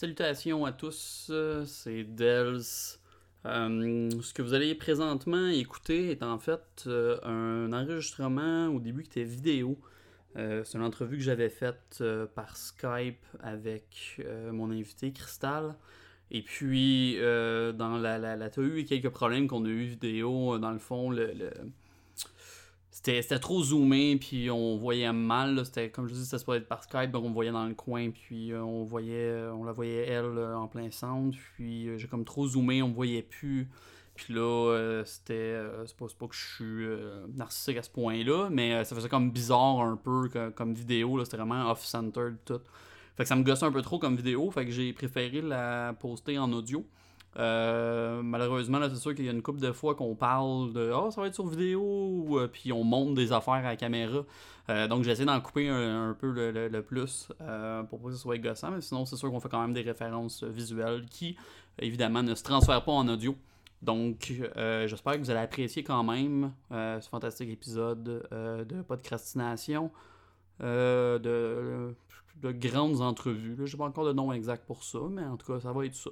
Salutations à tous, c'est Dels. Euh, ce que vous allez présentement écouter est en fait euh, un enregistrement au début qui était vidéo. Euh, c'est une entrevue que j'avais faite par Skype avec mon invité Cristal. Et puis, dans la, la, la, eu quelques problèmes qu'on a eu vidéo. Dans le fond, le c'était trop zoomé, puis on voyait mal. C'était comme je dis, c'était supposé être par Skype, on voyait dans le coin, puis euh, on voyait, euh, on la voyait elle euh, en plein centre. Puis j'ai comme trop zoomé, on me voyait plus. Puis là, c'était. c'est pas, pas, que je suis narcissique à ce point-là, mais ça faisait comme bizarre un peu comme, vidéo. C'était vraiment off-centered tout. Fait que ça me gossait un peu trop comme vidéo, fait que j'ai préféré la poster en audio. Euh, malheureusement, là, c'est sûr qu'il y a une couple de fois qu'on parle de oh, ça va être sur vidéo, euh, puis on monte des affaires à la caméra. Euh, donc, j'essaie d'en couper un, peu le, plus pour pas que ce soit gossant, mais sinon, c'est sûr qu'on fait quand même des références visuelles qui, évidemment, ne se transfèrent pas en audio. Donc, j'espère que vous allez apprécier quand même ce fantastique épisode de podcastination, de, de, grandes entrevues. Je n'ai pas encore de nom exact pour ça, mais en tout cas, ça va être ça.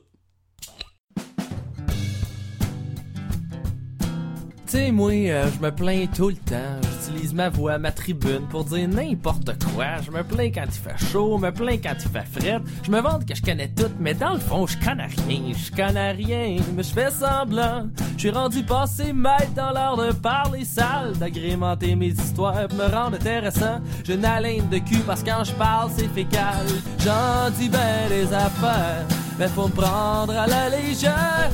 Sais, moi, euh, je me plains tout le temps. J'utilise ma voix, ma tribune pour dire n'importe quoi. Je me plains quand il fait chaud, me plains quand il fait frais. Je me vante que je connais tout, mais dans le fond, je connais rien. Je connais rien, mais je fais semblant. Je suis rendu passé maître dans l'art de parler sale, d'agrémenter mes histoires me rendre intéressant. Une haleine de cul parce que quand je parle, c'est fécal. J'en dis ben des affaires, mais faut me prendre à la légère.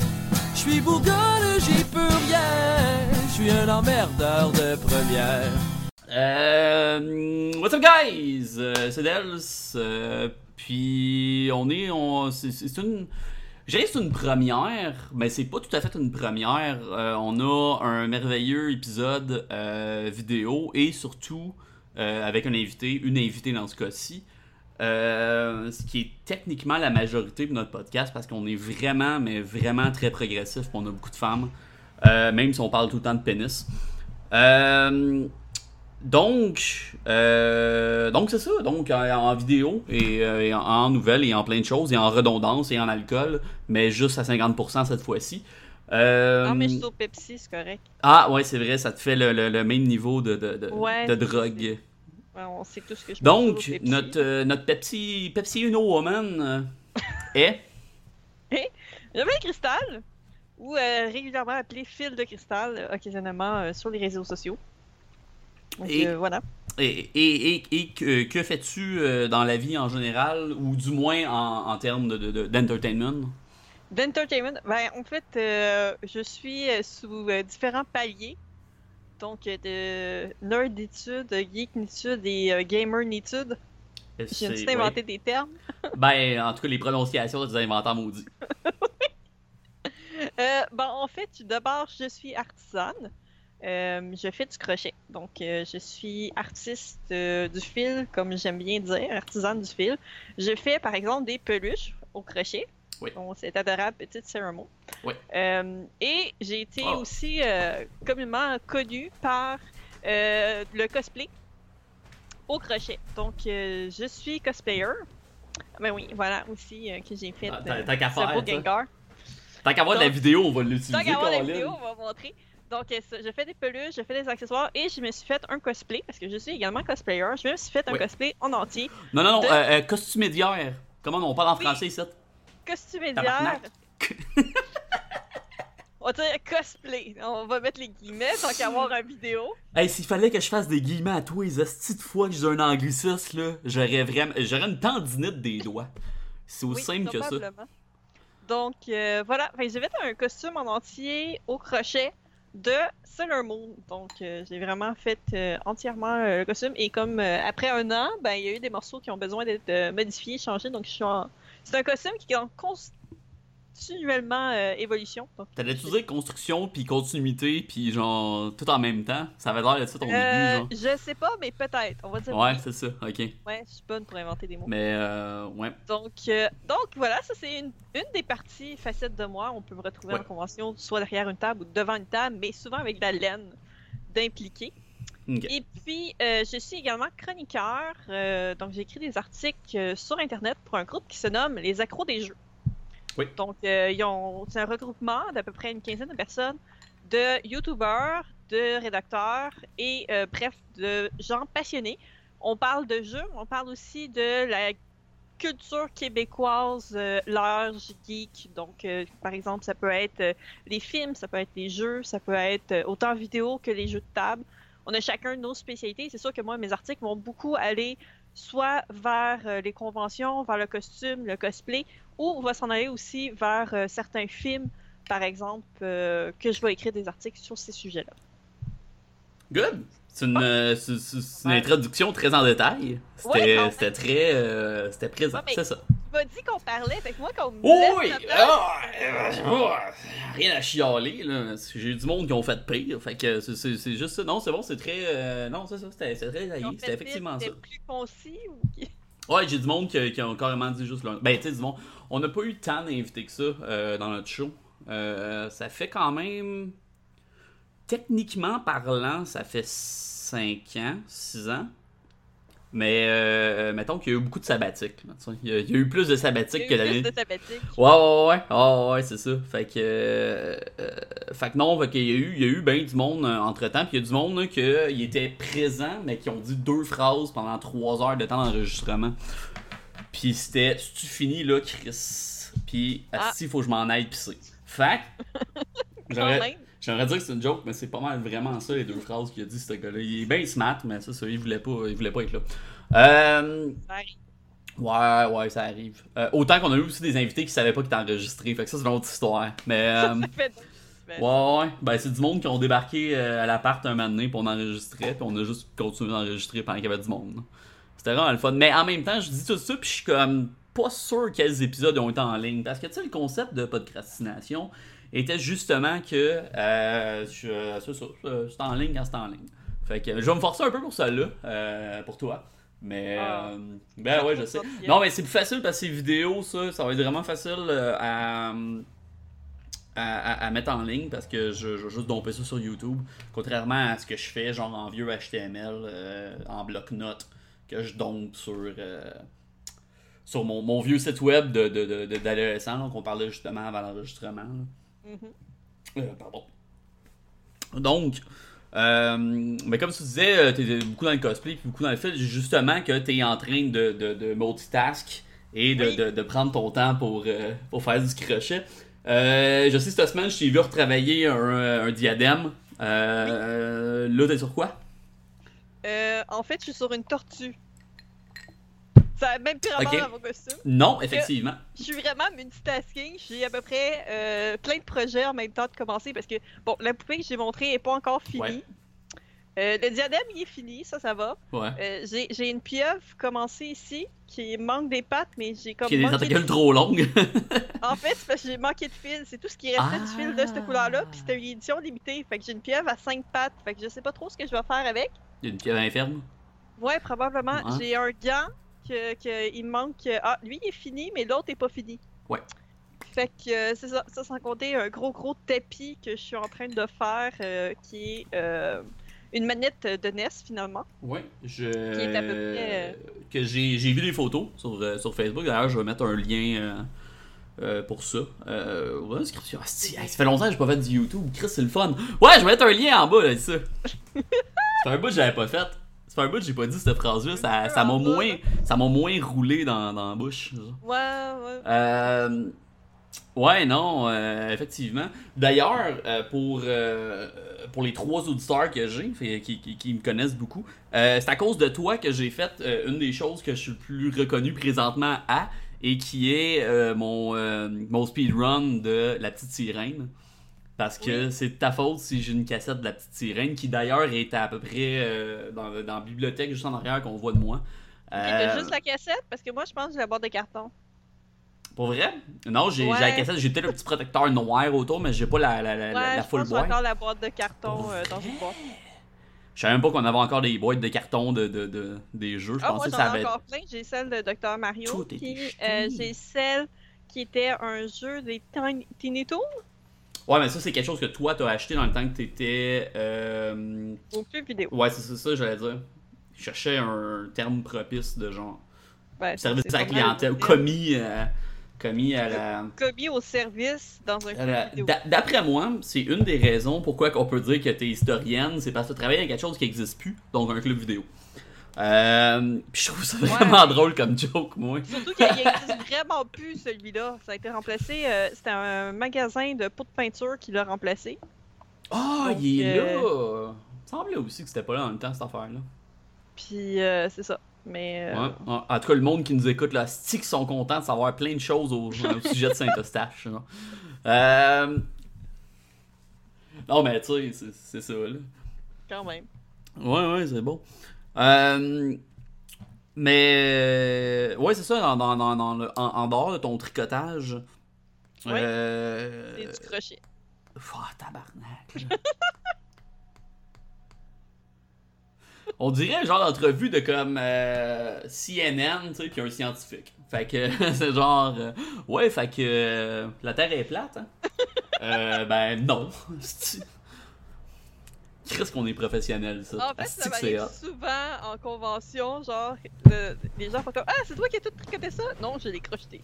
Je suis bourgogne, j'y peux rien. Je suis un emmerdeur de première. Euh, what's up, guys? Euh, c'est Dels. Euh, puis, on est. C'est, une. J'ai c'est une première, mais c'est pas tout à fait une première. Euh, on a un merveilleux épisode vidéo et surtout avec un invité, une invitée dans ce cas-ci. Euh, ce qui est techniquement la majorité de notre podcast parce qu'on est vraiment, mais vraiment très progressif. On a beaucoup de femmes, euh, même si on parle tout le temps de pénis. Euh, donc, donc c'est ça. Donc, en, vidéo et, en, nouvelles et en plein de choses et en redondance et en alcool, mais juste à 50% cette fois-ci. non, mais je suis au Pepsi, c'est correct. Ah, ouais, c'est vrai, ça te fait le, même niveau de, de, de drogue on sait tout ce que je Donc, notre, euh, notre Pepsi, Pepsi Uno Woman euh, est? M'appelle Cristal, ou euh, régulièrement appelé Fil de Cristal, occasionnellement sur les réseaux sociaux. Donc, et, voilà. Et, et, et que, que fais-tu dans la vie en général, ou du moins en, en termes d'entertainment? De, D'entertainment, ben, en fait, je suis sous différents paliers donc de nerditude, geeknitude et euh, gamernitude. J'ai inventé des termes. ben, en tout cas, les prononciations des inventeurs maudits. euh, bon, en fait, d'abord, je suis artisane. Euh, je fais du crochet. Donc, euh, je suis artiste du fil, comme j'aime bien dire, artisane du fil. Je fais, par exemple, des peluches au crochet. Oui. c'est adorable, petite cérémonie. Oui. Euh, et j'ai été aussi euh, communément connue par euh, le cosplay au crochet. Donc, je suis cosplayer. Ben oui, voilà aussi que j'ai fait. Ah, T'as qu'à faire. Tant qu'à voir la vidéo, on va l'utiliser. Tant qu'à voir la vidéo, on va montrer. Donc, je fais des peluches, je fais des accessoires et je me suis fait un cosplay parce que je suis également cosplayer. Je me suis fait un cosplay en entier. Non, non, non, de... costumédiaire. Comment on parle en français ici? Costumédiaire. on va dire cosplay. On va mettre les guillemets tant qu'à avoir une vidéo. Hey, s'il fallait que je fasse des guillemets à tous les astuces de fois que j'ai un anglicisme, là, j'aurais vraiment. J'aurais une tendinite des doigts. C'est aussi simple que ça. Donc, euh, voilà. j'ai fait un costume en entier au crochet de Sailor Moon. Donc, euh, j'ai vraiment fait euh, entièrement le costume. Et comme après un an, ben, il y a eu des morceaux qui ont besoin d'être modifiés, changés. Donc, je suis en, c'est un costume qui est en continuellement euh, évolution. T'allais-tu dire construction puis continuité puis genre tout en même temps? Ça avait l'air de ça ton début, euh, genre. Je sais pas, mais peut-être. On va dire. Ouais, c'est ça, ok. Ouais, je suis bonne pour inventer des mots. Mais euh, ouais. Donc, euh, donc voilà, ça c'est une, une, des parties facettes de moi. On peut me retrouver en convention soit derrière une table ou devant une table, mais souvent avec de la laine d'impliquer. Et puis, euh, je suis également chroniqueur. euh, donc, j'écris des articles euh, sur Internet pour un groupe qui se nomme Les Accros des Jeux. Oui. Donc, euh, ils ont- c'est un regroupement d'à peu près une quinzaine de personnes, de YouTubers, de rédacteurs et, bref, de gens passionnés. On parle de jeux, on parle aussi de la culture québécoise euh, large, geek. Donc, euh, par exemple, ça peut être euh, les films, ça peut être les jeux, ça peut être autant vidéo que les jeux de table. On a chacun nos spécialités. C'est sûr que moi, mes articles vont beaucoup aller soit vers euh, les conventions, vers le costume, le cosplay, ou on va s'en aller aussi vers euh, certains films, par exemple, euh, que je vais écrire des articles sur ces sujets-là. Good! C'est une, euh, introduction très en détail. C'était Ouais, très. c'était présent, Ouais, c'est ça. M'as dit qu'on parlait, fait que moi, qu'on me Oh oui! Ah, euh, rien à chialer, là. J'ai eu du monde qui ont fait pire. Fait que c'est- juste ça. Non, c'est bon, c'est très. euh, non, c'est ça. C'était très fait C'était effectivement ça. plus concis ou... Ouais, j'ai du monde qui, qui ont carrément dit juste là. Ben, tu sais, du monde. On n'a pas eu tant d'invités que ça euh, dans notre show. Euh, ça fait quand même. Techniquement parlant, ça fait 5 ans, 6 ans. Mais euh, mettons qu'il y a eu beaucoup de sabbatiques. Il y, a, il y a eu plus de Il y sabbatiques a que eu l'année. plus de sabbatiques. Ouais, ouais, ouais, ouais, ouais, c'est ça. Fait que, euh, euh, fait que non, fait qu'il y a eu, il y a eu ben du monde entre temps, puis il y a du monde qui était présent, mais qui ont dit deux phrases pendant trois heures de temps d'enregistrement. Puis c'était, si tu finis là, Chris, puis Ah. si faut que je m'en aille pisser. Fait que, j'aimerais, dire que c'est une joke, mais c'est pas mal vraiment ça les deux phrases qu'il a dit ce gars-là. Il est bien smart, mais ça, ça, il voulait pas, il voulait pas être là. Euh. Ouais, ouais, ça arrive. Euh, autant qu'on a eu aussi des invités qui savaient pas qu'ils étaient enregistrés. Fait que ça, c'est une autre histoire. Mais, euh, Ça fait donc- ouais, ouais. Ben, c'est du monde qui ont débarqué euh, à l'appart un moment donné on enregistrait. Puis on a juste continué d'enregistrer pendant qu'il y avait du monde. C'était vraiment le fun. Mais en même temps, je dis tout ça, puis je suis comme pas sûr quels épisodes ont été en ligne. Parce que, tu sais, le concept de podcastination était justement que euh, je- c'est ça, euh, c'est en ligne quand c'est en ligne. Fait que je vais me forcer un peu pour ça là, euh, pour toi. Mais, Ah. euh, ben ouais, je sais. Non, mais c'est plus facile parce que ces vidéos, ça, ça va être vraiment facile euh, à, à, mettre en ligne parce que je, je vais juste domper ça sur YouTube. Contrairement à ce que je fais, genre en vieux HTML, euh, en bloc-notes, que je dompe sur, euh, sur mon, mon vieux site web de, de, de, d'adolescent qu'on parlait justement avant l'enregistrement. Euh, pardon. Donc, euh, mais comme tu disais, euh, t'es beaucoup dans le cosplay puis beaucoup dans le fait justement que t'es en train de, de, de multitask et de, Oui. de, de prendre ton temps pour, euh, pour faire du crochet. Euh, je sais, cette semaine, je t'ai vu retravailler un, un diadème. Euh, Là, t'es sur quoi? Euh, en fait, je suis sur une tortue. Ça a même plus rapport Ok. à mon costume. Non, effectivement. Je suis vraiment multitasking. J'ai à peu près euh, plein de projets en même temps de commencer parce que, bon, la poupée que j'ai montrée est pas encore finie. Ouais. Euh, le diadème, il est fini, ça, ça va. Ouais. Euh, j'ai j'ai une pieuvre commencée ici qui manque des pattes, mais j'ai comme Qui a des de- tentacules trop longues. En fait, c'est parce que j'ai manqué de fil. C'est tout ce qui restait du fil de Ah. cette couleur-là. Puis c'était une édition limitée. Fait que j'ai une pieuvre à 5 pattes. Fait que je sais pas trop ce que je vais faire avec. Une pièce inferne. Ouais, probablement. Ouais. J'ai un gant que, que il me manque. Ah, lui il est fini, mais l'autre est pas fini. Ouais. Fait que euh, c'est ça, ça sans compter un gros gros tapis que je suis en train de faire euh, qui est euh, une manette de NES finalement. Ouais, je. est à peu près, euh, Que j'ai j'ai vu des photos sur, euh, sur Facebook. D'ailleurs, je vais mettre un lien euh, euh, pour ça. Euh, ouais, ça fait longtemps que j'ai pas fait du YouTube. Chris, c'est le fun. Ouais, je vais mettre un lien en bas, là, ça. c'est un bout que j'avais pas fait. C'est un bout que j'ai pas dit cette phrase-là. Ça ça m'a moins, ça m'a moins roulé dans, dans la bouche. Ouais, ouais. Euh, ouais, non, euh, effectivement. D'ailleurs, euh, pour, euh, pour les trois auditeurs que j'ai, qui, qui, qui me connaissent beaucoup, euh, c'est à cause de toi que j'ai fait euh, une des choses que je suis le plus reconnu présentement à, et qui est mon, mon speedrun de La Petite Sirène. Parce que c'est de ta faute si j'ai une cassette de La Petite Sirène, qui d'ailleurs est à peu près euh, dans, dans la bibliothèque juste en arrière qu'on voit de moi. Euh, t'as juste la cassette? Parce que moi je pense que j'ai la boîte de carton. Pour vrai? Non, j'ai Ouais. la cassette, j'ai peut-être un petit protecteur noir autour, mais j'ai pas la, la, la, Ouais, la, la je full boîte. encore la boîte de carton euh, dans une boîte. Je savais même pas qu'on avait encore des boîtes de carton de, de, de- des jeux. Je Ah, moi pensais que ça ai avait. encore plein. J'ai celle de Dr Mario. Euh, j'ai celle qui était un jeu des Tiny Toons. Ouais, mais ça, c'est quelque chose que toi, t'as acheté dans le temps que t'étais. Euh... Au club vidéo. Ouais, c'est ça, j'allais dire. Je cherchais un terme propice de genre. Ben, Service à la clientèle, commis, euh, commis à la. Commis au service dans un la- club vidéo. d'a- D'après moi, c'est une des raisons pourquoi on peut dire que t'es historienne, c'est parce que tu travailles avec quelque chose qui n'existe plus, donc un club vidéo. Euh, puis je trouve ça vraiment drôle comme joke, moi. Surtout qu'il n'existe vraiment plus celui-là. Ça a été remplacé. euh, C'était un magasin de pots de peinture qui l'a remplacé. Ah, Donc, il est euh, là! Il me semblait aussi que c'était pas là en même temps, cette affaire-là. Puis euh, c'est ça. Mais. euh, Ouais. En tout cas, le monde qui nous écoute, là, qu'ils sont contents de savoir plein de choses au, au sujet de Saint-Eustache. Euh... Non, mais tu sais, c'est- c'est ça, là. quand même. Ouais, ouais, c'est bon. Euh, Mais, ouais, c'est ça, dans, dans, dans, dans le- en, en dehors de ton tricotage. Ouais. euh, C'est du crochet. Ah, tabarnak. On dirait un genre d'entrevue de comme euh, CNN, tu sais, puis un scientifique. Fait que c'est genre, euh, ouais, fait que euh, la Terre est plate, hein? euh, ben non. Qu'est-ce qu'on est professionnel, ça? En fait, ça m'arrive souvent en convention, genre, le- les gens font comme Ah, c'est toi qui as tout tricoté ça? Non, je l'ai crocheté.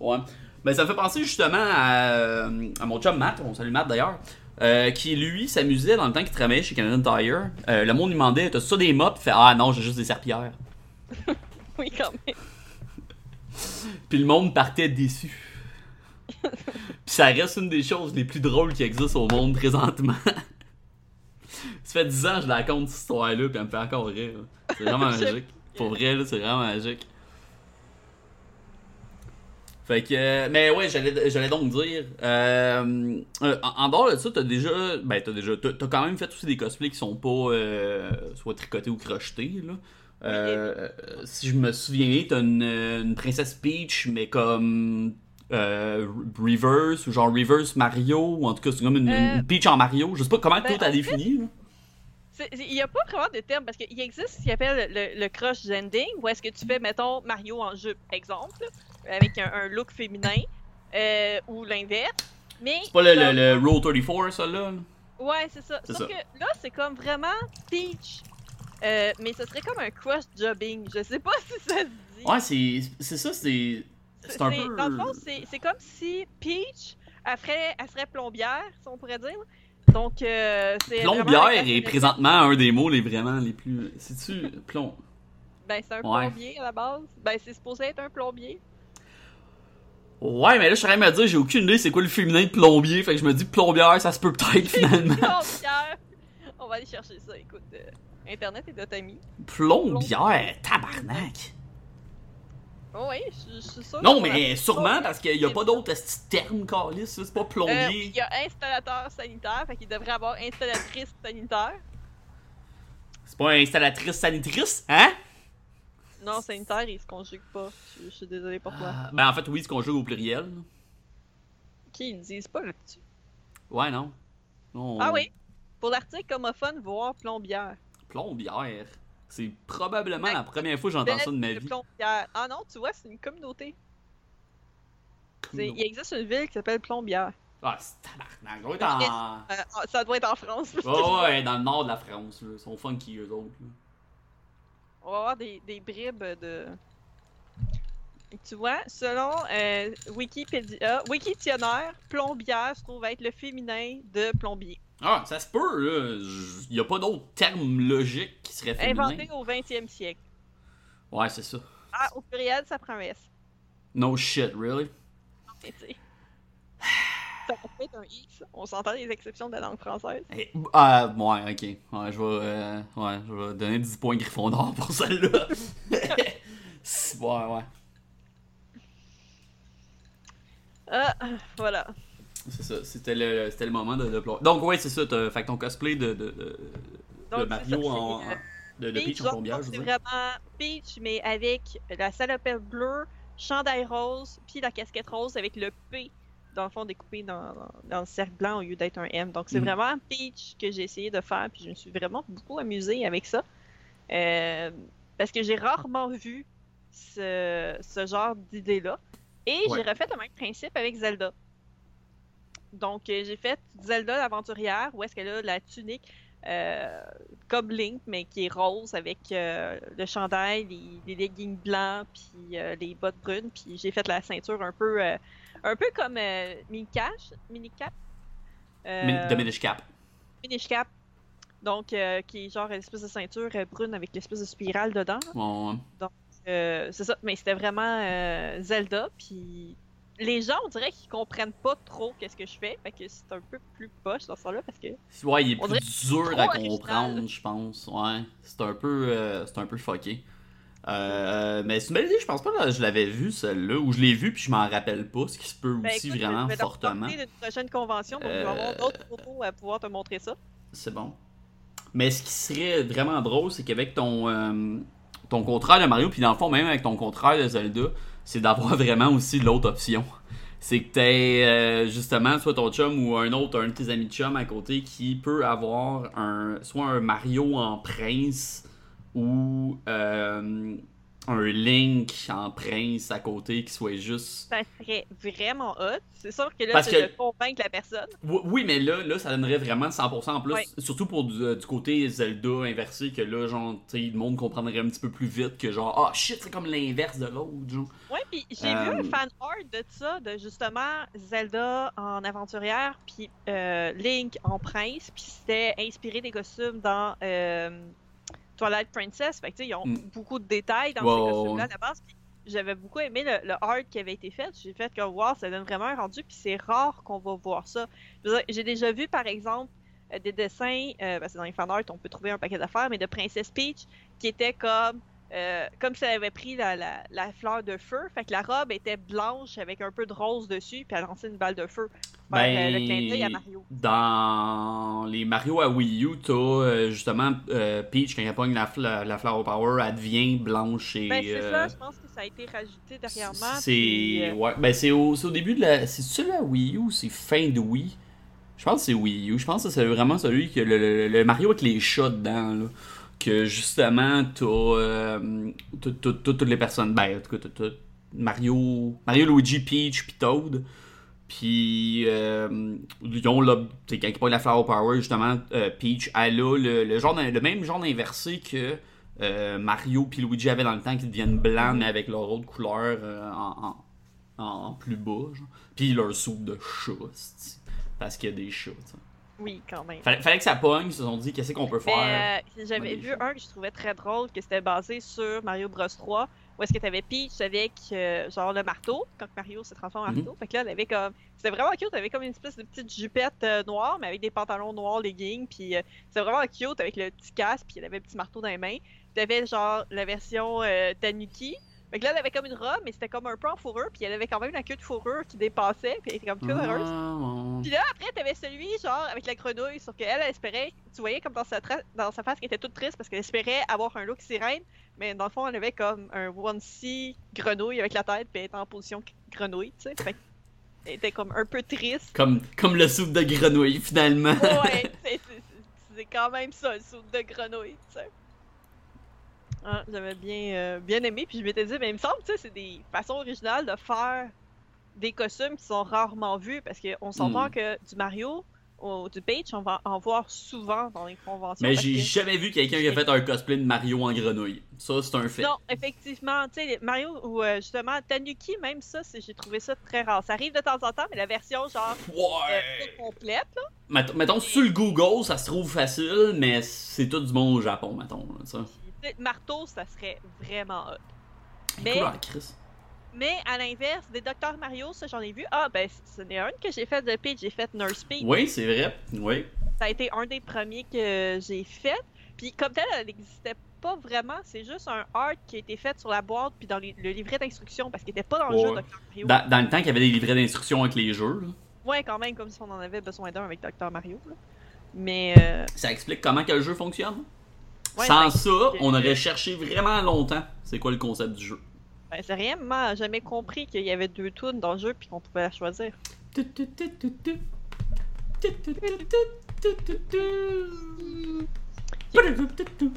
Ouais. Ben, ça me fait penser justement à, euh, à mon chum Matt, on salue Matt d'ailleurs, euh, qui lui s'amusait dans le temps qu'il travaillait chez Canadian Tire. Euh, le monde lui demandait T'as ça des mops? Il fait Ah non, j'ai juste des serpillères. Oui, quand même. Puis le monde partait déçu. Puis ça reste une des choses les plus drôles qui existent au monde présentement. Ça fait 10 ans que je la raconte cette histoire-là, puis elle me fait encore rire. C'est vraiment magique. Pour vrai, là, c'est vraiment magique. Fait que, euh, mais ouais, j'allais, donc dire, euh, euh, en, en dehors de ça, t'as déjà, ben t'as déjà, t'as, quand même fait aussi des cosplays qui sont pas soit tricotés ou crochetés là. Si je me souviens bien, t'as une, une princesse Peach, mais comme reverse ou genre reverse Mario, ou en tout cas c'est comme une, une Peach en Mario. Je sais pas comment ben, toi t'as défini. là. Il n'y a pas vraiment de terme parce qu'il existe ce qu'on appelle le, le crush gending, où est-ce que tu fais, mettons, Mario en jupe, exemple, avec un, un look féminin, euh, ou l'inverse. Mais. C'est pas le, comme- le, le Roll 34 ça là? Ouais, c'est ça. Sauf ça. que là, c'est comme vraiment Peach. Euh, mais ce serait comme un crush jobbing. Je sais pas si ça se dit. Ouais, c'est, ça, c'est, c'est un peu. Dans le fond, c'est c'est comme si Peach, elle, ferait, elle serait plombière, si on pourrait dire. Donc, euh, c'est. Plombière est présentement un des mots les vraiment les plus. C'est-tu plomb? Ben, c'est un Ouais. plombier à la base. Ben, c'est supposé être un plombier. Ouais, mais là, je suis en train de me dire, j'ai aucune idée c'est quoi le féminin de plombier, fait que je me dis plombière, ça se peut peut-être finalement. Plombière! On va aller chercher ça. Écoute, euh, Internet est notre ami. Plombière, tabarnak. Oh, oui, je je suis sûre. Non, mais sûrement parce qu'il y a pas d'autre esti de terme, calice, c'est pas Euh, plombier. il y a installateur sanitaire, fait qu'il devrait avoir installatrice sanitaire. C'est pas installatrice sanitrice, hein? Non, sanitaire, il se conjugue pas. Je, je suis désolée pour toi. Ah, ben en fait, oui, c'est conjugue au pluriel. Ok, ils ne disent pas là-dessus. Ouais, non. Non, Ah oui? Pour l'article homophone, voir plombière. Plombière. C'est probablement Ben, la première fois que j'entends ça de ma vie. Ah non, tu vois, c'est une communauté. Il existe une ville qui s'appelle Plombière. Ah, c'est tabarnak. En... Euh, ah, ça doit être en France. que Ouais, dans le nord de la France, là. Ils sont funky, eux autres. là. On va avoir des, des bribes de. Tu vois, selon euh, Wikipédia, Wikitionnaire, plombière se trouve être le féminin de plombier. Ah, ça se peut, là. Il y a pas d'autre terme logique qui serait féminin. Inventé au 20e siècle. Ouais, c'est ça. Ah, au pluriel, ça prend un S. No shit, really? Mais tu sais. Ça peut être un X. On s'entend des exceptions de la langue française. Eh, Ah, ouais, ok. Ouais, je vais, euh, ouais, je vais donner 10 points Gryffondor pour celle-là. Ouais, ouais. Ah, voilà. C'est ça. C'était le, c'était le moment de, de Donc, ouais, c'est ça. T'as fait ton cosplay de, de, Donc, Mario ça, en. euh, De, de Peach en plombière, donc, je veux c'est vraiment Peach, mais avec la salopette bleue, chandail rose, puis la casquette rose avec le P, dans le fond, découpé dans, dans, dans le cercle blanc au lieu d'être un M. Donc, c'est Mhm. vraiment Peach que j'ai essayé de faire, puis je me suis vraiment beaucoup amusée avec ça. Euh, parce que j'ai rarement vu ce, ce genre d'idée-là. Et Ouais. j'ai refait le même principe avec Zelda. Donc, euh, j'ai fait Zelda l'aventurière, où est-ce qu'elle a la tunique euh, comme Link, mais qui est rose avec euh, le chandail, les, les leggings blancs, puis euh, les bottes brunes. Puis j'ai fait la ceinture un peu, un peu comme euh, Mini-Cash, Mini-Cap. Min- De Minish Cap. Minish Cap. Donc, euh, qui est genre une espèce de ceinture brune avec l'espèce de spirale dedans. Ouais, ouais. Euh, c'est ça, mais c'était vraiment euh, Zelda. Puis les gens, on dirait qu'ils comprennent pas trop qu'est-ce que je fais. Fait que c'est un peu plus poche dans ce là parce que. Ouais, il est plus dur à comprendre, je pense. Ouais, c'est un peu, euh, c'est un peu fucké. Euh, mais c'est une belle idée, je pense pas que je l'avais vu celle-là, ou je l'ai vu puis je m'en rappelle pas, ce qui se peut Ben, aussi écoute, vraiment je vais te fortement. d'une prochaine convention, donc je vais avoir Euh, d'autres photos à pouvoir te montrer ça. C'est bon. Mais ce qui serait vraiment drôle, c'est qu'avec ton, euh, ton contrat de Mario, puis dans le fond, même avec ton contrat de Zelda, c'est d'avoir vraiment aussi l'autre option. C'est que t'aies euh, justement soit ton chum ou un autre, un de tes amis de chum à côté qui peut avoir un soit un Mario en prince ou euh, un Link en prince à côté qui soit juste Ça serait vraiment hot. C'est sûr que là, Parce c'est que- de convaincre la personne. Oui, mais là, là, ça donnerait vraiment 100% en plus. Ouais. Surtout pour du, euh, du côté Zelda inversé, que là, genre, tu sais, le monde comprendrait un petit peu plus vite que genre, ah shit, c'est comme l'inverse de l'autre. Ouais, puis j'ai Euh, vu un fan art de ça, de justement Zelda en aventurière, puis euh, Link en prince, puis c'était inspiré des costumes dans euh, Twilight Princess. Fait que ils ont Mm. beaucoup de détails dans ces costumes-là la base. J'avais beaucoup aimé le, le art qui avait été fait. J'ai fait que wow, ça donne vraiment un rendu, puis c'est rare qu'on va voir ça. J'ai déjà vu par exemple euh, des dessins, euh, parce que dans les fan art, on peut trouver un paquet d'affaires, mais de Princess Peach qui était comme euh, comme si elle avait pris la, la, la fleur de feu, fait que la robe était blanche avec un peu de rose dessus, puis elle lançait une balle de feu. Euh, le clin d'œil à Ben, Mario. dans les Mario à Wii U, t'as euh, justement euh, Peach, quand elle pogne la, fla- la Flower Power, elle devient blanche et. Ben, c'est ça, je pense que ça a été rajouté dernièrement. C'est. Ouais, ben c'est au, c'est au début de la. C'est celui à Wii U ou c'est fin de Wii? Je pense que c'est Wii U. Je pense que c'est vraiment celui que le, le- le Mario avec les chats dedans, là. Que justement, euh, t'as- toutes les personnes. Ben, en tout cas, Mario. Mario, Luigi, Peach, puis Toad. Puis, euh, ils ont là, quand ils la Flower Power, justement, euh, Peach, elle a le, le, genre, le même genre inversé que euh, Mario puis Luigi avaient dans le temps, qui deviennent blancs, mais avec leur autre couleur euh, en, en, plus bas. Puis leur soupe de chat, parce qu'il y a des chats. tu sais. Oui, quand même. Fallait, fallait que ça pogne, ils se sont dit, qu'est-ce qu'on peut faire? euh, j'avais vu un que je trouvais très drôle, que c'était basé sur Mario Bros 3, où est-ce que t'avais Peach avec euh, genre le marteau, quand Mario se transforme en Mhm. marteau. Fait que là, elle avait comme. C'était vraiment cute, elle avait comme une espèce de petite jupette euh, noire, mais avec des pantalons noirs, leggings, puis c'était vraiment cute avec le petit casque, puis elle avait le petit marteau dans les mains. T'avais genre la version Tanuki. Fait que là, elle avait comme une robe, mais c'était comme un peu en fourrure, puis elle avait quand même la queue de fourrure qui dépassait, puis elle était comme toute heureuse. Ah, bon. Puis là, après, t'avais celui, genre, avec la grenouille, sauf qu'elle, elle espérait, tu voyais comme dans sa, dans sa face qu'elle était toute triste parce qu'elle espérait avoir un look sirène, mais dans le fond, elle avait comme un onesie grenouille avec la tête, puis elle était en position grenouille, tu sais. Fait qu'elle était comme un peu triste. Comme, comme le soupe de grenouille, finalement. Ouais, c'est- c'est- c'est c'est quand même ça, le soupe de grenouille, tu sais. Ah, J'avais bien, euh, bien aimé, puis je m'étais dit, mais il me semble, tu sais, c'est des façons originales de faire des costumes qui sont rarement vus, parce qu'on s'entend Hmm. que du Mario ou du Peach, on va en voir souvent dans les conventions. Mais j'ai que- jamais vu quelqu'un qui a fait un cosplay de Mario en grenouille. Ça, c'est un fait. Non, effectivement, tu sais, Mario ou euh, justement Tanuki, même ça, j'ai trouvé ça très rare. Ça arrive de temps en temps, mais la version genre euh, Ouais! complète, là, Mettons, mettons, sur le Google, ça se trouve facile, mais c'est tout du monde au Japon, mettons. Là, ça. Marteau, ça serait vraiment hot. Mais- cool, hein, Chris. Mais à l'inverse, des Dr Mario, ça j'en ai vu. Ah, ben, ce n'est un que j'ai fait de Peach, j'ai fait Nurse Peach. Oui, c'est vrai. Oui. Ça a été un des premiers que j'ai fait. Puis comme tel, elle n'existait pas vraiment. C'est juste un art qui a été fait sur la boîte puis dans les- le livret d'instruction parce qu'il n'était pas dans le Ouais. jeu Dr Mario. Dans, dans le temps qu'il y avait des livrets d'instructions avec les jeux, là, Ouais, quand même, comme si on en avait besoin d'un avec Dr Mario. là. Mais euh, ça explique comment que le jeu fonctionne? Ouais, Sans ben, ça, que- on aurait cherché vraiment longtemps c'est quoi le concept du jeu. ben, c'est réellement jamais compris qu'il y avait deux tunes dans le jeu puis qu'on pouvait la choisir.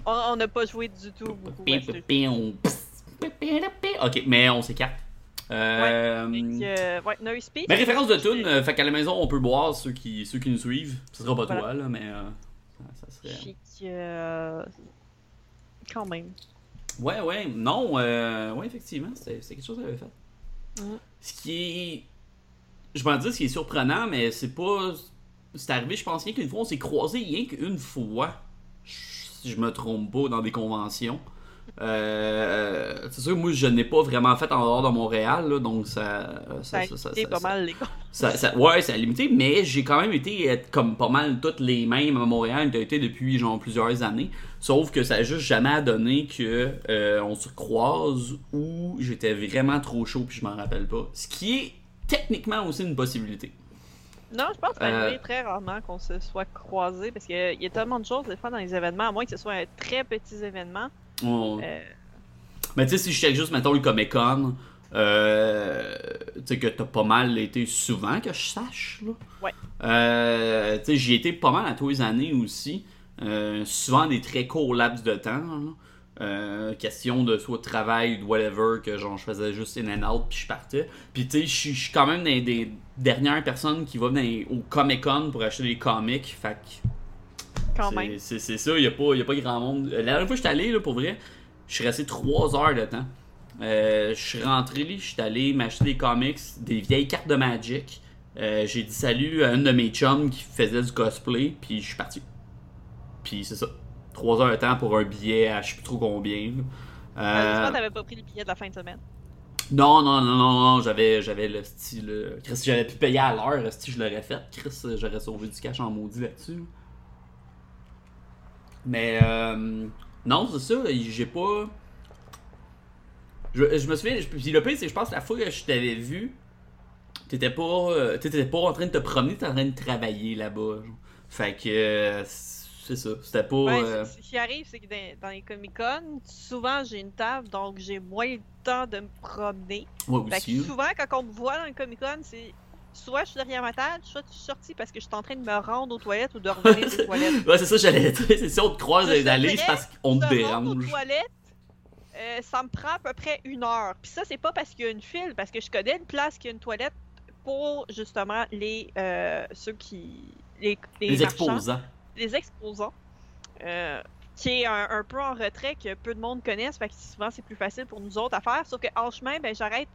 On on n'a pas joué du tout beaucoup. Ok, mais on s'écarte. Euh, euh, ouais, No mais référence de tune, euh, fait qu'à la maison, on peut boire ceux qui, ceux qui nous suivent. Ce sera pas Voilà. toi, là, mais euh, ça, serait. Que, euh, Quand même. Ouais, ouais, non, euh, ouais, effectivement, c'était quelque chose qu'elle avait fait. Ce qui est. Je m'en dis, ce qui est surprenant, mais c'est pas. C'est arrivé, je pense, rien qu'une fois, on s'est croisés rien qu'une fois, si je me trompe pas, dans des conventions. Euh, c'est sûr, moi, je n'ai pas vraiment fait en dehors de Montréal, là, donc ça. Ça a été pas mal, les ça, ça- ouais, ça a limité, mais j'ai quand même été comme pas mal toutes les mêmes à Montréal, j'ai été depuis genre plusieurs années. Sauf que ça a juste jamais donné que euh, on se croise ou j'étais vraiment trop chaud puis je m'en rappelle pas. Ce qui est techniquement aussi une possibilité. Non, je pense que ça Euh. arrive très rarement qu'on se soit croisés parce qu'il y y a tellement de choses des fois dans les événements, à moins que ce soit un très petit événement. Euh, Mais tu sais, si je check juste, mettons, le Comic Con, euh, tu sais, que t'as pas mal été souvent, que je sache, là. Ouais. Euh, tu sais, j'y étais pas mal à tous les années aussi. Euh, souvent des très courts laps de temps, question de soit de travail ou de whatever, que genre je faisais juste in and out puis je partais. Puis tu sais, je suis- quand même des, des dernières personnes qui les- au Comic Con pour acheter des comics. Fait que quand c'est- même. C'est c'est ça, il n'y a, pas- y a pas grand monde. La dernière fois que je suis allé, là, pour vrai, je suis resté 3 heures de temps. Euh, je suis rentré, je suis allé m'acheter des comics, des vieilles cartes de Magic. Euh, J'ai dit salut à une de mes chums qui faisait du cosplay, puis je suis parti. Puis c'est ça. 3 heures de temps pour un billet à je sais plus trop combien. Euh... Euh, t'avais pas pris le billet de la fin de semaine. non, non, non, non, non, j'avais, j'avais le style. euh, Chris, si j'avais pu payer à l'heure, si je l'aurais fait, Chris, j'aurais sauvé du cash en maudit là-dessus. Mais, euh, non, c'est ça, j'ai pas. Je, je me souviens, je- puis le pire, c'est que je pense que la fois que je t'avais vu, t'étais pas, euh, t'étais pas en train de te promener, t'étais en train de travailler là-bas. genre. Fait que, euh, c'est ça, c'était pas. Ouais, euh, ce qui arrive, c'est que dans, dans les Comic-Con, souvent j'ai une table, donc j'ai moins le temps de me promener. ouais, Fait aussi. que là. souvent, quand on me voit dans le Comic-Con, c'est soit je suis derrière ma table, soit je suis sortie parce que je suis en train de me rendre aux toilettes ou de revenir des toilettes. Ouais, c'est ça, j'allais dire. C'est si on te croise dans les allées, c'est parce qu'on te rendre aux dérange. toilettes, euh, ça me prend à peu près une heure. Puis ça, c'est pas parce qu'il y a une file, parce que je connais une place qui a une toilette pour justement les euh, ceux qui les, les Les marchands, exposants. les exposants, euh, qui est un, un peu en retrait que peu de monde connaissent, fait que souvent c'est plus facile pour nous autres à faire. Sauf qu'en chemin, ben j'arrête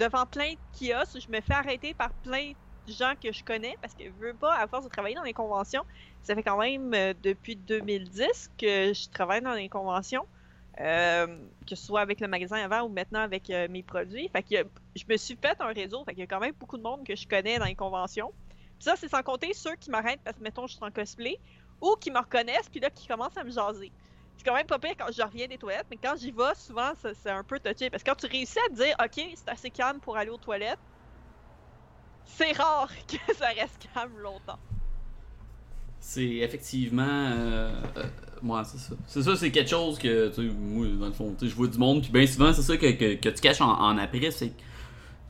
devant plein de kiosques, je me fais arrêter par plein de gens que je connais parce que je veux pas, à force de travailler dans les conventions, ça fait quand même euh, depuis 2010 que je travaille dans les conventions. euh, que ce soit avec le magasin avant ou maintenant avec euh, mes produits. Fait que je me suis fait un réseau. Fait qu'il y a quand même beaucoup de monde que je connais dans les conventions. Puis ça, c'est sans compter ceux qui m'arrêtent parce que, mettons, je suis en cosplay ou qui me reconnaissent, puis là, qui commencent à me jaser. C'est quand même pas pire quand je reviens des toilettes, mais quand j'y vais, souvent, c'est un peu touché. Parce que quand tu réussis à te dire, OK, c'est assez calme pour aller aux toilettes, c'est rare que ça reste calme longtemps. C'est effectivement. Euh, euh, moi, c'est ça. C'est ça, c'est quelque chose que, tu sais, moi, dans le fond, tu je vois du monde, puis bien souvent, c'est ça que, tu caches en, en après, c'est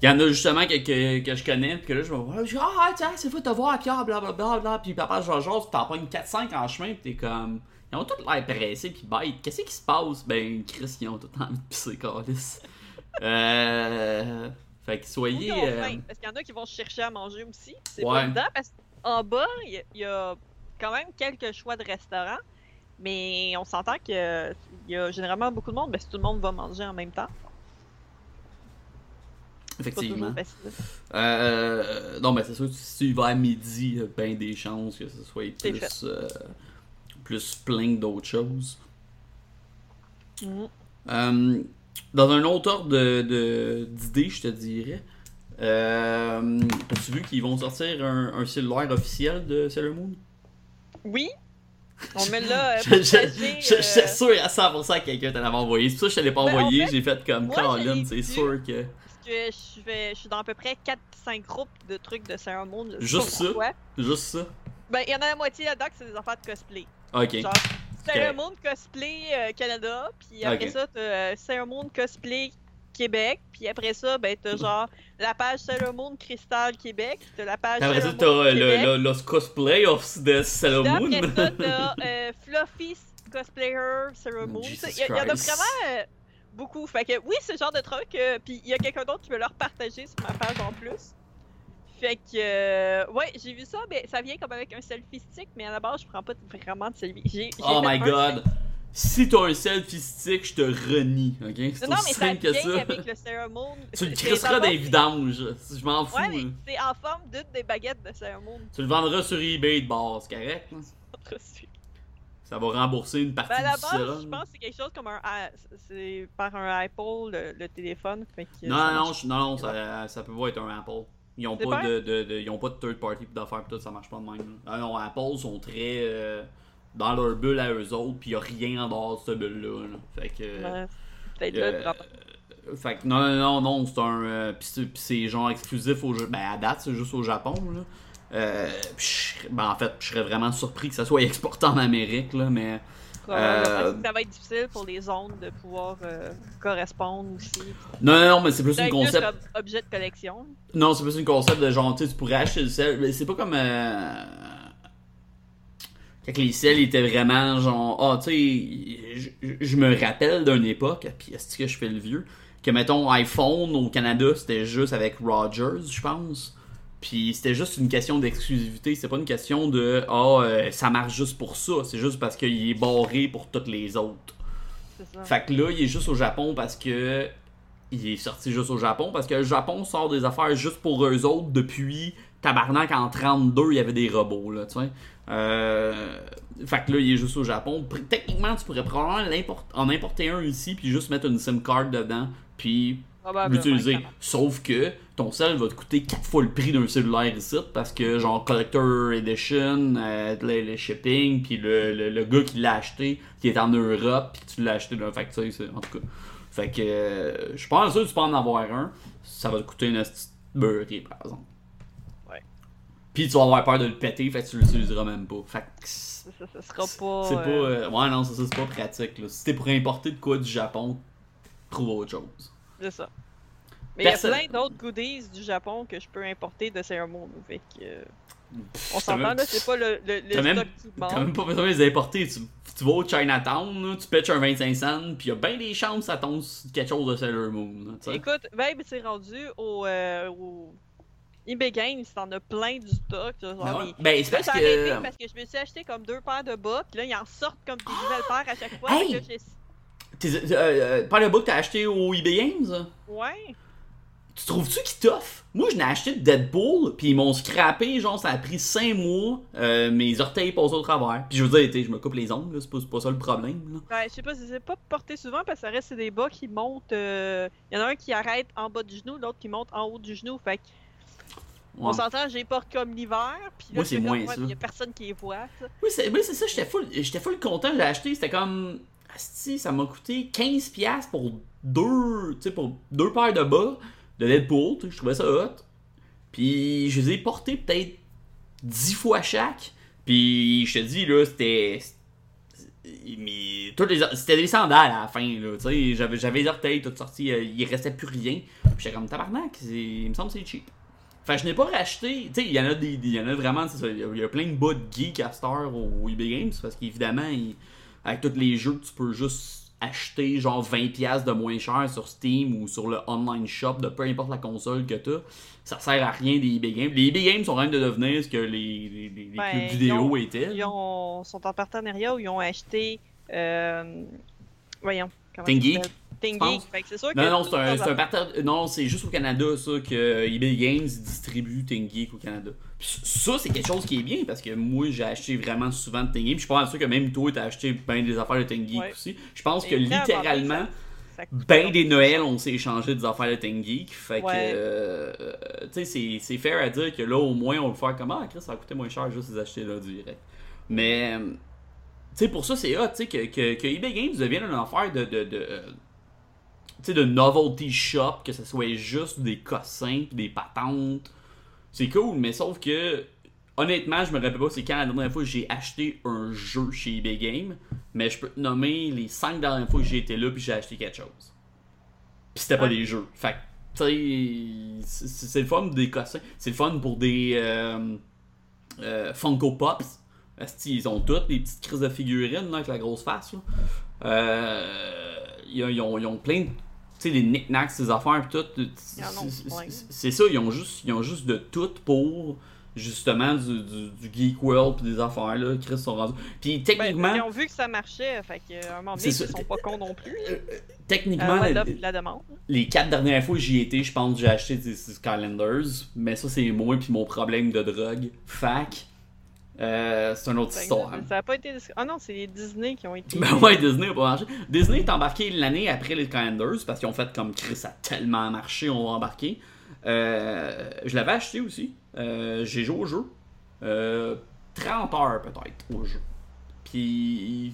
il y en a justement que, que, je connais, puis que là, je me vois, je dis, ah, tiens, c'est fou de te voir Pierre, blablabla, bla, puis papa, je jase, puis t'en pognes 4-5 en chemin, puis t'es comme. Ils ont tous l'air pressés, puis bête. Qu'est-ce qui se passe? Ben, Chris, ils ont tout envie de pisser, Carlis. euh. Fait que Ou soyez. euh, faim, parce qu'il y en a qui vont chercher à manger aussi. C'est Ouais. pas évident parce qu'en bas, il y a- il y, a quand même quelques choix de restaurants. Mais on s'entend qu'il y a généralement beaucoup de monde, parce que tout le monde va manger en même temps. Effectivement. Euh, non, mais c'est sûr que si tu vas à midi, il y a bien des chances que ce soit plus, euh, plus plein d'autres choses. Euh, dans un autre ordre de- de- d'idées, je te dirais, euh, as-tu vu qu'ils vont sortir un, un cellulaire officiel de Sailor Moon? Oui. On met là euh, Je- J'étais sûr à 100% que quelqu'un t'en avait envoyé. C'est pour ça que je te l'ai pas Ben, en envoyé. fait, J'ai fait comme Colin, c'est sûr que. parce que je, fais, je suis dans à peu près 4-5 groupes de trucs de Sailor Moon. Juste ça? pourquoi. Juste ça? Ben, il y en a la moitié là-dedans que c'est des affaires de cosplay. Ok. Genre, Cosplay euh, Canada, puis après ça, t'as euh, Cosplay Québec, puis après ça, ben t'as genre la page Sailor Moon Crystal Québec, t'as la page Après ça, t'as euh, le, le, los cosplay of the Sailor puis Moon. après ça, t'as euh, Fluffy Cosplayer Sailor Moon. Il y, en a vraiment... euh, beaucoup. Fait que oui, c'est le genre de truc. euh, Puis il y a quelqu'un d'autre qui veut leur partager sur ma page en plus. Fait que, euh, ouais, j'ai vu ça, mais ça vient comme avec un selfie stick, mais à la base, je prends pas vraiment de selfie. J'ai Oh my god. Si t'as un selfie stick, je te renie, ok? C'est aussi simple que ça. avec le. Tu le crisseras dans les vidanges. Je m'en fous. Ouais, là. c'est en forme d'une des baguettes de Sailor Moon. Tu le vendras sur eBay de base, c'est correct? là? Ça va rembourser une partie Ben, à la base, je pense que c'est quelque chose comme un. i- C'est par un Apple, le, le téléphone. Fait que Non, non, non, non, ça, ça peut pas être un Apple. Ils ont C'est pas de, de, de- ils ont pas de third party d'affaires pis tout, ça marche pas de même. Ah non, Apple sont très euh, dans leur bulle à eux autres, puis y a rien en dehors de cette bulle-là. là. Fait que. Euh, vraiment. Fait que non, non, non, non, c'est un. euh, pis c'est- genre exclusif au. Ja- Ben, à date, c'est juste au Japon, là. Euh, ben, en fait, je serais vraiment surpris que ça soit exporté en Amérique, là, mais. Euh, ça va être difficile pour les ondes de pouvoir euh, correspondre aussi. Non, non, non, mais c'est plus plus concept. comme objet de collection. Non, c'est plus une concept de genre, tu pourrais acheter le sel. Mais c'est pas comme. Euh... Quand les sels étaient vraiment genre. Ah, tu sais, je- je me rappelle d'une époque, puis est-ce que je fais le vieux, que mettons iPhone au Canada, c'était juste avec Rogers, je pense. Puis c'était juste une question d'exclusivité, c'est pas une question de ah, euh, ça marche juste pour ça, c'est juste parce qu'il est barré pour toutes les autres. C'est ça. Fait que là, il est juste au Japon parce que. Il est sorti juste au Japon parce que le Japon sort des affaires juste pour eux autres depuis Tabarnak en 32, il y avait des robots, là, tu sais. Euh, Fait que là, il est juste au Japon. Techniquement, tu pourrais probablement l'import- en importer un ici puis juste mettre une SIM card dedans puis l'utiliser. Sauf que ton sel va te coûter 4 fois le prix d'un cellulaire ici parce que genre Collector Edition, euh, le, le shipping, puis le, le, le gars qui l'a acheté, qui est en Europe, puis tu l'as acheté d'un fait que, c'est- en tout cas. Fait que euh, je pense que tu peux en avoir un, ça va te coûter une petite beurrée par exemple. Ouais. Puis tu vas avoir peur de le péter, fait que tu l'utiliseras même pas. Fait que c'est Ça, sera pas. pas. euh, euh, ouais, non, ça, ça, c'est pas pratique. Là. Si t'es pour importer de quoi du Japon, trouve autre chose. C'est ça. Mais il y a plein d'autres goodies du Japon que je peux importer de Sailor Moon. Fait que. euh, Pff, On t'as s'entend même- là, c'est pas le, le, le T'as même- stock qui T'as manque. même pas besoin de les importer. Tu, tu vas au Chinatown, là, tu pitches un 25 cents, puis y a bien des chances que ça tombe sur quelque chose de Sailor Moon. là, tu. Écoute, même c'est rendu au, euh, au eBay Games, t'en as plein du stock. genre, Ben ouais. les- Ben, c'est parce que. parce que je me suis acheté comme deux paires de bas, puis là, ils en sortent comme des nouvelles paires à chaque fois. Hey! fait que euh, euh, pas le book que t'as acheté au eBay Games Ouais. Tu trouves-tu qu'ils t'offrent Moi, je n'ai acheté de Deadpool, puis ils m'ont scrappé, genre, ça a pris 5 mois, euh, mes orteils passent au travers. Puis je veux dire, je me coupe les ongles, c'est pas, pas ça le problème. Là. Ouais, je sais pas c'est pas porté souvent parce que ça reste des bas qui montent. euh, Il y en a un qui arrête en bas du genou, l'autre qui monte en haut du genou. Fait que, on s'entend, j'ai porte comme l'hiver. Puis là, Moi, c'est moins. Il y a personne qui les voit. ça. Oui, c'est oui, ça, j'étais full, j'étais full content, j'ai acheté, c'était comme. Asti, ça m'a coûté 15$ pour deux, pour deux paires de bas de Deadpool, je trouvais ça hot. Puis je les ai portés peut-être 10 fois chaque. Puis je te dis, là, c'était. Toutes les c'était des sandales à la fin là, j'avais j'avais les orteils toutes sorties, euh, il restait plus rien. J'étais comme tabarnak, il me semble que c'est cheap. Que je n'ai pas racheté, il y en a des y en a vraiment, il y a- plein de bas de geek à heure au eBay Games parce qu'évidemment, il- avec tous les jeux que tu peux juste acheter genre 20$ de moins cher sur Steam ou sur le online shop de peu importe la console que t'as, ça sert à rien des eBay Games. Les eBay Games sont en train de devenir ce que les, les, Ben, clubs ils vidéo ont- étaient. Ils ont, sont en partenariat où ils ont acheté. Euh, voyons. Comment Fait que c'est sûr que. Non, non, c'est un, un partenaire- Non, c'est juste au Canada, ça, que eBay Games distribue Geek au Canada. Puis ça, c'est quelque chose qui est bien parce que moi, j'ai acheté vraiment souvent de Geek. Puis je suis pas mal sûr que même toi, t'as acheté ben des affaires de Geek Ouais. aussi. Je pense que Et littéralement, ça ben des Noëls, on s'est échangé des affaires de Geek. Fait que, Ouais. euh, euh, tu sais, c'est- fair à dire que là, au moins, on le fait comme Ah, Chris, ça a coûté moins cher juste les acheter là direct. Mais, euh, tu sais, pour ça, c'est hot, tu sais, que, que, que eBay Games devienne une affaire de. de, euh, sais, de novelty shop, que ce soit juste des cossins pis des patentes. C'est cool, mais sauf que, honnêtement, je me rappelle pas c'est quand la dernière fois que j'ai acheté un jeu chez eBay Games, mais je peux te nommer les 5 dernières fois que j'ai été là puis j'ai acheté quelque chose. Pis c'était pas des jeux. Fait que, tu sais, c'est le fun des cossins. C'est le fun pour des euh, euh, Funko Pops. Asti, ils ont toutes les petites crises de figurines là, avec la grosse face. là. Euh, ils, ils ont, ils ont plein de. Tu sais, les knickknacks, ces affaires, pis tout. Ont c'est- ça, ils ont, juste, ils ont juste de tout pour justement du, du, du Geek World pis des affaires là. Chris sont rendus. Puis Ben, techniquement, ils ont vu que ça marchait, fait qu'à un moment donné, ils sont pas cons non plus. euh, Euh, techniquement, ouais, et la demande. les quatre dernières fois que j'y étais, je pense que j'ai acheté des, des Skylanders. Mais ça, c'est moi puis mon problème de drogue. Fac. Euh, c'est une autre Fait que histoire. Ça a pas été. Ah non, c'est les Disney qui ont été. Ben ouais, Disney a pas marché. Disney est embarqué l'année après les Skylanders parce qu'ils ont fait comme Chris a tellement marché, on va embarquer. Euh, je l'avais acheté aussi. Euh, j'ai joué au jeu. Euh, 30 heures peut-être au jeu. Puis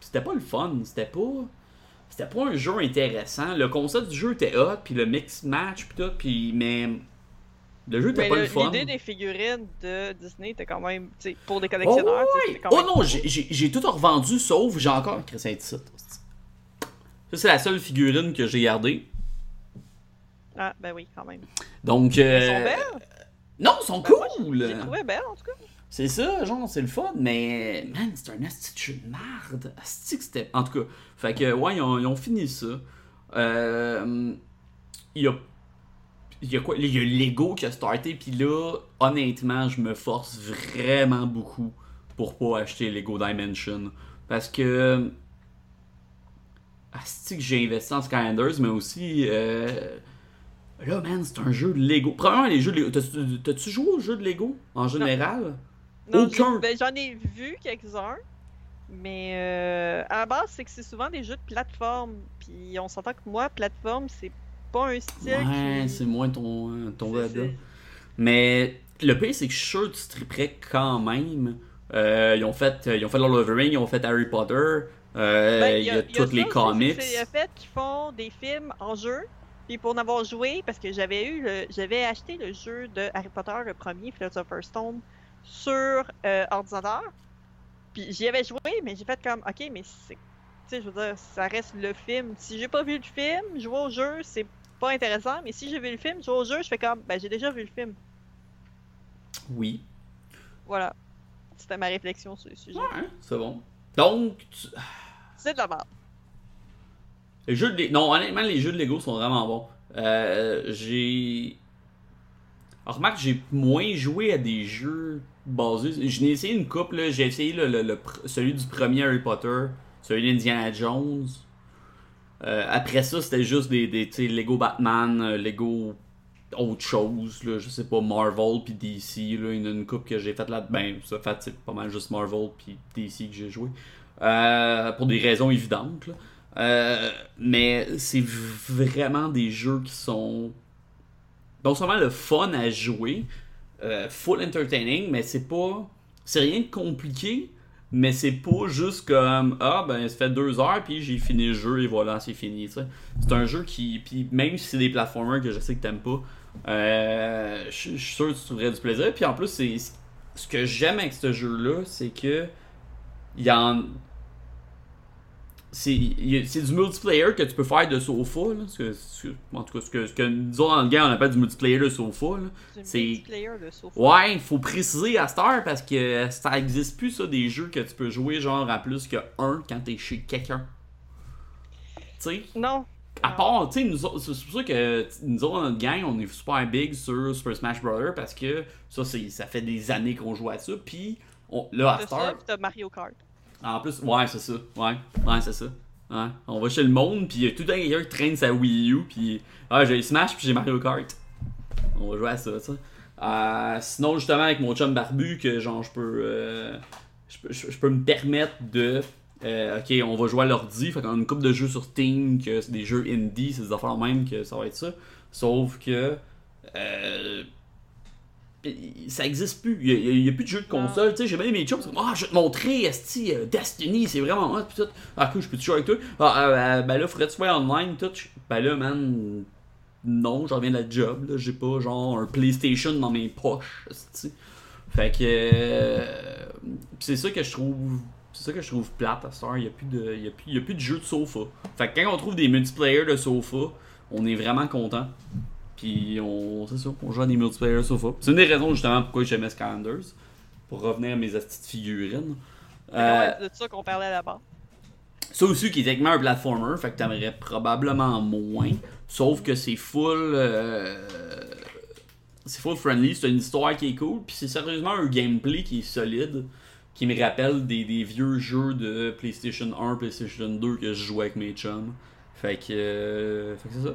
c'était pas le fun, c'était pas c'était pas un jeu intéressant. Le concept du jeu était hot, puis le mix match puis tout, puis mais le jeu était pas le- fun. l'idée des figurines de Disney était quand même, pour des Oh, collectionneurs, c'était quand Oh non, j'ai- tout revendu sauf j'ai encore Chris un titre. Ça, c'est la seule figurine que j'ai gardée. Ah, ben oui, quand même. Donc. Elles euh, sont belles. Non, ils sont Ben, moi, cool. J'ai trouvé belles, en tout cas. C'est ça, genre, c'est le fun, mais. Man, c'est un asti de jeu de merde. Asti que c'était. En tout cas, fait que, ouais, ils ont, ils ont fini ça. Euh. Il y a. Il y a quoi Il y a Lego qui a starté, puis là, honnêtement, je me force vraiment beaucoup pour pas acheter Lego Dimension. Parce que. Asti que j'ai investi en Skylanders, mais aussi. euh, Là, man, c'est un jeu de Lego. Premièrement, les jeux de Lego. T'as-tu joué aux jeux de Lego en général? Non, Aucun. ben, J'en ai vu quelques-uns, mais euh, à la base, c'est que c'est souvent des jeux de plateforme. Puis on s'entend que moi, plateforme, c'est pas un style Ouais, c'est moins ton, euh, ton Mais le pire, c'est que je suis sûr que tu quand même. Euh, ils ont fait, ils ont fait Lord of the Rings, ils ont fait Harry Potter. euh, Ben, il y a, tous les comics. Le fait qu'ils font des films en jeu. Puis pour en avoir joué, parce que j'avais eu le, j'avais acheté le jeu de Harry Potter, le premier, Philosopher's Stone, sur euh, ordinateur. Puis j'y avais joué, mais j'ai fait comme, ok, mais c'est, tu sais, je veux dire, ça reste le film. Si j'ai pas vu le film, jouer au jeu, c'est pas intéressant. Mais si j'ai vu le film, jouer au jeu, je fais comme, ben j'ai déjà vu le film. Oui. Voilà. C'était ma réflexion sur le sujet. Ouais, c'est bon. Donc, tu- C'est de la merde. les jeux de Lego- Non, honnêtement, les jeux de Lego sont vraiment bons. Euh, j'ai. Remarque, j'ai moins joué à des jeux basés. Je n'ai essayé une couple. J'ai essayé le, le- le celui du premier Harry Potter, celui d'Indiana Jones. Euh, après ça, c'était juste des, des Lego Batman, euh, Lego autre chose, là, je sais pas, Marvel puis DC. Il y en a une coupe que j'ai faite là. Ben, ça fait c'est pas mal juste Marvel puis DC que j'ai joué. Euh, pour des raisons évidentes. là. Mais c'est vraiment des jeux qui sont non seulement le fun à jouer, full entertaining, mais c'est pas. C'est rien de compliqué, mais c'est pas juste comme Ah ben ça fait deux heures puis j'ai fini le jeu et voilà, c'est fini. C'est un jeu qui. Puis même si c'est des platformers que je sais que t'aimes pas, euh, je suis sûr que tu trouverais du plaisir. Puis en plus, c'est ce que j'aime avec ce jeu-là, c'est que il y en c'est du multiplayer que tu peux faire de sofa là, ce que- ce que- en tout cas ce que, ce que nous autres dans le game on appelle du multiplayer de sofa. C'est multiplayer de sofa. Ouais, il faut préciser à cette heure parce que ça existe plus ça des jeux que tu peux jouer genre à plus que un quand t'es chez quelqu'un. Tu sais, Non. à part, tu sais, c'est pour ça que nous autres, dans notre gang, on est super big sur Super Smash Bros. parce que ça, ça fait des années qu'on joue à ça. Puis on- là, à cette heure, Mario Kart. En plus, ouais, c'est ça. Ouais, ouais, c'est ça. Ouais. On va chez le monde, puis tout un quelqu'un qui traîne sa Wii U, puis ah, j'ai Smash, puis j'ai Mario Kart. On va jouer à ça, ça. Euh, sinon, justement, avec mon chum barbu, que genre, je peux, euh, je peux, peux me permettre de. euh, ok, on va jouer à l'ordi, fait qu'on a une coupe de jeux sur Steam, que c'est des jeux indie, c'est des affaires même que ça va être ça. Sauf que. Ça existe plus. Il n'y a, plus de jeux de console. Tu sais, j'ai bien mes chums. Ah, je vais te montrer, esti, euh, Destiny, c'est vraiment hot. Puis tout. Ah, cool, je peux te jouer avec toi? Ah, euh, euh, ben là, faudrait que tu sois online. Tout. Ben là, man, non, je reviens de la job. là. J'ai pas genre un PlayStation dans mes poches. esti. Fait que. euh, c'est ça que je trouve. C'est ça que je trouve plate à cette heure. Il n'y a, plus de- y a, plus- il y a plus de jeux de sofa. Fait que quand on trouve des multiplayer de sofa, on est vraiment content. Puis on, c'est ça, on joue à des multiplayer sofa. C'est une des raisons justement pourquoi j'aimais Skylanders. Pour revenir à mes petites figurines. C'est Euh, de ça qu'on parlait là-bas. Ça aussi qui est techniquement un platformer, fait que t'aimerais probablement moins. Sauf que c'est full. euh, c'est full friendly, c'est une histoire qui est cool, puis c'est sérieusement un gameplay qui est solide, qui me rappelle des, des vieux jeux de PlayStation 1, PlayStation 2 que je jouais avec mes chums. Fait que. euh, fait que c'est ça.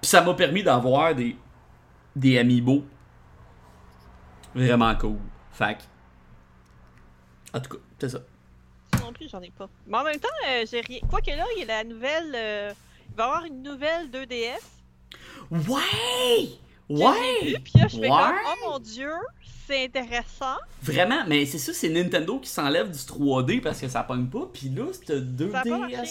Puis ça m'a permis d'avoir des, des amiibo vraiment cool. Fac. En tout cas, c'est ça. Non plus, j'en ai pas. Mais en même temps, euh, j'ai rien. Quoique là, il y a la nouvelle. Euh, il va y avoir une nouvelle 2DS. Ouais! Ouais! Là, je oh mon dieu, c'est intéressant. Vraiment, mais c'est ça, c'est Nintendo qui s'enlève du 3D parce que ça pogne pas. Puis là, c'est 2DS-là,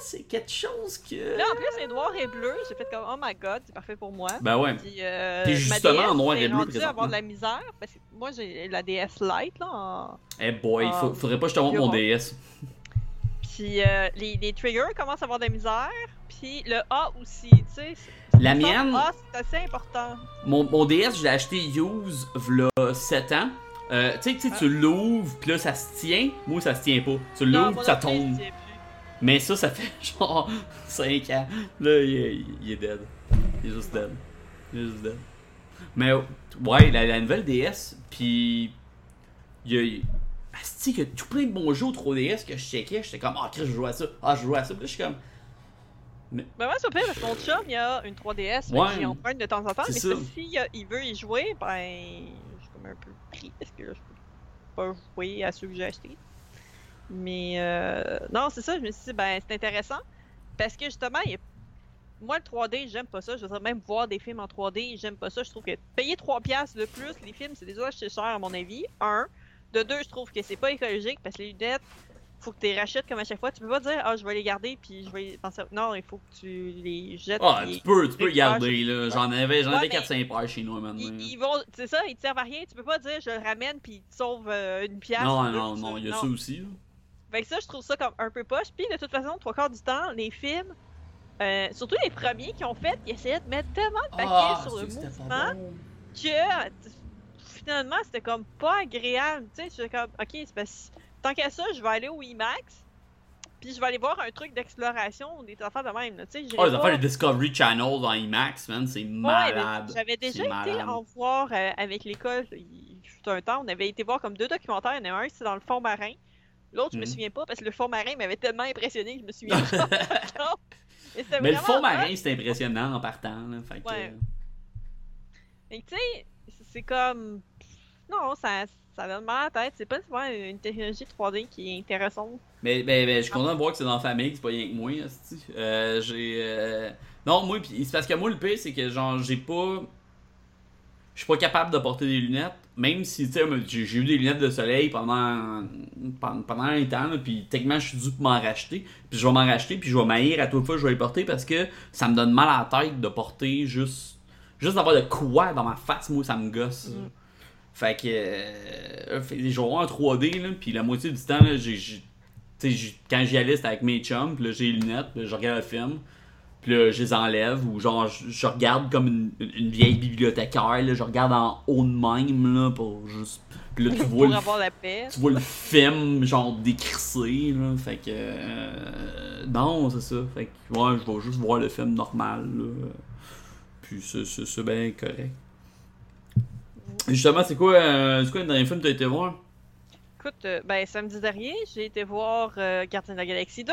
c'est quelque chose que. Là, en plus, c'est noir et bleu. J'ai fait comme, oh my god, c'est parfait pour moi. Ben ouais. Puis, euh, Puis justement, en noir et bleu, à avoir présentement. de la misère. Parce que moi, j'ai la DS Lite, là. en- Eh boy, Ah, faut- faudrait pas que je te montre mon. DS. Puis euh, les, les triggers commencent à avoir de la misère. Puis le A aussi, tu sais. La le mienne- A, c'est assez important. Mon, mon DS, je l'ai acheté use v'là 7 ans. Euh, tu sais, tu sais, tu l'ouvres, puis là, ça se tient. Moi, ça se tient pas. Tu l'ouvres, ça tombe. plus. Mais ça, ça fait genre 5 ans. Là, il est, il est dead. Il est juste dead. Il est juste dead. Mais ouais, la, la nouvelle DS, puis il y a. il- Asti, y a tout plein de bons jeux au 3DS que je checkais. J'étais comme, ah, Chris, je joue à ça. Ah, je joue à ça. Puis là, je suis comme, Ben moi, c'est pire parce que mon chum, il a une 3DS. fait Ouais. J'y emprunte de temps en temps. Mais s'il il veut y jouer, ben. Je suis comme un peu pris parce que là, je peux pas jouer à ceux que j'ai achetés. Mais. Euh... Non, c'est ça. Je me suis dit, ben, c'est intéressant. Parce que justement, il y a- moi, le 3D, j'aime pas ça. Je veux même voir des films en 3D, j'aime pas ça. Je trouve que payer 3$ piastres de plus, les films, c'est déjà acheté cher, à mon avis. Un. De deux, je trouve que c'est pas écologique parce que les lunettes, faut que tu les rachètes comme à chaque fois. Tu peux pas dire, ah, je vais les garder puis je vais les penser. Non, il faut que tu les jettes. ah, tu peux, tu peux les garder, là. J'en avais, j'en Ouais, avais mais 4-5 paires chez nous, maintenant. Ils, ils vont, c'est ça, ils te servent à rien. Tu peux pas dire, je le ramène puis ils te sauvent euh, une pièce. Non, non, non, il y a ça aussi, là. Fait que ça, je trouve ça comme un peu poche. Puis de toute façon, trois quarts du temps, les films, euh, surtout les premiers qu'ils ont fait, ils essayaient de mettre tellement de paquets Ah, sur le mouvement bon. que finalement, c'était comme pas agréable. Tu sais, j'étais comme, ok, c'est parce tant qu'à ça, je vais aller au IMAX. Puis je vais aller voir un truc d'exploration ou des affaires de même. Tu sais, Ah, les pas- affaires de Discovery Channel dans IMAX, man, c'est Ouais, malade. J'avais déjà été malade. en voir euh, avec l'école. Il fut un temps, on avait été voir comme deux documentaires. Il y en a un, c'est dans le fond marin. L'autre, je me Mhm. souviens pas parce que le fond marin m'avait tellement impressionné que je me souviens pas. Mais le fond marin, c'est impressionnant en partant, là. Fait que, Ouais. Et tu sais, c'est comme. Non, ça, ça donne mal à la tête. C'est pas souvent une technologie 3D qui est intéressante. Mais, mais, mais je suis content de voir que c'est dans la famille, que c'est pas rien que moi. Euh, j'ai. euh, Non, moi, c'est parce que moi, le pire, c'est que, genre, j'ai pas. Je suis pas capable de porter des lunettes, même si, j'ai eu des lunettes de soleil pendant, pendant, pendant un temps, là, puis techniquement, je suis dû pour m'en racheter. Puis je vais m'en racheter, puis je vais m'haïr à toute fois je vais les porter parce que ça me donne mal à la tête de porter juste. Juste d'avoir de quoi dans ma face, moi, ça me gosse. Mm. Fait que. Euh, fait- je vais voir en 3D, là, puis la moitié du temps, là, quand j'y allais, c'était avec mes chums, puis là, j'ai les lunettes, puis je regarde le film, puis là, je les enlève, ou genre, je, je regarde comme une, une vieille bibliothécaire, là, je regarde en haut de même, là, pour juste. Puis là, tu vois, pour le, avoir la paix. tu vois le film, genre, décrissé, là, fait que. euh, non, c'est ça, fait que, ouais, je vais juste voir le film normal, là. Puis c'est bien correct. Justement, c'est quoi, euh, c'est quoi le dernier film que t'as été voir? Écoute, euh, ben samedi dernier, j'ai été voir euh, Gardien de la Galaxie 2.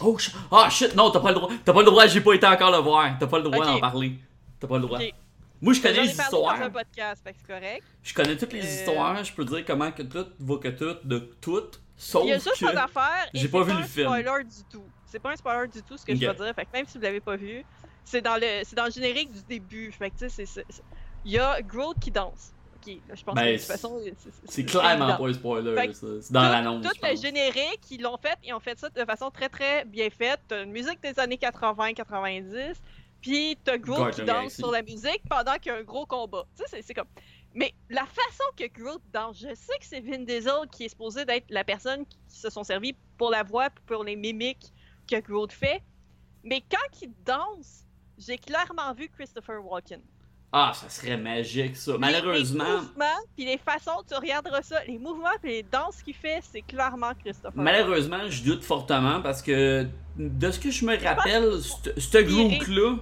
Oh, sh- ah shit, non, t'as pas le droit. T'as pas le droit, j'ai pas été encore le voir. T'as pas le droit d'en parler. T'as pas le droit. Moi, je connais ai les dans histoires. un podcast, fait que c'est correct. Je connais toutes les Euh, histoires. Je peux dire comment que tout va que tout de tout. Sauf Il y a juste que. affaire. j'ai pas c'est vu le un film. spoiler du tout. C'est pas un spoiler du tout ce que je veux dire. Fait que même si vous l'avez pas vu, c'est dans le c'est dans le générique du début. Fait que tu sais, c'est- c'est- c'est- il y a Groot qui danse. Je pense Ben, que de toute façon, c'est- clairement pas un spoiler. C'est dans tout, l'annonce. Tout je le générique, ils l'ont fait, ils ont fait ça de façon très très bien faite. T'as une musique des années 80-90, puis t'as Groot qui danse sur la musique pendant qu'il y a un gros combat. Tu sais, c'est- comme. Mais la façon que Groot danse, je sais que c'est Vin Diesel qui est supposé d'être la personne qui se sont servis pour la voix, pour les mimiques que Groot fait, mais quand il danse, j'ai clairement vu Christopher Walken. Ah, ça serait magique, ça. Les- Malheureusement, Les mouvements, puis les façons, tu regarderas ça, les mouvements puis les danses qu'il fait, c'est clairement Christopher. malheureusement, je doute fortement parce que de ce que je me rappelle, ce groupe-là,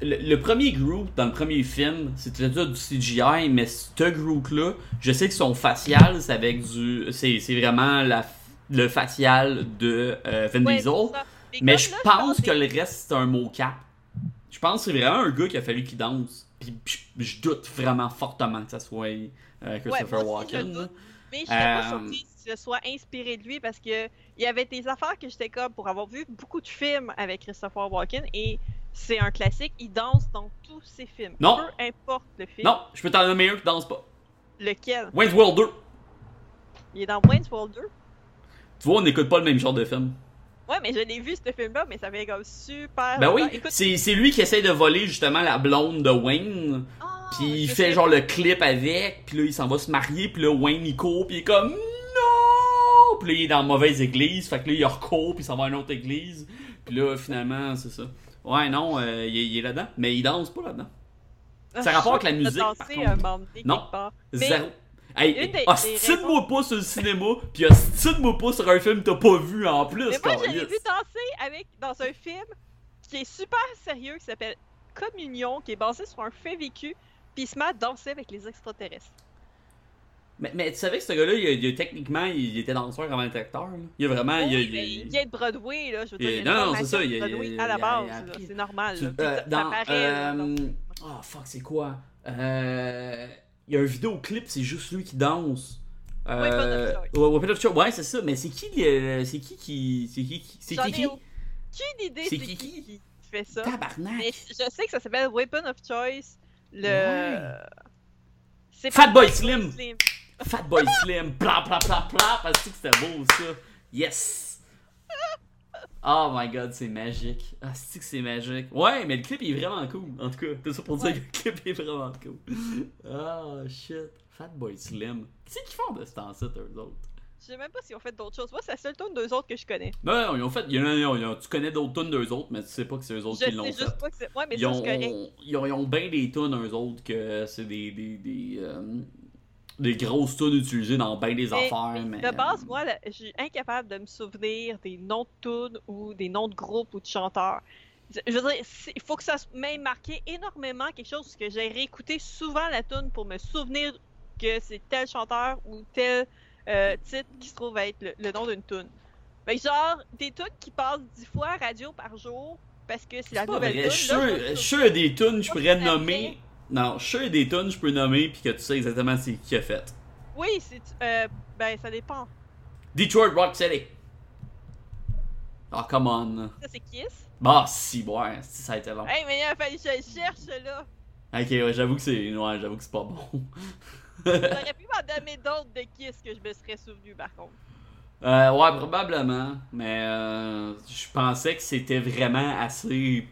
le, le premier groupe dans le premier film, c'était du CGI, mais ce groupe-là, je sais que son facial, c'est avec du. C'est vraiment la, le facial de euh, Vin Ouais, Diesel. Mais je pense que le reste, c'est un mot-cap. Je pense que c'est vraiment un gars qui a fallu qu'il danse. Puis je, doute vraiment fortement que ça soit euh, Christopher Walken. Mais je serais pas Euh, surprise que ce soit inspiré de lui parce que il y avait des affaires que j'étais comme pour avoir vu beaucoup de films avec Christopher Walken et c'est un classique, il danse dans tous ses films. Non. Peu importe le film. Non, je peux t'en nommer un qui danse pas. Lequel? Wayne's World 2. Il est dans Wayne's World 2. Tu vois, on n'écoute pas le même genre de film. Ouais, mais je l'ai vu ce film-là, mais ça fait comme super. Ben oui, c'est c'est lui qui essaie de voler justement la blonde de Wayne. ah, Puis il fait sais. genre le clip avec. Puis là, il s'en va se marier. Puis là, Wayne il court. Puis il est comme non. Puis là, il est dans la mauvaise église. Fait que là, il recourt. Puis il s'en va à une autre église. Puis là, finalement, c'est ça. Ouais, non, euh, il, est- il est là-dedans. Mais il danse pas là-dedans. Ah, ça a rapport avec la musique, par contre. donné, Non. Zéro. Hey, des- hostile-moi pas sur le cinéma, pis hostile-moi pas sur un film que t'as pas vu en plus, Mais moi, câlisse. vu danser avec, dans un film qui est super sérieux, qui s'appelle Communion, qui est basé sur un fait vécu, puis il se met à danser avec les extraterrestres. Mais, mais tu savais que ce gars-là, il, il techniquement, il était danseur avant d'être acteur, là. Il a vraiment. il Oui, mais il vient de Broadway, là, je veux dire, non, non, c'est ça, il- Broadway à la base, c'est normal. Tu- là, euh, ça, ça dans. paraît, là, euh, donc. Ah, fuck, c'est quoi? Euh. Il y a un vidéoclip, c'est juste lui qui danse. Weapon of Euh, Choice. ouais, Weapon of Choice, ouais, c'est ça, mais c'est qui, le- c'est qui qui, c'est qui, qui- c'est qui ai qui, aucune idée C'est qui qui fait ça. tabarnak, Mais je sais que ça s'appelle Weapon of Choice. Le. Fatboy Slim. Fatboy Slim, pla pla pla pla, parce que c'était beau ça. Yes! Oh my god, c'est magique. Ah, c'est que c'est magique? Ouais, mais le clip il est vraiment cool. En tout cas, c'est ça pour dire que le clip est vraiment cool. Oh shit. Fatboy Slim. Qu'est-ce qu'ils font de ce temps-ci, eux autres? Je sais même pas s'ils ont fait d'autres choses. Moi, c'est la seule tune d'eux autres que je connais. Non, non, ils ont fait. ils ont- tu connais d'autres tunes d'eux autres, mais tu sais pas que c'est eux autres Je qui l'ont fait. juste pas que c'est. Ouais, mais Ils ça, ont, c'est correct. ils ont, ils ont bien des tunes, eux autres, que c'est des, des, des, euh, des grosses tunes utilisées dans bien des Mais- affaires. Mais, De base, moi, je suis incapable de me souvenir des noms de tunes ou des noms de groupes ou de chanteurs. Je veux dire, il faut que ça m'ait marqué énormément quelque chose que j'ai réécouté souvent la tune pour me souvenir que c'est tel chanteur ou tel euh, titre qui se trouve être le, le nom d'une tune. Fait que genre, des tunes qui passent dix fois à radio par jour parce que c'est la nouvelle tune. Je suis des tunes, je pourrais nommer. Non, je sûr des tunes, je peux nommer, puis que tu sais exactement c'est qui a fait. Oui, c'est. euh, ben, ça dépend. Detroit Rock City. Ah, come on. Ça, c'est Kiss. Bah, si, ouais, si, ça a été long. Hey, mais il a fallu que je cherche, là. Ok, ouais, j'avoue que c'est. Ouais, j'avoue que c'est pas bon. J'aurais pu m'en donner d'autres de Kiss que je me serais souvenu, par contre. Euh, ouais, probablement. Mais euh, je pensais que c'était vraiment assez.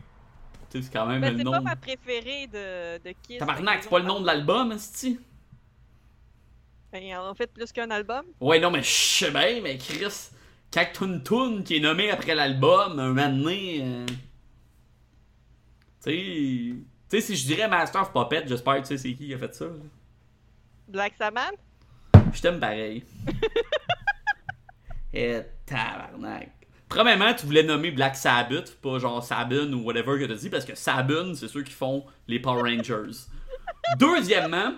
C'est quand même Ben, le c'est nom. pas ma préférée de, de Kiss. Tabarnak, c'est pas le nom de l'album, esti? Ben, ils en ont fait plus qu'un album. Ouais, non, mais je sais bien, mais Chris, une tune qui est nommée après l'album, un moment donné. euh, Tu sais. Tu sais, si je dirais Master of Puppet, j'espère que tu sais c'est qui qui a fait ça. là. Black Sabbath? Je t'aime pareil. Et tabarnak. Premièrement, tu voulais nommer Black Sabbath, pas genre Sabin ou whatever que t'as dit, parce que Sabin, c'est ceux qui font les Power Rangers. Deuxièmement,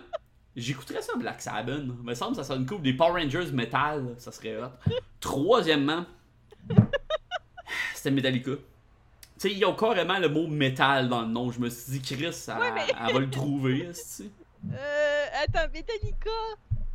j'écouterais ça Black Sabbath. Il me semble que ça serait une coupe des Power Rangers metal, ça serait hot. Troisièmement, c'était Metallica. Tu sais, il y a carrément le mot métal dans le nom. Je me suis dit, Chris, elle, Ouais, mais- elle va le trouver. Euh, attends, Metallica.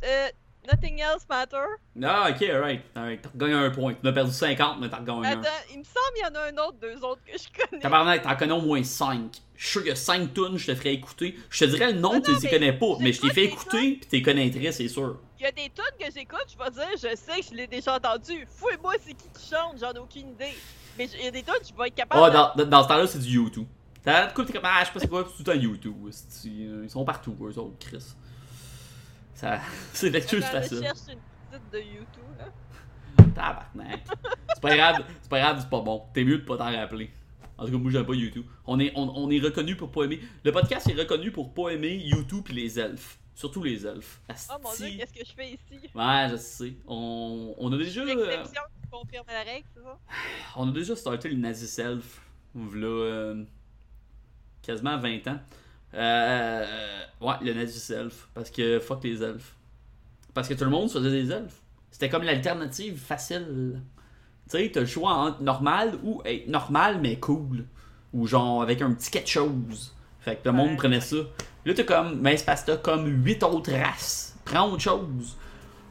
Euh, Nothing Else Matter. Ah, ok, alright. alright. T'as gagné un point. Tu as perdu 50, mais t'as gagné un. Attends, il me semble qu'il y en a un autre, deux autres que je connais. Tabarnak, t'en connais au moins 5. Je suis sûr qu'il y a 5 tunes, je te ferais écouter. Je te dirais le nom, tu les connais pas, mais je t'ai fait écouter, pis t'es connaîtrais, c'est sûr. Il y a des tunes que j'écoute, je vais dire, je sais que je l'ai déjà entendu. Fouille-moi c'est qui qui chante, j'en ai aucune idée. Mais il y a des tunes, je vais être capable Ah, de... dans, dans, ce temps-là, c'est du YouTube. T'as de quoi, t'es comme, ah, je sais pas c'est quoi, c'est tout le temps YouTube. Ils sont partout, eux autres, Chris. Ça, c'est l'excuse Je facile. cherche une petite de YouTube, là. Tabarnak. C'est pas grave, c'est pas grave, c'est pas bon. T'es mieux de pas t'en rappeler. En tout cas, moi, j'aime pas YouTube. On est, on, on est reconnu pour pas aimer. Le podcast est reconnu pour pas aimer YouTube et les elfes. Surtout les elfes. Oh mon dieu, Asti. qu'est-ce que je fais ici? Ouais, je sais. On, on a déjà. euh, L'exception qui confirme la règle, c'est ça? On a déjà starté le Nazi Self. V'là euh, quasiment 20 ans. Euh, ouais, le Nazi Self. Parce que fuck les elfes. Parce que tout le monde faisait des elfes. C'était comme l'alternative facile. Tu sais, t'as le choix entre normal ou être normal mais cool. Ou genre avec un petit quelque chose. Fait que le monde Ouais. prenait ça. Là, t'as comme, mais c'est parce que t'as comme 8 autres races. Prends autre chose.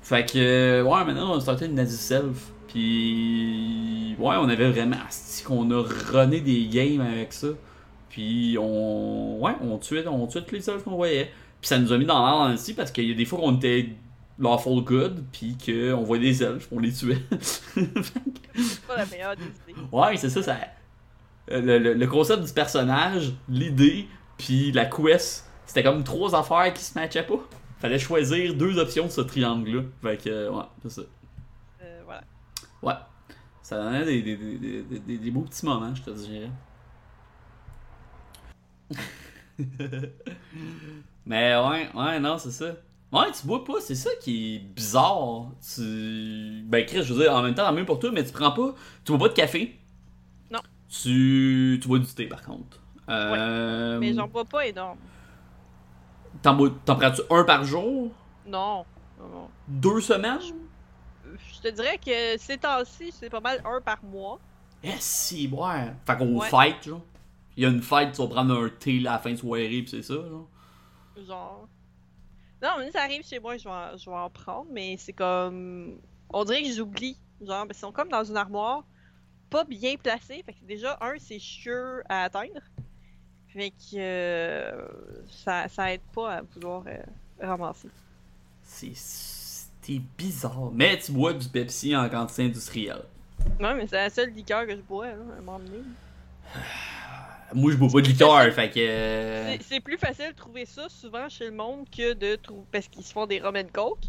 Fait que, euh, ouais, maintenant, on a starté une Nazi Self. Puis, ouais, on avait vraiment, qu'on a runné des games avec ça. Puis, on, ouais, on tuait, on tuait tous les elfes qu'on voyait. Puis, ça nous a mis dans l'ordre aussi parce qu'il y a des fois qu'on était lawful good, puis qu'on voyait des elfes, on les tuait. C'est pas la meilleure des idées. ouais, c'est ça, ça. Le, le- le concept du personnage, l'idée, puis la quest, c'était comme trois affaires qui se matchaient pas. Fallait choisir deux options de ce triangle-là. Fait que, ouais, c'est ça. Euh, voilà. Ouais. Ça donnait des, des, des, des, des- des beaux petits moments, je te dirais. Mais ouais, ouais, non, c'est ça. Ouais, tu bois pas, c'est ça qui est bizarre. Tu. Ben, Chris, je veux dire, en même temps, tant mieux pour toi, mais tu prends pas. Tu bois pas de café. Non. Tu. Tu bois du thé, par contre. Euh... Mais j'en bois pas énorme. T'en bois- t'en prends-tu un par jour? Non. non, non. Deux semaines? Je te dirais que ces temps-ci, c'est pas mal un par mois. Eh, si, ouais. Fait qu'on Ouais. fête, genre. Il y a une fête, tu vas prendre un thé là, à la fin de soirée, pis c'est ça, genre. Genre. Non, mais ça arrive chez moi, je vais en, je vais en prendre, mais c'est comme. On dirait que j'oublie. Genre, parce qu'ils sont comme dans une armoire, pas bien placée. Fait que déjà, un, c'est chieux à atteindre. Fait que euh, ça, ça aide pas à vouloir euh, ramasser. C'est. C'était bizarre. Mais tu bois du Pepsi en quantité industrielle. Non, mais c'est la seule liqueur que je bois, là, à un moment donné. Moi, je bois pas de liqueur, fait que. euh, C'est- plus facile de trouver ça souvent chez le monde que de trouver. Parce qu'ils se font des rum and coke.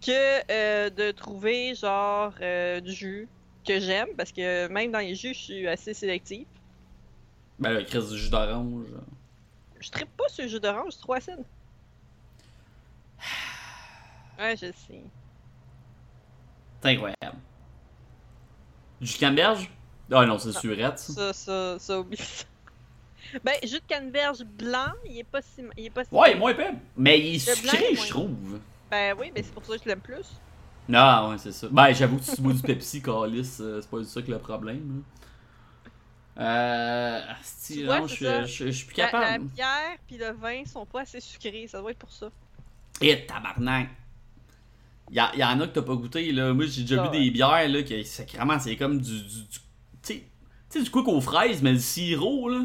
Que euh, de trouver genre euh, du jus que j'aime. Parce que même dans les jus, je suis assez sélective. Ben là, Chris du jus d'orange. Je trippe pas sur le jus d'orange, c'est trop acide. Ouais, je sais. C'est incroyable. Du canneberge Ah non, c'est surette, ça. Ça, ça, ça, oublie ça. Ben, jus de canneberge blanc, il est pas si. Il est pas si Ouais, moins peu. Mais il est sucré, est je trouve. Ben oui, mais c'est pour ça que je l'aime plus. Non, ouais, c'est ça. Ben, j'avoue que si tu bois du Pepsi, Calis, euh, c'est pas ça que le problème. là. Euh. asti, Tu vois, non, je je je- je suis plus La, la capable. bière puis le vin sont pas assez sucrés, ça doit être pour ça. Et tabarnak. Il y, en a que t'as pas goûté, là. Moi, j'ai déjà Ah vu ouais. des bières, là, que sacrément, c'est comme du. du, du- tu sais, tu sais, du quick aux fraises, mais le sirop, là.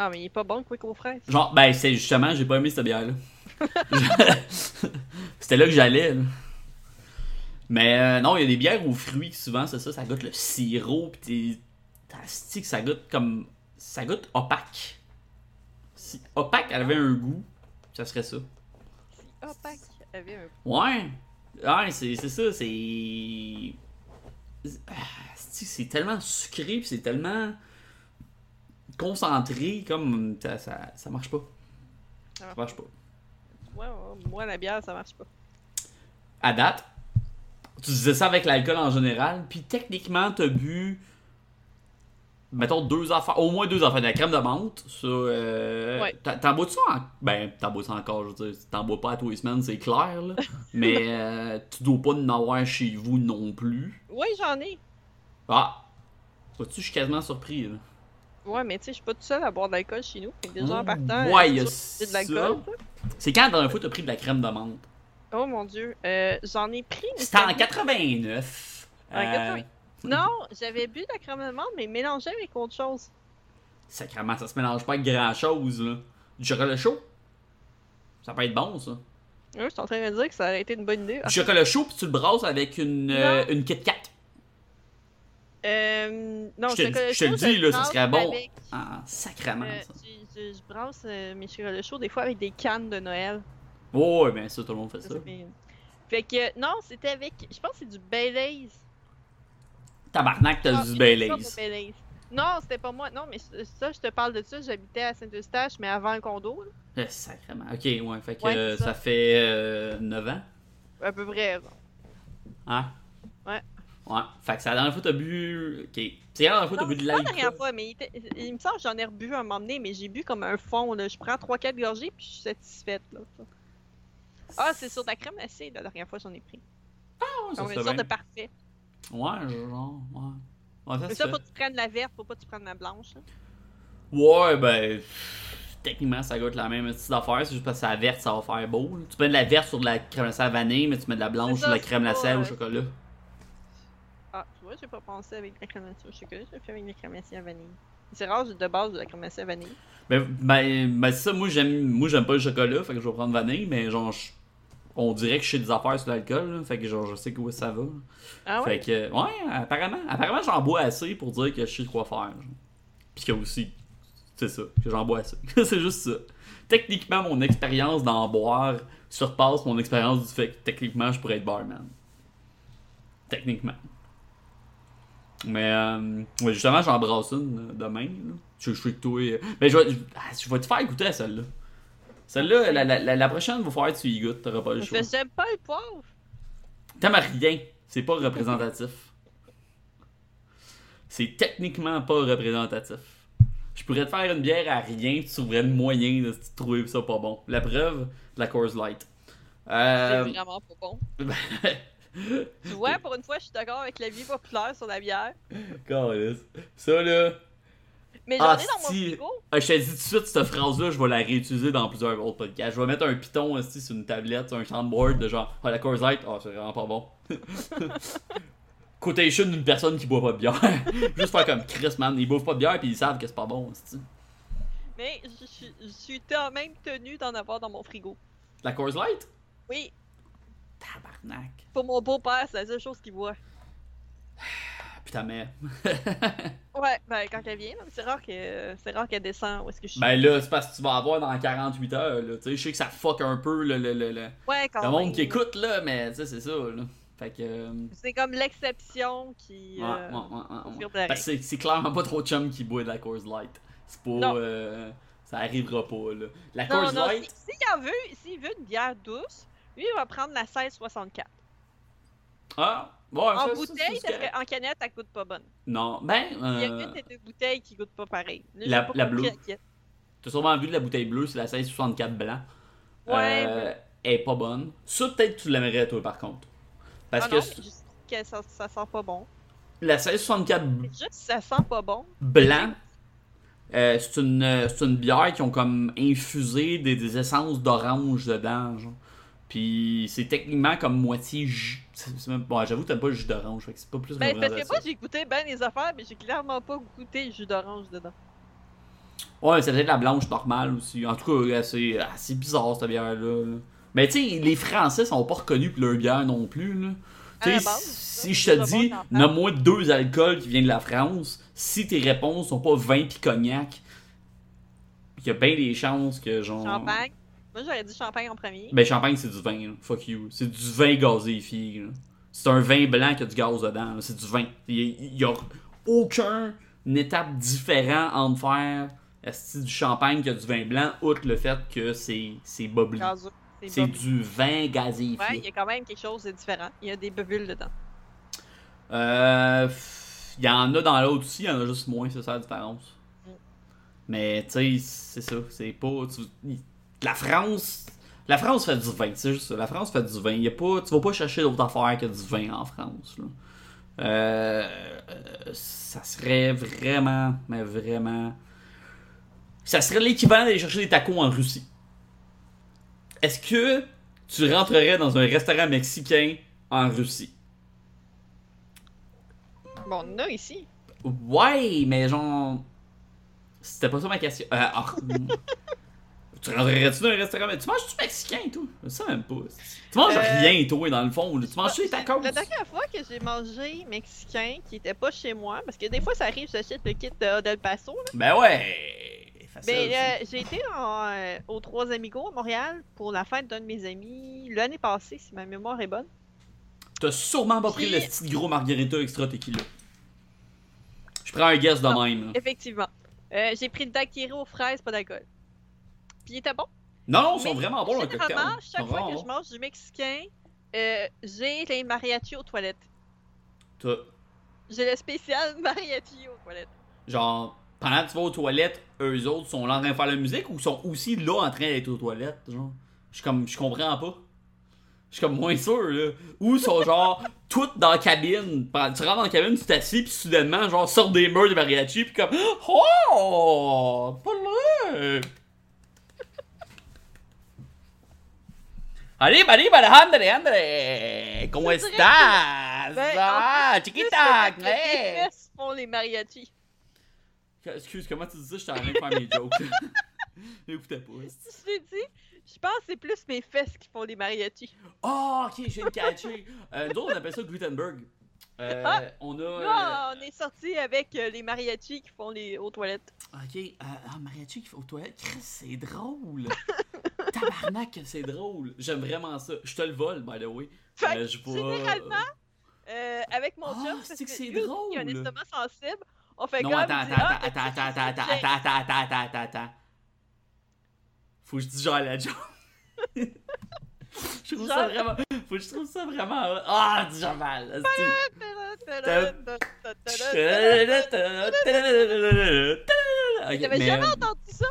Ah, mais il est pas bon, quick aux fraises. Genre, ben, c'est justement, j'ai pas aimé cette bière-là. C'était là que j'allais, là. Mais euh, non, il y a des bières aux fruits, souvent, c'est ça, ça goûte le sirop, pis t'es. Ça goûte comme. Ça goûte opaque. Si opaque elle avait un goût, ça serait ça. Si opaque avait un. Ouais. Ouais, c'est c'est ça, c'est. Ah, c'est c'est tellement sucré, pis c'est tellement concentré, comme ça, ça, ça marche pas. Ça marche pas. Ouais, ouais, moi, la bière, ça marche pas. À date, tu disais ça avec l'alcool en général, puis techniquement, t'as bu. Mettons deux affaires, au moins deux affaires. De la crème de menthe, ça. Euh, Ouais. t'en- bois-tu en. Ben, t'en bois-tu encore, je veux dire. T'en bois pas à tous les semaines, c'est clair, là. Mais euh, tu dois pas en avoir chez vous non plus. Ouais, j'en ai. Ah! Vois-tu, je suis quasiment surpris, là. Ouais, mais tu sais, je suis pas tout seul à boire de l'alcool chez nous. Fait que déjà, en partant, Ouais, euh, il y a c'est de l'alcool. ça. C'est quand la dernière fois t'as pris de la crème de menthe? Oh mon dieu. Euh, j'en ai pris. C'était en c'était- 89. En Euh, 80. Non, j'avais bu de la crème de menthe, mais mélangé avec autre chose. Sacrément, ça se mélange pas avec grand chose, là. Du chocolat chaud? Ça peut être bon, ça. Ouais, je suis en train de dire que ça aurait été une bonne idée. Du chocolat chaud, puis tu le brasses avec une, euh, une Kit Kat. Euh, non, Je te- chocolat je te le dis, là, ça serait bon. avec, Ah, sacrément, euh, ça. je, je- je brasse euh, mes chocolats chauds des fois avec des cannes de Noël. Oh, ouais, ben ça, tout le monde fait ça. Ça fait- que, non, c'était avec. Je pense que c'est du Baileys. Tabarnak, t'as Ah, du Baileys. Non, c'était pas moi. Non, mais ça, je te parle de ça. J'habitais à Saint-Eustache, mais avant un condo. là. Eh, sacrément. Ok, ouais, fait que Ouais, euh, ça. ça. fait euh, 9 ans. À peu près. genre. Hein? Ouais. Ouais. Fait que c'est la dernière fois que t'as bu. Ok. C'est la dernière fois que t'as bu de c'est pas la l'alcool. dernière fois, mais il, était- il me semble que j'en ai rebu un moment donné, mais j'ai bu comme un fond. Là. Je prends 3-4 gorgées, puis je suis satisfaite. Là. Ah, c'est sur ta crème glacée, la dernière fois que j'en ai pris. Ah, ouais, se une sorte de parfait. Ouais, genre, ouais. Ouais, ça Mais ça, fait. faut que tu prennes la verte, faut pas que tu prennes la blanche. là. Ouais, ben. Techniquement, ça goûte la même petite affaire. C'est juste parce que la verte, ça va faire beau. là. Tu mets de la verte sur de la crème glacée à vanille, mais tu mets de la blanche C'est sur ça, la c'est crème glacée au chocolat. Vois, j'ai pas pensé avec la crème glacée au chocolat, j'ai fait avec la crème glacée à vanille. C'est rare, de base de la crème glacée à vanille. Ben, ben, ben ça, moi j'aime moi j'aime pas le chocolat, fait que je vais prendre vanille, mais genre je- on dirait que je sais des affaires sur l'alcool, fait que genre je sais où ça va. Ah ouais? Fait que ouais, apparemment, apparemment j'en bois assez pour dire que je sais quoi faire. genre. Puis que aussi, c'est ça, que j'en bois assez. c'est juste ça. Techniquement, mon expérience d'en boire surpasse mon expérience du fait que techniquement je pourrais être barman. Techniquement. Mais euh, ouais, justement, j'en brasse une euh, demain. Là. Je, je suis que toi. euh, Mais je vais, je, ah, je vais te faire goûter à celle-là. Celle-là, la, la, la, prochaine, va falloir que tu y goûtes, t'auras pas le choix. Que j'aime pas le poivre. T'aimes rien, c'est pas représentatif. C'est techniquement pas représentatif. Je pourrais te faire une bière à rien, tu trouverais le moyen de si tu trouvais ça pas bon. La preuve, la Coors Light. Euh, C'est vraiment pas bon. Tu vois, pour une fois, je suis d'accord avec l'avis populaire sur la bière. Câlisse. Ça là, Mais j'en Ah, ai dans mon frigo. Ah, je te dis tout de suite, cette phrase-là, je vais la réutiliser dans plusieurs autres podcasts. Je vais mettre un piton aussi sur une tablette, sur un soundboard de genre, ah, la Coors Light, ah, c'est vraiment pas bon. Quotation d'une personne qui boit pas de bière. Juste faire comme Chris, man, ils boivent pas de bière puis ils savent que c'est pas bon. c'est-tu. Mais je, suis quand même tenue d'en avoir dans mon frigo. La Coors Light? Oui, Tabarnak. pour mon beau-père, c'est la seule chose qu'il voit. Putain, mais. Ouais, ben quand elle vient, c'est rare que c'est rare qu'elle descend où est-ce que je suis. Ben là, c'est parce que tu vas avoir dans 48 heures, là. Tu sais, je sais que ça fuck un peu le, le, le, le, ouais, quand le monde même. qui écoute, là, mais tu sais, c'est ça, là. Fait que. euh, C'est comme l'exception qui. Ouais, euh, ouais, ouais, c'est- c'est clairement pas trop de chum qui boit de la Coors Light. C'est pas. Non. euh, ça arrivera pas, là. La Non, Coors non, Light. si- s'il veut, s'il veut une bière douce, lui, il va prendre la 1664. Ah, ouais, En ça, ça, bouteille, c'est parce qu'en canette, elle coûte pas bonne. Non, ben. Il y a Euh, une des deux bouteilles qui goûtent pas pareil. Là, La- pas la bleue. T'as sûrement vu de la bouteille bleue, c'est la 1664 blanc. Ouais, Euh, elle est pas bonne. Ça, peut-être que tu l'aimerais, toi, par contre. Parce ah que non, c- mais juste que ça, ça sent pas bon. la 1664 b- Juste ça sent pas bon. blanc, euh, c'est une, euh, une bière qui ont comme infusé des, des essences d'orange dedans. Genre. Puis c'est techniquement comme moitié jus. Même- Bon, j'avoue, t'aimes pas le jus d'orange, fait que c'est pas plus Ben, parce que moi, j'ai goûté ben les affaires, mais j'ai clairement pas goûté le jus d'orange dedans. Ouais, c'est peut-être la blanche normale aussi. En tout cas, c'est assez bizarre cette bière-là. là. Mais tu sais, les Français sont pas reconnus pour leur bière non plus. Là. Tu À la sais, base, si je te dis, nomme-moi deux alcools qui viennent de la France, si tes réponses sont pas vin pis cognac, il y a bien des chances que genre. Champagne. Moi, j'aurais dit champagne en premier. Ben, champagne, c'est du vin, là. fuck you. C'est du vin gazéifié. C'est un vin blanc qui a du gaz dedans. C'est du vin. Il y a, il y a aucun étape différent entre faire esti, du champagne que du vin blanc, outre le fait que c'est. Gazeux. C'est du vin gazéifié. Ouais, il y a quand même quelque chose de différent. Il y a des bulles dedans. Euh, Il y en a dans l'autre aussi, il y en a juste moins, c'est ça la différence. Mm. Mais tu sais, c'est ça, c'est pas. tu- La France. La France fait du vin, c'est juste ça. La France fait du vin. Y a pas, tu vas pas chercher d'autres affaires que du vin en France. là. Euh, ça serait vraiment, mais vraiment. Ça serait l'équivalent d'aller chercher des tacos en Russie. Est-ce que tu rentrerais dans un restaurant mexicain en Russie? Bon, on a ici. Ouais, mais genre. C'était pas ça ma question. Euh, ah, tu rentrerais-tu dans un restaurant? Mais tu manges-tu mexicain, toi? Je sais même pas. Tu manges Euh, rien, toi, dans le fond. Tu manges-tu des tacos? La dernière fois que j'ai mangé mexicain qui était pas chez moi, parce que des fois ça arrive, j'achète le kit de Del Paso. Là. Ben ouais! Facile, Ben, ça. euh, j'ai été en, euh, aux Trois Amigos à Montréal pour la fête d'un de mes amis l'année passée, si ma mémoire est bonne. T'as sûrement pas pris Puis- le petit gros margarita extra tequila. Je prends un guess de même. Effectivement. Euh, j'ai pris le daiquiri aux fraises, pas d'alcool. Puis il était bon. Non, non, ils sont Mais vraiment bons, le cocktail. Généralement, chaque fois que je mange du mexicain, euh, j'ai les mariachis aux toilettes. T'as- J'ai le spécial mariachi aux toilettes. Genre, pendant que tu vas aux toilettes, eux autres sont là en train de faire la musique ou sont aussi là en train d'être aux toilettes, genre? Je comme, je comprends pas. Je suis comme moins sûr, là. Ou sont genre, toutes dans la cabine. Tu rentres dans la cabine, tu t'assis, puis soudainement, genre, sortent des murs de mariachi, puis comme, oh! Pas vrai! Allez, allez, Alejandre, Andre! ¿Cómo que- estás? Ben, Ah, chiquita, que! Les fesses font les mariachis. Excuse, comment tu dis ça? J'étais en train de faire mes jokes. Écoutez pas. Si je l'ai dit, je pense que c'est plus mes fesses qui font les mariachis. Oh, ok, je viens de catcher. Euh, nous autres, on appelle ça Gutenberg. Euh, Ah! on a. euh, on est sorti avec euh, les mariachis qui font les aux toilettes. Ok, ah, mariachi qui fait aux toilettes. C'est drôle. Tabarnak, c'est drôle. J'aime vraiment ça. Je te le vole, by the way. Fait je généralement, avec mon Ah, chum, c'est que c'est il a un estomac sensible. On fait Non, comme. attends, attends, Ah, attends, attends, attends, attends, attends, attends, attends, attends, attends, attends. Faut que je dise genre la joke. je trouve ça vraiment. Faut que je trouve ça vraiment. Ah, genre mal. T'avais mais, jamais euh, entendu ça?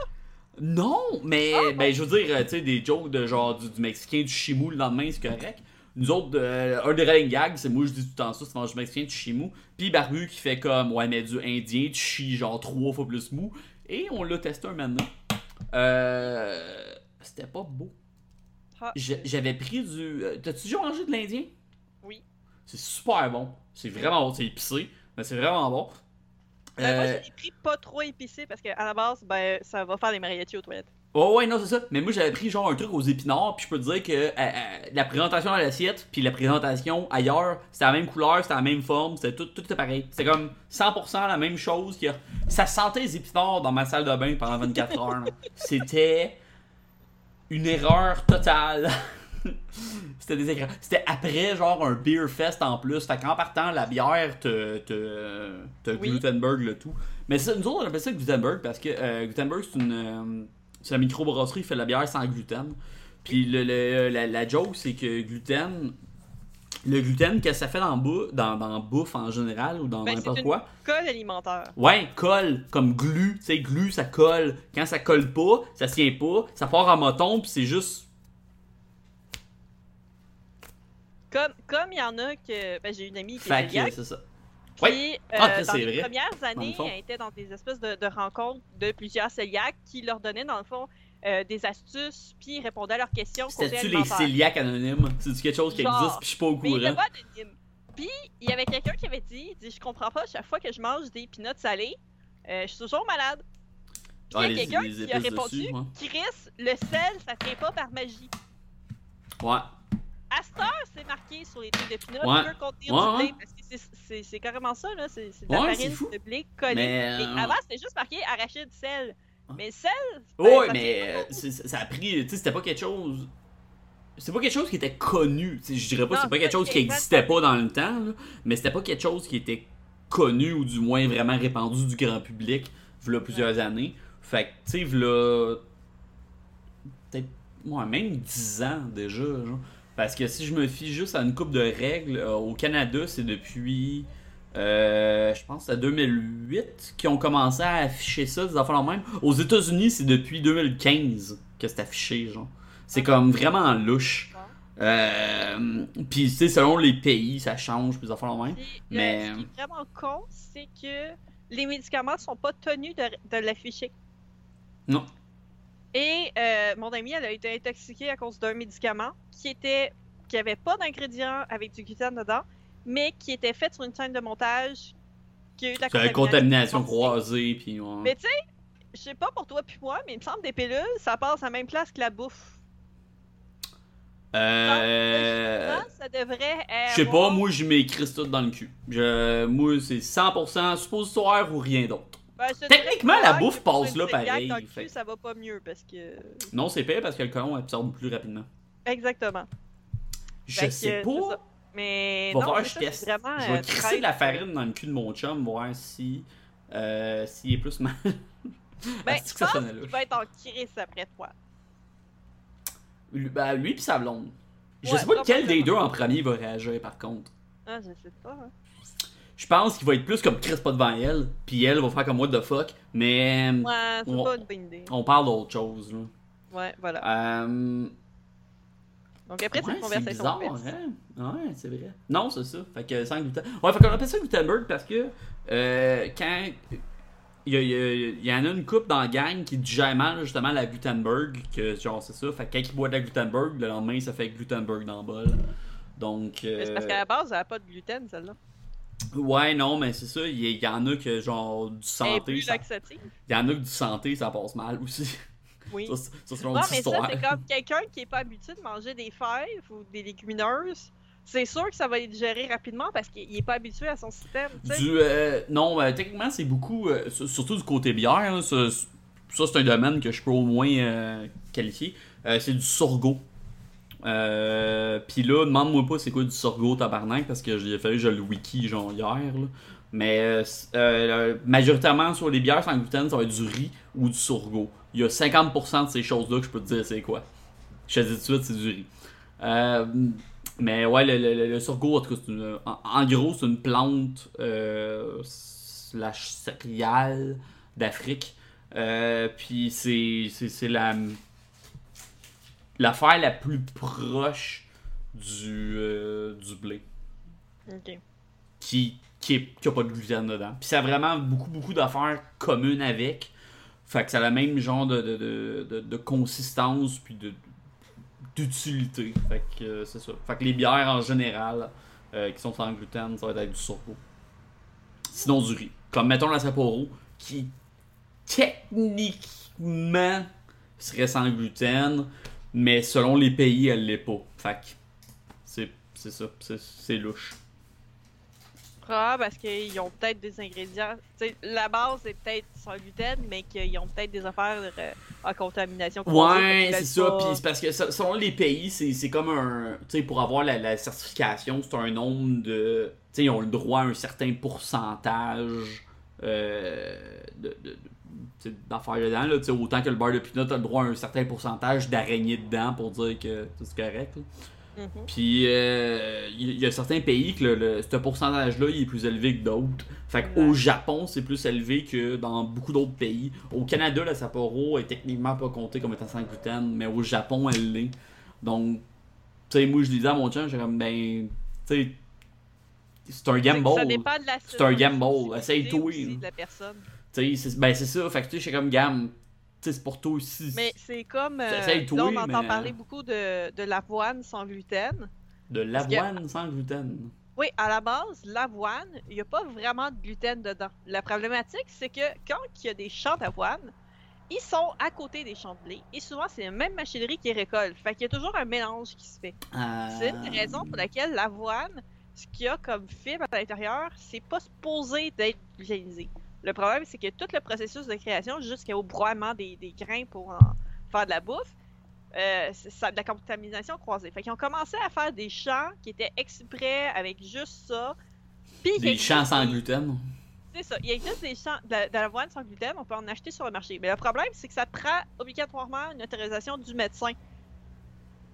Non, mais bon. ben, je veux dire, euh, tu sais, des jokes de genre du, du Mexicain, du chimou le lendemain, c'est correct. Nous autres, euh, un des running gags, c'est moi, je dis tout le temps ça, c'est manger du Mexicain, du chimou. Puis Barbu qui fait comme, ouais, mais du Indien, tu chies genre trois fois plus mou. Et on l'a testé un maintenant. Euh. C'était pas beau. Ah, J'avais pris du. euh, T'as-tu déjà mangé de l'Indien? Oui. C'est super bon. C'est vraiment bon. C'est épicé, mais c'est vraiment bon. Ben, moi, Euh, j'ai pris pas trop épicé parce qu'à la base, ben, ça va faire les mariachis aux toilettes. Oh ouais, non, c'est ça. Mais moi, j'avais pris genre un truc aux épinards, puis je peux te dire que euh, euh, la présentation à l'assiette, puis la présentation ailleurs, c'était la même couleur, c'était la même forme, c'était tout, tout était pareil. C'était comme 100% la même chose. Ça sentait les épinards dans ma salle de bain pendant 24 heures. C'était une erreur totale. C'était désagréable. C'était après genre un beer fest en plus. Fait qu'en partant, la bière te, te, te Oui. Glutenberg le tout. Mais ça, nous autres, on appelle ça Glutenberg parce que euh, Glutenberg, c'est une, euh, c'est la microbrasserie qui fait de la bière sans gluten. Puis le, le- la, la joke, c'est que gluten, le gluten, qu'est-ce que ça fait dans, bou- dans, dans bouffe en général ou dans Ben, n'importe quoi? Colle alimentaire. Ouais, colle, comme glu. Tu sais, glu, ça colle. Quand ça colle pas, ça tient pas, ça part en moton, puis c'est juste. Comme comme il y en a que. Ben, j'ai une amie qui est Fait cœliaque, c'est ça. Puis, Ouais. euh, Ah, dans c'est les vrai. premières Dans années, le fond. elle était dans des espèces de, de rencontres de plusieurs cœliaques qui leur donnaient, dans le fond, euh, des astuces, puis répondaient à leurs questions C'était-tu les cœliaques anonymes? C'est-tu quelque chose qui Genre. existe, puis je suis pas au Mais courant? pas anonyme. Puis, il y avait quelqu'un qui avait dit, dit, je comprends pas, chaque fois que je mange des peanuts salés, euh, je suis toujours malade. Puis Ah, il y a les- quelqu'un qui a répondu, dessus, ouais. Chris, le sel, ça ne pas par magie. Ouais. À cette heure, c'est marqué sur les trucs de peanuts, Ouais. peut contenir Ouais, du blé, parce que c'est- carrément ça, là, c'est de la farine de blé collée. Mais, Et euh, avant, c'était juste marqué arachide, sel. Ouais. Mais sel, ben, Ouais, ça mais euh, ça a pris. Tu sais, c'était pas quelque chose. C'est pas quelque chose qui était connu. Je dirais pas que c'est pas quelque chose qui existait pas dans le temps, là, mais c'était pas quelque chose qui était connu ou du moins vraiment répandu du grand public, v'là plusieurs années. Fait que, tu sais, v'là. Peut-être. Ouais, même 10 ans déjà, genre. Parce que si je me fie juste à une coupe de règles, euh, au Canada, c'est depuis. Euh, je pense que c'est 2008 qu'ils ont commencé à afficher ça, des affaires même. Aux États-Unis, c'est depuis 2015 que c'est affiché, genre. C'est comme vraiment louche. Euh, puis, tu sais, selon les pays, ça change, puis des affaires même. Euh, Mais- ce qui est vraiment con, c'est que les médicaments sont pas tenus de, de l'afficher. Non. Et euh, mon amie, elle a été intoxiquée à cause d'un médicament qui était qui avait pas d'ingrédients avec du gluten dedans, mais qui était fait sur une chaîne de montage qui a eu de la contamination croisée. puis. ouais. Mais tu sais, je sais pas pour toi puis moi, mais il me semble des pilules, ça passe à la même place que la bouffe. Euh. Logiquement, ça devrait Je sais pas, moi, je m'écris tout dans le cul. Je, moi, c'est 100% suppositoire ou rien d'autre. Ben, Techniquement, que la bouffe que passe là pareil, dans le cul, ça va pas mieux parce que. Non, c'est pire parce que le colon absorbe plus rapidement. Exactement. Je Fait que, sais c'est pas. Mais. Va non, c'est je ça, teste. vraiment, Je vais euh, crisser de la farine dans le cul de mon chum, voir si Euh, S'il est plus mal. Ben, je pense qu'il va être en crise après toi. Lui, ben, lui pis sa blonde. Je Ouais, sais pas lequel des deux en premier va réagir par contre. Ah, je sais pas. hein. Je pense qu'il va être plus comme Chris pas devant elle, puis elle va faire comme what the fuck, mais Ouais, c'est pas une bonne idée. on parle d'autre chose. Là. Ouais, voilà. Euh, Donc après, c'est ouais, une conversation bizarre, ouverte. hein? Ouais, c'est vrai. Non, c'est ça. Fait que sans gluten. Ouais, fait qu'on appelle ça Gutenberg parce que euh, quand. Il y, a- il y a- il y en a une coupe dans la gang qui digère mal justement la Gutenberg, que genre c'est ça. Fait que quand il boit de la Gutenberg, le lendemain ça fait Gutenberg dans le bol. Donc. Mais C'est parce euh, qu'à la base, elle a pas de gluten, celle-là. Ouais, non, mais c'est ça. Il y, en a que genre du santé. plus ça- laxative. Il y en a que du santé, ça passe mal aussi. Oui. Ça, c'est- ça, mais ça, c'est comme quelqu'un qui est pas habitué de manger des fèves ou des légumineuses. C'est sûr que ça va être digéré rapidement parce qu'il est pas habitué à son système. Du, euh, non, euh, techniquement, c'est beaucoup, euh, sur- surtout du côté bière, ça, ça, c'est un domaine que je peux au moins euh, qualifier. C'est du sorgho. Euh, Puis là, demande-moi pas c'est quoi du sorgho tabarnak parce que j'ai fallu que je le wiki genre hier. là. Mais euh, euh, majoritairement sur les bières sans gluten, ça va être du riz ou du sorgho. Il y a 50% de ces choses-là que je peux te dire c'est quoi. Je te dis tout de suite, c'est du riz. Euh, mais ouais, le, le, le- sorgho, en tout cas, une- en, en gros, c'est une plante euh, slash céréale d'Afrique. Euh, puis c'est, c'est, c'est la l'affaire la plus proche du, euh, du blé Ok. qui, qui, est- qui a pas de gluten dedans. Puis ça a vraiment beaucoup, beaucoup d'affaires communes avec. Fait que ça a le même genre de, de, de, de- consistance puis de d'utilité. Fait que euh, c'est ça. Fait que les bières en général euh, qui sont sans gluten, ça va être du sorgho. Sinon du riz. Comme mettons la Sapporo qui techniquement serait sans gluten, mais selon les pays, elle l'est pas. Fait que c'est ça, c'est louche. Parce qu'ils ont peut-être des ingrédients. Tu sais, la base est peut-être sans gluten, mais qu'ils ont peut-être des affaires euh, en contamination. Ouais, c'est ça. Puis c'est parce que selon les pays, c'est comme un. Tu sais, pour avoir la, la certification, c'est un nombre de. Tu sais, ils ont le droit à un certain pourcentage euh, de. de- d'affaires dedans, là, Tu sais, autant que le beurre de pinot a le droit à un certain pourcentage d'araignées dedans pour dire que c'est correct. là. Mhm. Puis euh, il y, y a certains pays que le, le- ce pourcentage-là il est plus élevé que d'autres. Fait Ouais. qu'au Japon, c'est plus élevé que dans beaucoup d'autres pays. Au Canada, la Sapporo est techniquement pas comptée comme étant sans gluten, mais au Japon, elle l'est. Donc, tu sais, moi je disais à mon chum, j'ai comme, ben, tu sais, c'est un gamble. C'est un gamble. Essaye-toi, c'est- ben c'est ça. Fait que tu sais, j'étais comme gamme. C'est pour toi aussi. Mais c'est comme. euh, là, on entend mais- parler beaucoup de, de l'avoine sans gluten. De l'avoine sans gluten. Oui, à la base, l'avoine, il n'y a pas vraiment de gluten dedans. La problématique, c'est que quand il y a des champs d'avoine, ils sont à côté des champs de blé. Et souvent, c'est la même machinerie qui récolte. Fait qu'il y a toujours un mélange qui se fait. C'est une Euh, raison pour laquelle l'avoine, ce qu'il y a comme fibre à l'intérieur, c'est pas supposé d'être gluténisé. Le problème, c'est que tout le processus de création jusqu'au broiement des, des grains pour en faire de la bouffe, euh, ça, de la contamination croisée. Fait qu'ils ont commencé à faire des champs qui étaient exprès avec juste ça. Puis il Des champs sans gluten. C'est ça. Il existe des champs de, la- de l'avoine sans gluten, on peut en acheter sur le marché. Mais le problème, c'est que ça prend obligatoirement une autorisation du médecin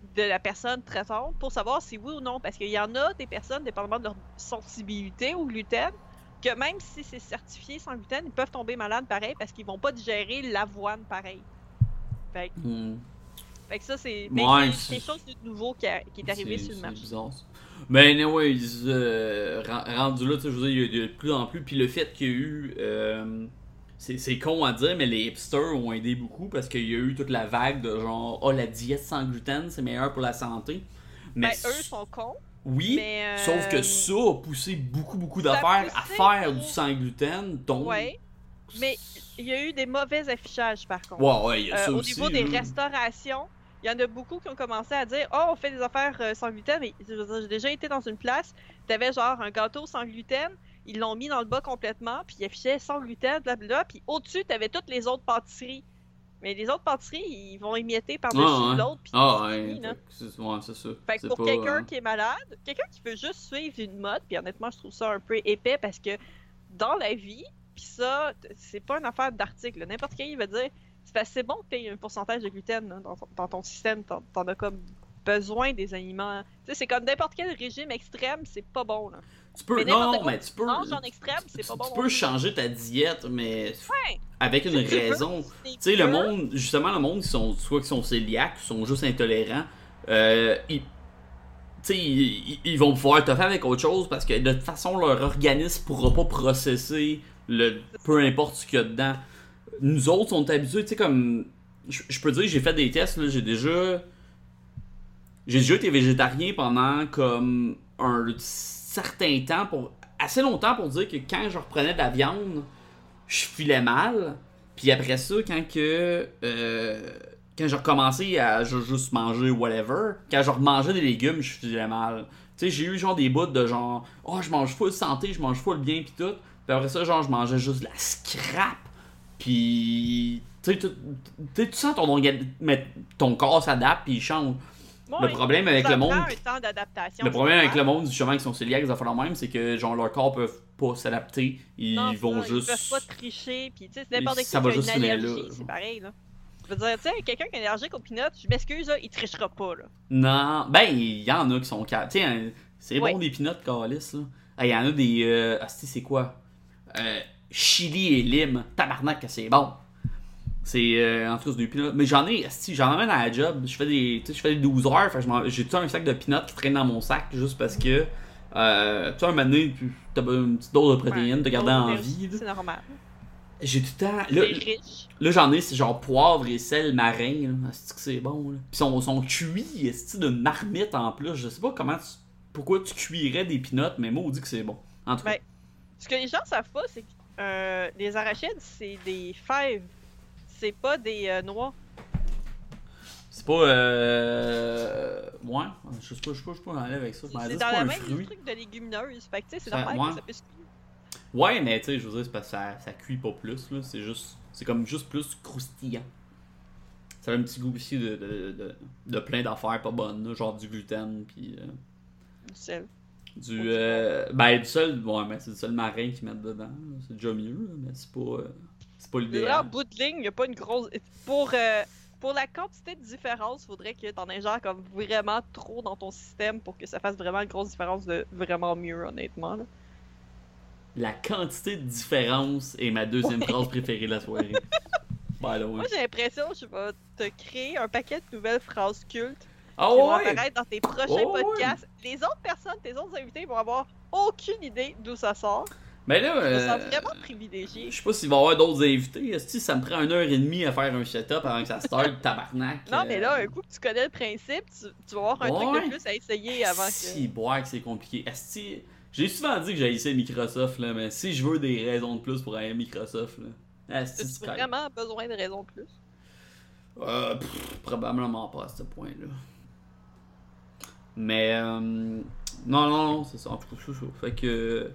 de la personne traitante pour savoir si oui ou non. Parce qu'il y en a des personnes, dépendamment de leur sensibilité au gluten, que même si c'est certifié sans gluten, ils peuvent tomber malades pareil parce qu'ils vont pas digérer l'avoine pareil. Fait, que- Hmm. fait que ça, c'est mais Ouais, quelque chose de nouveau qui, a- qui est arrivé sur le marché. bizarre, ça. Ben, anyway, euh, ren- rendu là, je veux dire, il y a- de plus en plus. Puis le fait qu'il y a eu. euh, c'est c'est con à dire, mais les hipsters ont aidé beaucoup parce qu'il y a eu toute la vague de genre, oh, la diète sans gluten, c'est meilleur pour la santé. Mais Ben, eux sont cons, oui, mais. euh, sauf que ça a poussé beaucoup, beaucoup d'affaires à faire pour- du sans gluten. Donc, Ouais. Mais il y a eu des mauvais affichages par contre. ouais, ouais, il y a Euh, ça au aussi. niveau des restaurations, il y en a beaucoup qui ont commencé à dire Oh, on fait des affaires euh, sans gluten. Mais j'ai déjà été dans une place, t'avais genre un gâteau sans gluten, ils l'ont mis dans le bas complètement, puis ils affichaient sans gluten, blablabla. Puis au-dessus, t'avais toutes les autres pâtisseries. Mais les autres pâtisseries, ils vont émietter par-dessus Ah, ouais. l'autre. Ah, ouais, c'est ouais, c'est ça. Fait que pour pas, quelqu'un euh, qui est malade, quelqu'un qui veut juste suivre une mode, puis honnêtement, je trouve ça un peu épais parce que dans la vie, Puis ça, c'est pas une affaire d'article. N'importe qui va dire c'est bon que tu un pourcentage de gluten là, dans, ton- dans ton système. T'en as comme besoin des aliments. C'est comme n'importe quel régime extrême, c'est pas bon. Là. Tu peux, Mais non, quoi mais tu peux. Mange en extrême, c'est tu, pas bon. tu non peux plus. changer ta diète, mais Ouais. avec une raison. Tu sais, le monde, justement, le monde qui sont soit qui sont cœliaques, sont juste intolérants, euh, ils, ils, ils- vont pouvoir te faire avec autre chose parce que de toute façon, leur organisme pourra pas processer le peu importe ce qu'il y a dedans. Nous autres, on est habitués, tu sais, comme. Je je peux dire, j'ai fait des tests, là, j'ai déjà. J'ai déjà été végétarien pendant comme un certain temps, pour assez longtemps pour dire que quand je reprenais de la viande, je filais mal. Puis après ça, quand que. euh, quand j'ai recommencé à ju- juste manger whatever, quand je remangeais des légumes, je filais mal. Tu sais, j'ai eu genre des bouts de genre, oh, je mange full santé, je mange full bien, puis tout. Puis après ça, genre, je mangeais juste de la scrap. Puis. Tu sais, tu- sens ton, mais ton corps s'adapte, puis il change. Le problème avec le monde- un temps d'adaptation. Le problème avec le monde, justement, qui sont cœliaques, ça fait la même, c'est que genre leur corps peuvent pas s'adapter. Ils Non, vont ça, juste. Ils peuvent pas tricher, puis tu sais, c'est n'importe qui Ça qui va a une allergie, c'est pareil, là. Je veux dire, tu sais, quelqu'un qui est allergique aux peanuts, je m'excuse, il trichera pas, là. Non, ben, il y en a qui sont. Tu sais, hein, c'est bon des peanuts, calice, là. Il y en a des. Euh, ah, c'est c'est quoi? Euh, Chili et lime. Tabarnak, c'est bon. C'est. Euh, en tout cas, c'est des peanuts. Mais j'en ai. asti, J'en emmène à la job. Je fais des. Tu sais, je fais des 12 heures. J'ai tout un sac de peanuts qui traîne dans mon sac juste parce que. Euh, tu sais, un moment donné, tu- t'as une petite dose de protéines, Ouais, te garder en vie. C'est normal. J'ai tout le temps. Là, C'est. Là, j'en ai, c'est genre poivre et sel marin. Asti que c'est bon. Là? Puis ils sont, sont cuits, asti, de marmite en plus? Je sais pas comment tu- pourquoi tu cuirais des pinottes, mais moi, on dit que c'est bon. En tout cas. Ben, Ce que les gens savent pas, c'est que euh, les arachides, c'est des fèves. C'est pas des euh, noix. C'est pas. Euh... Ouais, je sais pas, je sais pas, je sais pas aller avec ça. C'est c'est dans pas la un même fruit. truc de légumineuses. Fait que tu sais, c'est normal ouais. que ça puisse cuire. Ouais, mais tu sais, je veux dire, c'est parce que ça, ça cuit pas plus. là. C'est juste. C'est comme juste plus croustillant. Ça a un petit goût aussi de, de, de, de plein d'affaires pas bonnes, là, genre du gluten, puis. euh, Du sel. Du. Euh, ben, du seul. Ouais, mais c'est du seul marin qu'ils mettent dedans. C'est déjà mieux, mais c'est pas. C'est pas Là, en l'idéal. bout de ligne, il n'y a pas une grosse. Pour, euh, pour la quantité de différence, faudrait que t'en aies genre comme vraiment trop dans ton système pour que ça fasse vraiment une grosse différence de vraiment mieux, honnêtement. Là. La quantité de différence est ma deuxième phrase préférée de la soirée. Moi, j'ai l'impression que je vais te créer un paquet de nouvelles phrases cultes Ah qui vont apparaître dans tes prochains Oh ouais. podcasts. Les autres personnes, tes autres invités vont avoir aucune idée d'où ça sort. Mais là. Je me euh, sens vraiment privilégié. Je sais pas s'il va y avoir d'autres invités. Si ça me prend une heure et demie à faire un setup avant que ça start, tabarnak. Non, mais là, euh, un coup que tu connais le principe, tu, tu vas avoir un Ouais. truc de plus à essayer avant que. Si, boire que c'est compliqué. Asti, j'ai souvent dit que j'haïssais Microsoft, là, mais si je veux des raisons de plus pour aller à Microsoft, là. Asti, Tu c'est as vraiment besoin de raisons de plus? Euh, pff, probablement pas à ce point-là. Mais euh, non, non, non, c'est ça. En tout cas. Fait que,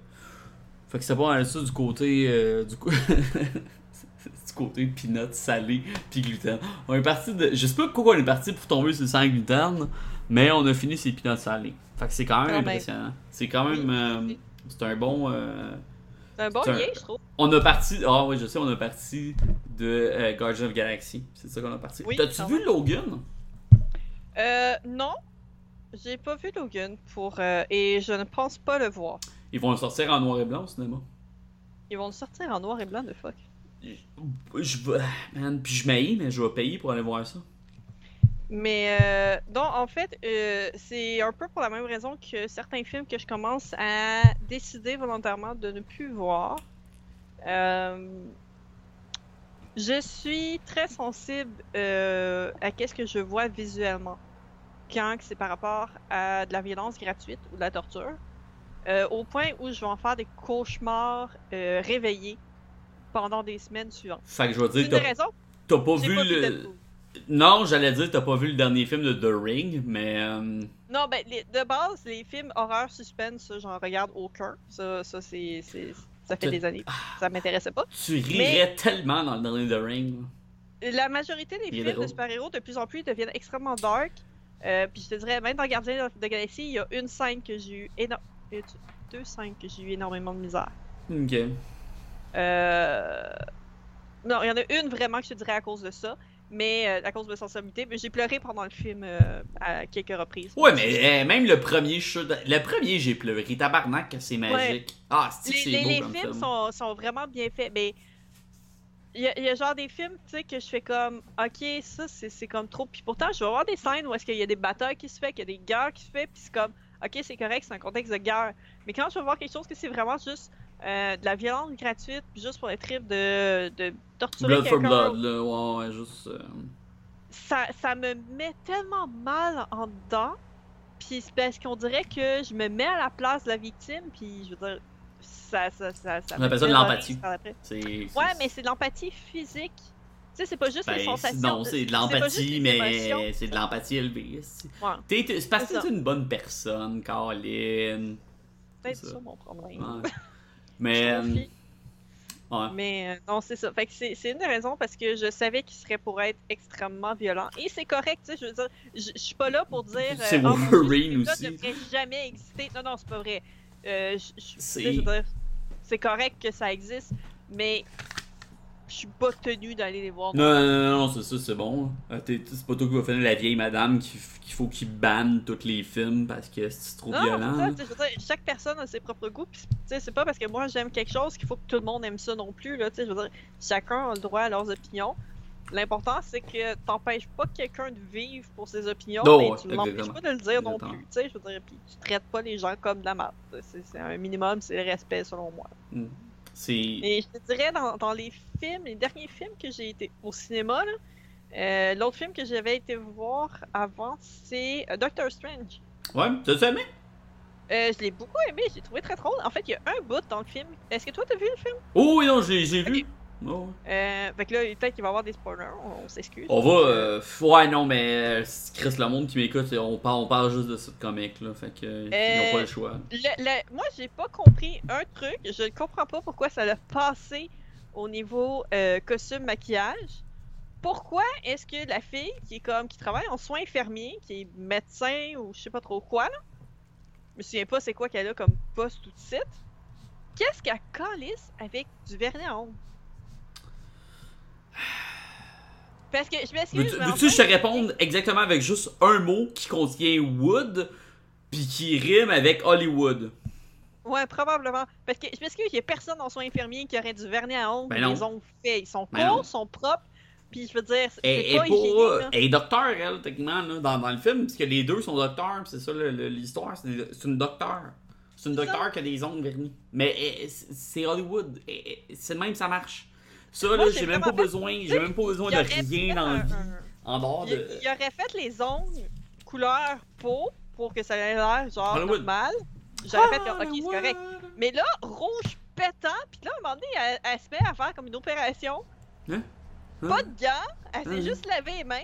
fait que c'est pas mal ça du côté euh, du, co- du côté peanut salé puis gluten. On est parti de, je sais pas pourquoi on est parti pour tomber sur le sang gluten, mais on a fini ces peanuts salés. Fait que c'est quand même Quand même. impressionnant. C'est quand même, euh, c'est un bon. euh, C'est un bon C'est un- lien, je trouve. on a parti. Ah oui, je sais, on a parti de euh, Guardians of Galaxy. C'est ça qu'on a parti. Oui, T'as-tu vu. Logan? Euh, non. J'ai pas vu Logan pour. euh, et je ne pense pas le voir. Ils vont le sortir en noir et blanc au cinéma. Ils vont le sortir en noir et blanc de fuck. Je vais. Man, puis je m'haïs, mais je vais payer pour aller voir ça. Mais euh, donc, en fait, euh, c'est un peu pour la même raison que certains films que je commence à décider volontairement de ne plus voir. Euh, je suis très sensible euh, à qu'est-ce que je vois visuellement quand c'est par rapport à de la violence gratuite ou de la torture. Euh, au point où je vais en faire des cauchemars euh, réveillés pendant des semaines suivantes. Fait que je vais dire, t'as pas vu pas vu le. Deadpool. Non, j'allais dire, t'as pas vu le dernier film de The Ring, mais. euh, Non, ben, les- de base, les films horreur suspense, ça, j'en regarde aucun. Ça, ça c'est, ça fait des années. Ça m'intéressait pas. tu rirais tellement dans le dernier The Ring. La majorité des films drôle. de super-héros, de plus en plus, deviennent extrêmement dark. Euh, puis je te dirais, même dans Gardien of the Galaxy, il y a une scène que j'ai eu éno- Deux scènes que j'ai eu énormément de misère. Ok. Euh, Non, il y en a une vraiment que je te dirais à cause de ça, mais euh, à cause de sensibilité. Mais j'ai pleuré pendant le film euh, à quelques reprises. Ouais, mais euh, même le premier, je le premier, j'ai pleuré. Tabarnak, c'est magique. Ah, c'est les, c'est les- beau les comme films film? sont, sont vraiment bien faits, mais il y, a- il y a genre des films, tu sais, que je fais comme, ok, ça c'est comme trop. Puis pourtant, je vais voir des scènes où est-ce qu'il y a des batailles qui se fait, qu'il y a des guerres qui se fait, puis c'est comme, ok, c'est correct, c'est un contexte de guerre. Mais quand je vais voir quelque chose que c'est vraiment juste euh, de la violence gratuite, juste pour les tripes de, de torturer Blood for Blood, là, ouais, ouais, juste. euh, ça, ça me met tellement mal en dedans. Puis c'est parce qu'on dirait que je me mets à la place de la victime, puis je veux dire, ça, ça, ça, ça On appelle ça de l'empathie. Ouais, mais c'est de l'empathie physique. Sais, c'est pas juste les Ben, sensations. non, c'est de l'empathie, les mais c'est de l'empathie élevée. Ouais, C'est parce que ça. t'es une bonne personne, Caroline. c'est ça. ça. mon problème. Ouais. Mais. Ouais. Mais euh, non, c'est ça. Fait que c'est une des raisons parce que je savais qu'il serait pour être extrêmement violent. Et c'est correct, tu sais, je veux dire, je je suis pas là pour dire. C'est euh, Wolverine aussi. film-là devrait jamais exister. Non, non, c'est pas vrai. Euh, je- je- c'est correct que ça existe, mais je suis pas tenue d'aller les voir. Non, non, non, non, c'est ça, c'est bon. Euh, C'est pas toi qui va faire la vieille madame qui- qu'il faut qu'il banne tous les films parce que c'est trop Non, violent. ça, je veux dire, chaque personne a ses propres goûts. C'est pas parce que moi j'aime quelque chose qu'il faut que tout le monde aime ça non plus. Là, je veux dire, chacun a le droit à leurs opinions. L'important, c'est que t'empêches pas quelqu'un de vivre pour ses opinions, Non, mais tu l'empêches pas de le dire non plus. Je veux dire, puis tu traites pas les gens comme de la merde. C'est un minimum, c'est le respect selon moi. C'est. Et je te dirais, dans, dans les films, les derniers films que j'ai été au cinéma, là, euh, l'autre film que j'avais été voir avant, c'est euh, Doctor Strange. Ouais, t'as-tu aimé? Euh, je l'ai beaucoup aimé, j'ai trouvé très drôle. En fait, il y a un bout dans le film. Est-ce que toi t'as vu le film? Oh, oui, non, j'ai j'ai vu. Oh. Euh, fait que là, peut-être qu'il va y avoir des spoilers, on, on s'excuse. On va. euh, ouais, non, mais euh, Chris, le monde qui m'écoute, on parle, on parle juste de comics, là. Fait que. Ils Euh, n'ont pas le choix. Le- le- moi, j'ai pas compris un truc. Je ne comprends pas pourquoi ça l'a passé au niveau euh, costume maquillage. Pourquoi est-ce que la fille qui est comme qui travaille en soins infirmiers, qui est médecin ou je sais pas trop quoi, là, je me souviens pas c'est quoi qu'elle a comme poste tout de suite, qu'est-ce qu'elle calisse avec du vernis à ongles? Parce que je m'excuse. Veux-tu que je te réponde exactement avec juste un mot qui contient wood, puis qui rime avec Hollywood? Ouais, probablement. Parce que je m'excuse, il y a personne en soins infirmiers qui aurait du vernis à ongles, Ben les ongles faits. Ils sont Ben courts, sont propres, puis je veux dire, c'est Et, pas et pour. hygiénique, là. Elle est docteur, elle, techniquement, là, dans, dans le film, parce que les deux sont docteurs, pis c'est ça l'histoire, c'est une docteur. C'est une docteur qui a des ongles vernis. Mais eh, c'est c'est Hollywood. Eh, eh, C'est le même, ça marche. Ça, là, j'ai même pas besoin, j'ai même pas besoin de rien dans la vie. En dehors de. il aurait fait les ongles couleur peau pour que ça ait l'air genre Hollywood. normal. J'aurais fait comme, ok, c'est correct. Mais là, rouge pétant, puis là, à un moment donné, elle, elle se met à faire comme une opération. Hein? Pas de gants, elle s'est Hein? juste lavé les mains.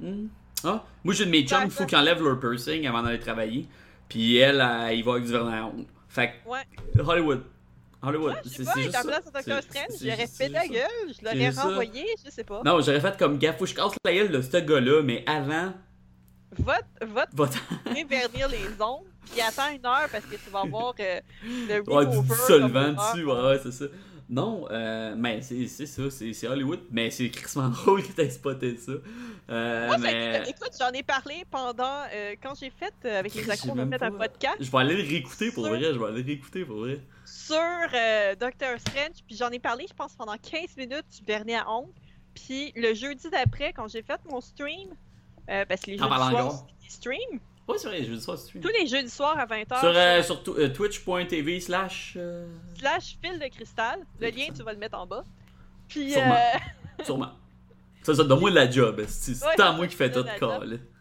Hmm. Ah, moi j'ai de mes chums, il faut qu'ils enlèvent leur piercing avant d'aller travailler. Puis elle, elle, il va avec du vernis à ongles. Fait Ouais. que, Hollywood. Hollywood. Je sais c'est juste ça. place. C'est- Strange, j'aurais fait la gueule, je l'aurais juste ça. renvoyé, je sais pas. Non, j'aurais fait comme gaffe, faut que je casse la gueule de ce gars-là, mais avant, Vote, vote aller vernir les ongles, puis attends une heure parce que tu vas avoir euh, le Ouais, du comme dessus, ouais, ouais, c'est ça. Non, euh, mais c'est ça, c'est Hollywood, mais c'est crissement drôle que t'aies spoté ça. Euh, Moi, mais écoute, j'en ai parlé pendant euh, quand j'ai fait euh, avec les accros, on a fait un podcast je vais aller le réécouter pour vrai, je vais aller le réécouter pour vrai. sur euh, Doctor Strange, puis j'en ai parlé, je pense, pendant 15 minutes du vernis à ongles. Puis le jeudi d'après, quand j'ai fait mon stream, euh, parce que les T'en jeudis parles encore? c'est vrai, je veux dire ça, c'est tous les jeudis soirs à 20h, Sur, euh, sur euh, twitch.tv slash. euh, slash fil de cristal, le lien, tu vas le mettre en bas. Puis, Sûrement. Sûrement. Ça, ça, donne-moi de la job. C'est Ouais, tant moi qui fais tout là.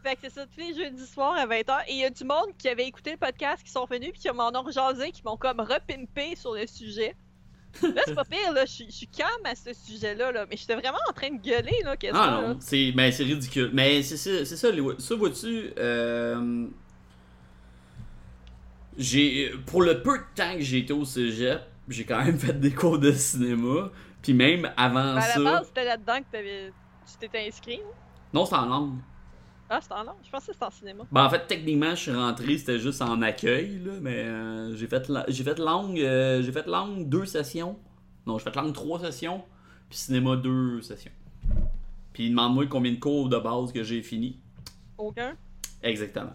fait que c'est ça, tous les jeudis soirs à 20h. Et il y a du monde qui avait écouté le podcast, qui sont venus, puis qui m'en ont jasé, qui m'ont comme repimpé sur le sujet. Là, c'est pas pire, là, je suis- calme à ce sujet-là, là, mais j'étais vraiment en train de gueuler, là, quasiment. Ah non, c'est ben, c'est ridicule. Mais c'est ça, c'est ça, les, ça vois-tu, euh, j'ai, pour le peu de temps que j'ai été au cégep, j'ai quand même fait des cours de cinéma. Puis même avant Ben, à ça, la base, c'était là-dedans que t'avais- tu t'étais inscrit. hein? non, c'est en langue. Ah, c'était en langue. Je pensais que c'était en cinéma. Ben, en fait, techniquement, je suis rentré, c'était juste en accueil, là, mais euh, j'ai fait, la- j'ai fait langue, euh, j'ai fait langue deux sessions Non, j'ai fait langue 3 sessions, puis cinéma 2 sessions. Puis demande-moi combien de cours de base que j'ai fini. Aucun. Exactement.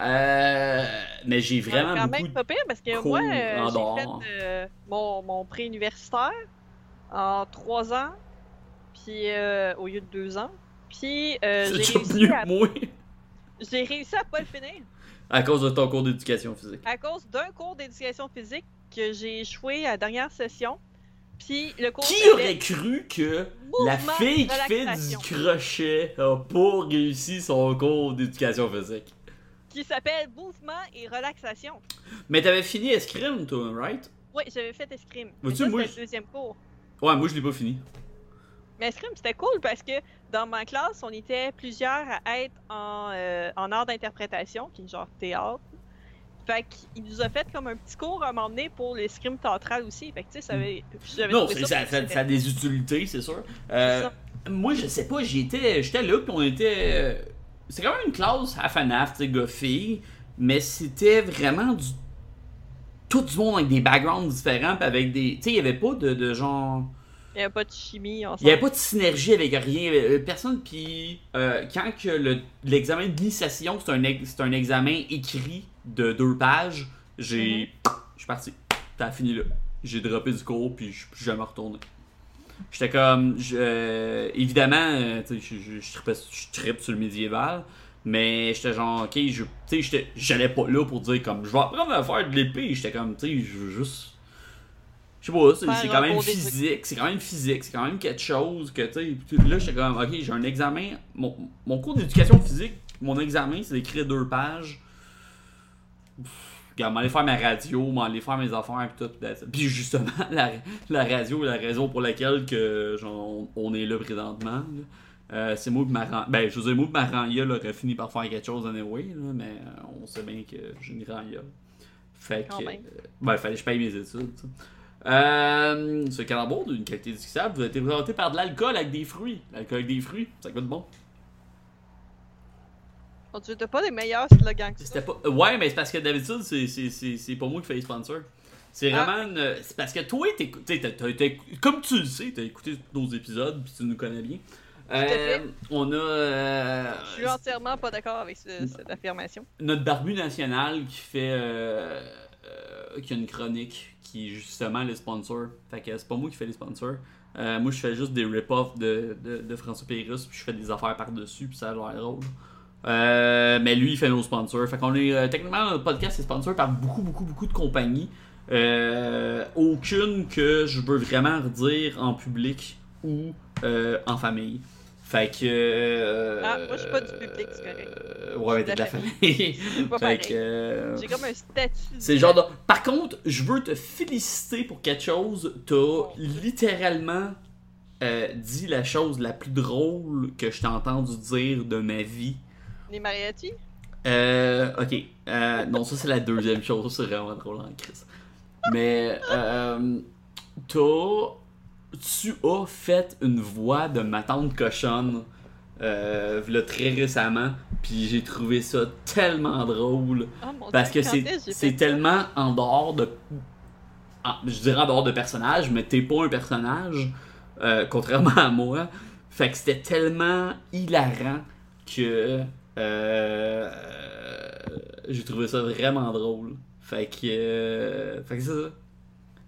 Euh, mais j'ai vraiment quand beaucoup même pas pire parce que moi, euh, j'ai fait euh, mon, mon pré-universitaire en trois ans, puis euh, au lieu de deux ans. Puis euh, j'ai réussi, mieux à, que moi. j'ai réussi à pas le finir? À cause de ton cours d'éducation physique. à cause d'un cours d'éducation physique que j'ai échoué à la dernière session. Puis le cours Qui aurait cru que la fille qui fait du crochet a pas réussi son cours d'éducation physique? qui s'appelle mouvement et relaxation. Mais t'avais fini escrime, toi, right? Oui, j'avais fait escrime. Mais ça, moi, le deuxième cours. Ouais, moi je l'ai pas fini. Mais escrime, c'était cool parce que dans ma classe, on était plusieurs à être en, euh, en art d'interprétation, qui est genre théâtre. Fait qu'il nous a fait comme un petit cours à m'emmener pour l'escrime théâtral aussi. Fait que tu sais, ça avait. j'avais Non, ça, ça- ça a des utilités, c'est sûr. Euh, moi, je sais pas, j'étais j'étais là, puis on était. euh, C'est quand même une classe à FNAF, tu sais, mais c'était vraiment du. Tout du monde avec des backgrounds différents, puis avec des. Tu sais, il y avait pas de, de genre. Il n'y avait pas de chimie Il n'y ensemble. avait pas de synergie avec rien. Avait Personne, puis euh, quand que le- l'examen d'initiation, c'est un, ex- un examen écrit de deux pages, j'ai. Je suis parti. T'as fini là. J'ai droppé du cours, puis je suis jamais retourné. J'étais comme. je- euh, évidemment, euh, tu sais, je- je je trippe sur le médiéval. Mais j'étais genre, ok, je, tu sais, j'étais- j'allais pas là pour dire comme, je vais apprendre à faire de l'épée. J'étais comme, tu sais, je veux juste. Je sais pas, c'est quand même physique, c'est quand même physique, c'est quand même quelque chose que, tu sais, là, j'étais comme, ok, j'ai un examen, mon, mon cours d'éducation physique, mon examen, c'est d'écrire deux pages. Regarde, m'aller faire ma radio, m'aller faire mes affaires, puis tout. Puis justement, la, la radio est la raison pour laquelle que, genre, on, on est là présentement. Euh, c'est moi Maran... Ben, je dire, moi Maranya là, aurait fini par faire quelque chose anyway, là, mais euh, on sait bien que j'ai une Ranya. Fait que... euh, ben, fallait que je paye mes études, tu sais. Euh, ce calembour d'une qualité discutable vous a été présenté par de l'alcool avec des fruits. L'alcool avec des fruits, ça goûte bon. On tu t'as pas des meilleurs slogans que ça. Pas... euh, Ouais, mais c'est parce que d'habitude, c'est- pas moi qui fais les sponsors. C'est Ah. vraiment une... C'est parce que toi, t'es- comme tu le sais, t'as écouté nos épisodes, puis tu nous connais bien. Euh, on a... euh, Je suis entièrement pas d'accord avec ce- cette affirmation. notre barbu national qui fait euh, euh, qui a une chronique qui est justement les sponsors. Fait que c'est pas moi qui fais les sponsors. Euh, moi je fais juste des rip-offs de, de, François Pérusse puis je fais des affaires par-dessus puis ça a l'air drôle. Euh, mais lui il fait nos sponsors. Fait qu'on est euh, techniquement notre podcast est sponsor par beaucoup beaucoup beaucoup de compagnies. Aucune que je veux vraiment redire en public ou en famille. Fait que. euh, Ah, moi, je suis pas du public, c'est correct. euh, ouais, t'es de la famille. Fait que. euh, J'ai comme un statut. c'est genre de. Par contre, je veux te féliciter pour quelque chose. T'as littéralement euh, dit la chose la plus drôle que je t'ai entendu dire de ma vie. Les mariachis? Euh, ok. Euh, non, ça c'est la deuxième chose. C'est vraiment drôle en crise. Mais, euh, t'as. Tu as fait une voix de ma tante cochonne. Euh, v'là très récemment. Puis j'ai trouvé ça tellement drôle. Oh mon Parce que Dieu, c'est que tellement en dehors de. je dirais en dehors de personnage, mais t'es pas un personnage, euh, contrairement à moi. Fait que c'était tellement hilarant que. euh, j'ai trouvé ça vraiment drôle. Fait que. euh, fait que c'est ça.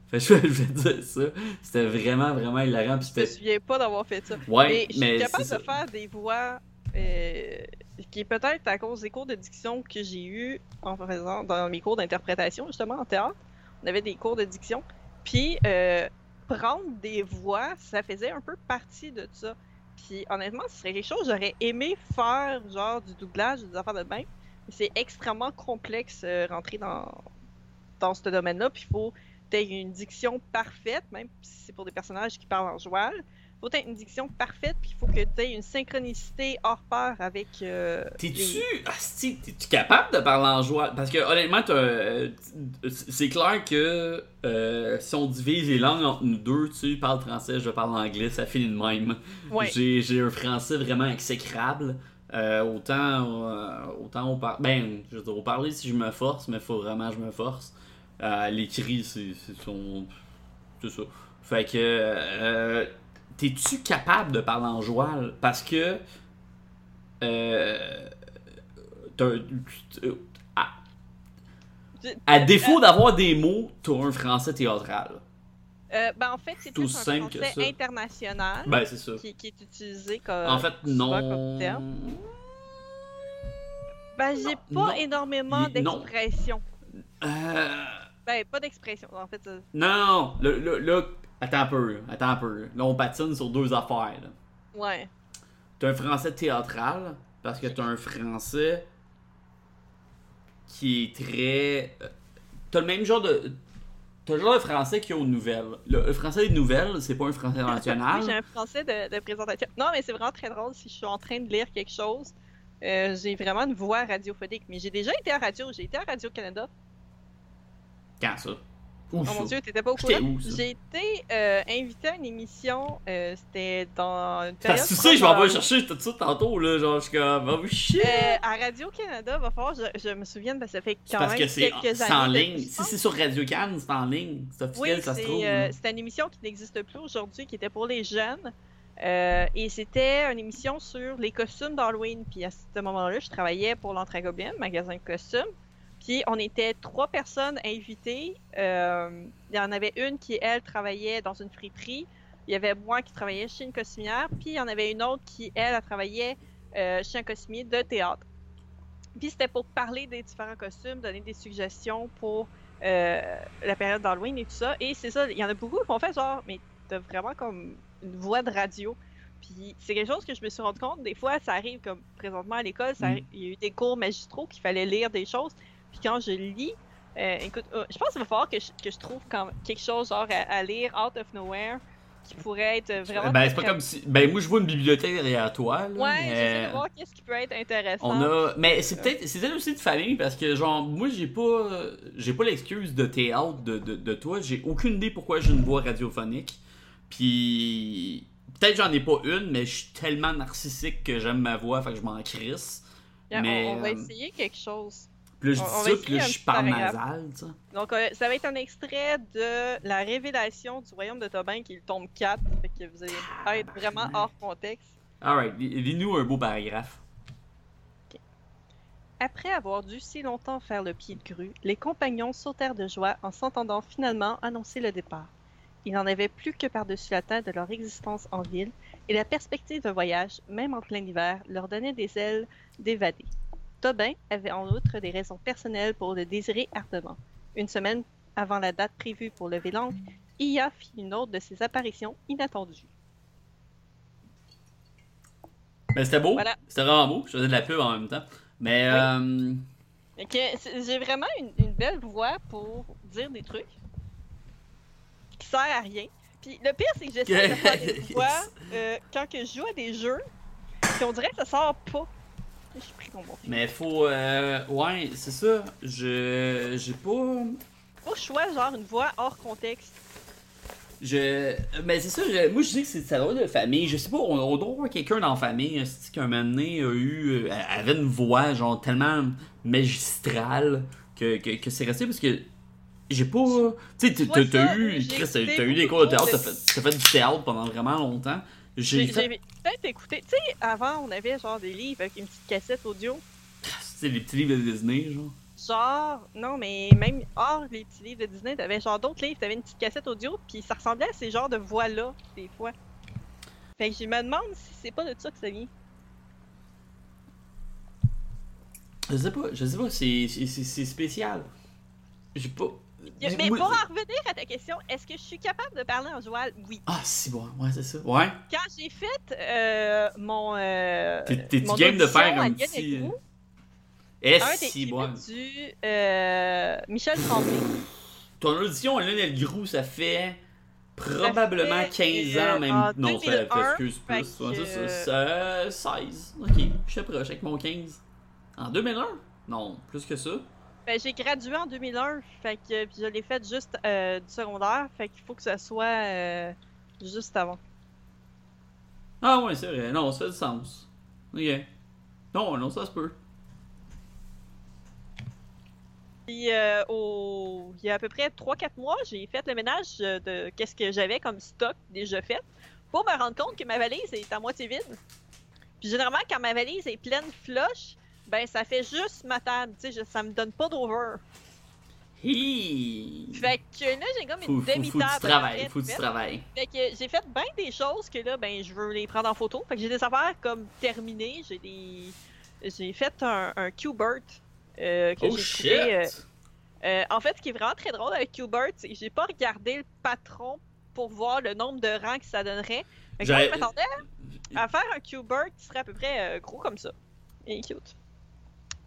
Fait que je je vais dire ça. C'était vraiment, vraiment hilarant. Puis Je me souviens pas d'avoir fait ça. Ouais, mais je suis capable de ça. faire des voix euh, qui est peut-être à cause des cours de diction que j'ai eu en faisant dans mes cours d'interprétation, justement, en théâtre. On avait des cours de diction. Puis, euh, prendre des voix, ça faisait un peu partie de ça. Puis, honnêtement, ce serait quelque chose j'aurais aimé faire, genre du doublage, des affaires de même. Mais c'est extrêmement complexe euh, rentrer dans, dans ce domaine-là. Puis, il faut tu une diction parfaite, même si c'est pour des personnages qui parlent en joual faut être une diction parfaite, puis il faut que tu aies une synchronicité hors pair avec. euh, T'es-tu les- capable de parler en joie? Parce que honnêtement, euh, c'est clair que euh, si on divise les langues entre nous deux, tu parles français, je parle anglais, ça finit de même. Ouais. J'ai, un français vraiment exécrable. Euh, autant, euh, autant au par... ben, je veux dire, au parler si je me force, mais faut vraiment que je me force. Euh, l'écrit, c'est, son, c'est ça. Fait que. euh, T'es-tu capable de parler en joual? Parce que. Euh. t'as- à, à défaut d'avoir des mots, t'as un français théâtral. Euh, ben, en fait, c'est Tout plus un français ça. international Ben, c'est ça. qui, qui est utilisé comme. En fait, non. comme terme. Ben, j'ai pas Non. énormément d'expressions. Euh. Ben, pas d'expression. En fait, euh, Non. Là, attends un peu. Attends un peu. Là, on patine sur deux affaires. là. ouais. T'as un français théâtral parce que t'as un français qui est très. euh, T'as le même genre de. T'as le genre de français qu'il y a aux nouvelles. Le, le français des nouvelles, c'est pas un français national. Oui, j'ai un français de, de présentation. Non, mais c'est vraiment très drôle si je suis en train de lire quelque chose. euh, j'ai vraiment une voix radiophonique. Mais j'ai déjà été à radio. J'ai été à Radio-Canada. Quand ça? Où Oh ça? mon dieu, t'étais pas au courant? J'ai été euh, invité à une émission. euh, C'était dans une période. Parce que tu sais, je m'en vais chercher tout ça tantôt, là. Genre, je suis comme. Oh shit! euh, à Radio-Canada, va falloir, je, je me souviens, parce que ça fait C'est quand parce même que c'est quelques c'est années. en depuis ligne. Si c'est sur Radio Cannes, c'est en ligne. C'est officiel, Oui, ça se c'est trouve. c'était une émission qui n'existe plus aujourd'hui, qui était pour les jeunes. Et c'était une émission sur les costumes d'Halloween. Puis à ce moment-là, je travaillais pour l'Entragoblin, magasin de costumes. Puis on était trois personnes invitées. Euh, il y en avait une qui, elle, travaillait dans une friperie. Il y avait moi qui travaillais chez une costumière. Puis il y en avait une autre qui, elle, travaillait euh, chez un costumier de théâtre. Puis c'était pour parler des différents costumes, donner des suggestions pour euh, la période d'Halloween et tout ça. Et c'est ça, il y en a beaucoup qui ont fait genre, mais t'as vraiment comme une voix de radio. Puis c'est quelque chose que je me suis rendu compte, des fois ça arrive comme présentement à l'école, ça Mm. il y a eu des cours magistraux qu'il fallait lire des choses. Puis quand je lis, euh, écoute, euh, je pense qu'il va falloir que je, que je trouve quand- quelque chose genre à, à lire out of nowhere qui pourrait être vraiment. Ben, c'est pas comme si. Ben, moi, je vois une bibliothèque derrière toi. Là, Ouais, mais- j'essaie de voir qu'est-ce qui peut être intéressant. On a. Mais c'est peut-être c'est peut-être aussi de famille parce que, genre, moi, j'ai pas. J'ai pas l'excuse de théâtre de, de, de toi. J'ai aucune idée pourquoi j'ai une voix radiophonique. Puis. Peut-être j'en ai pas une, mais je suis tellement narcissique que j'aime ma voix, fait que je m'en crisse. Yeah, on- mais, on, va euh, essayer quelque chose. Puis là, je On- dis on ça, puis là, je petit parle paragraphe. nasal, tu sais. Donc, euh, ça va être un extrait de la révélation du royaume de Tobin, qui est le tome 4. Fait que vous allez être vraiment hors contexte. Alright, lis- lis-nous un beau paragraphe. Après avoir dû si longtemps faire le pied de grue, les compagnons sautèrent de joie en s'entendant finalement annoncer le départ. Ils n'en avaient plus que par-dessus la tête de leur existence en ville, et la perspective d'un voyage, même en plein hiver, leur donnait des ailes d'évader. Tobin avait en outre des raisons personnelles pour le désirer ardemment. Une semaine avant la date prévue pour lever l'ancre, Iya fit une autre de ses apparitions inattendues. Ben, c'était beau. Voilà. C'était vraiment beau. Je faisais de la pub en même temps. Mais, Oui. euh, J'ai vraiment une, une belle voix pour dire des trucs qui sert à rien. Puis le pire, c'est que j'essaie de faire des voix euh, quand que je joue à des jeux, puis on dirait que ça sort pas. Pris bon mais faut. euh, ouais, c'est ça. Je. J'ai pas. Faut sois genre une voix hors contexte. Je. Mais c'est ça, je- moi je dis que c'est ça être de famille. Je sais pas, on, on doit avoir quelqu'un dans la famille c'est qu'un moment donné a eu. euh, avait une voix genre tellement magistrale que, que, que c'est resté parce que. J'ai pas. Tu sais, Tu t'as- eu. Chris, t'as eu des cours de théâtre, t'as fait, t'as fait du théâtre pendant vraiment longtemps. J'ai peut-être écouté. Tu sais, avant, on avait genre des livres avec une petite cassette audio. Sais, les petits livres de Disney, genre. Genre, non, mais même hors les petits livres de Disney, t'avais genre d'autres livres, t'avais une petite cassette audio, puis ça ressemblait à ces genres de voix-là, des fois. Fait que je me demande si c'est pas de ça que ça vient. Je sais pas, je sais pas, c'est spécial. J'ai pas. Mais Moi- pour en revenir à ta question, est-ce que je suis capable de parler en joual? Oui. Ah, si, bon, ouais, c'est ça. Ouais. Quand j'ai fait euh, mon. Euh, T'es- game de faire un petit. Groux, Eh, si, bon. du euh, Michel Tremblay. Ton audition à Lionel Grou, ça fait probablement Ça fait, 15 euh, ans, même. en non, ça fait 2001, excuse plus. Ouais, que- ça, ça, ça, 16. Ok, je suis proche avec mon 15. En 2001 Non, plus que ça. Ben, j'ai gradué en 2001, fait que puis je l'ai fait juste euh, du secondaire, fait qu'il faut que ce soit euh, juste avant. Ah, ouais, c'est vrai. Non, ça fait du sens. Ok. Non, non, ça se peut. Puis euh, au... il y a à peu près 3-4 mois, j'ai fait le ménage de qu'est-ce que j'avais comme stock déjà fait pour me rendre compte que ma valise est à moitié vide. Puis généralement, quand ma valise est pleine flush, ben ça fait juste ma table, tu sais, ça me donne pas d'over. Hi! Fait que là, j'ai comme une faut, faut du demi-table. travail, faut du travail. Fait que j'ai fait bien des choses que là, ben, je veux les prendre en photo. Fait que j'ai des affaires comme terminées. J'ai des. J'ai fait un, un Q-Bert. euh, que Oh j'ai trouvé, euh, euh, en fait, ce qui est vraiment très drôle avec Q-Bert, c'est que j'ai pas regardé le patron pour voir le nombre de rangs que ça donnerait. Fait que moi, je m'attendais à faire un Q-Bert qui serait à peu près euh, gros comme ça. Et cute.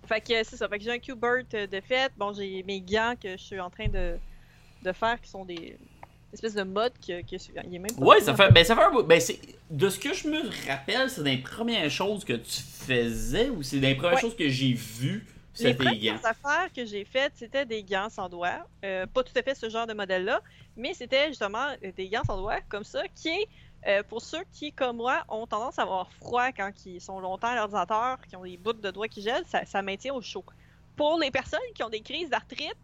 Fait que c'est ça. Fait que j'ai un Q-Bert euh, de fait. Bon, j'ai mes gants que je suis en train de, de faire qui sont des espèces de modes que, que il est même pas Ouais, ça fait. Ben, ça fait un Ben, c'est. De ce que je me rappelle, c'est des premières choses que tu faisais ou c'est des premières Ouais. choses que j'ai vues, Les premières gants? affaires que j'ai faites, c'était des gants sans doigts. Euh, pas tout à fait ce genre de modèle-là, mais c'était justement euh, des gants sans doigts comme ça, qui est, euh, pour ceux qui, comme moi, ont tendance à avoir froid quand ils sont longtemps à l'ordinateur, qui ont des bouts de doigts qui gèlent, ça, ça maintient au chaud. Pour les personnes qui ont des crises d'arthrite,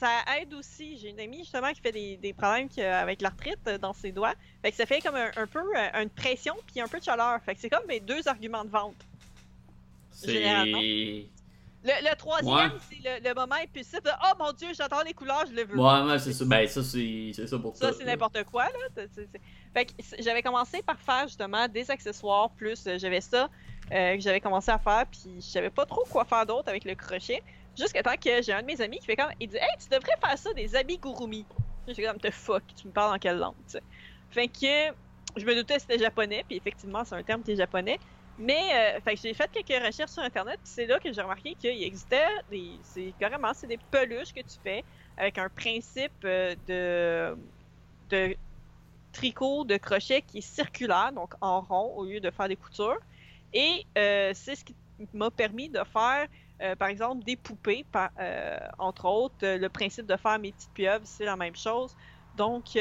ça aide aussi. J'ai une amie justement qui fait des, des problèmes avec l'arthrite euh, dans ses doigts. Fait que ça fait comme un, un peu euh, une pression puis un peu de chaleur. Fait que c'est comme mes deux arguments de vente. généralement. C'est. Le, le troisième, Ouais. c'est le, le moment impulsif de Oh mon dieu, j'adore les couleurs, je le veux. Ouais, ouais, c'est ça. Ben, ça, c'est ça pour Ça, tout, c'est n'importe quoi, là. Fait que j'avais commencé par faire justement des accessoires, plus euh, j'avais ça euh, que j'avais commencé à faire, puis je savais pas trop quoi faire d'autre avec le crochet. Jusqu'à temps que j'ai un de mes amis qui fait comme, il dit Hey, tu devrais faire ça des habits gurumi. J'ai comme, te fuck, tu me parles en quelle langue, tu sais. Fait que je me doutais que c'était japonais, puis effectivement, c'est un terme qui est japonais. Mais, euh, j'ai fait quelques recherches sur internet, puis c'est là que j'ai remarqué qu'il existait des. C'est carrément, c'est des peluches que tu fais avec un principe euh, de. de tricot de crochet qui est circulaire, donc en rond au lieu de faire des coutures. Et euh, c'est ce qui m'a permis de faire, par exemple, des poupées, entre autres. Le principe de faire mes petites pieuvres, c'est la même chose. Donc,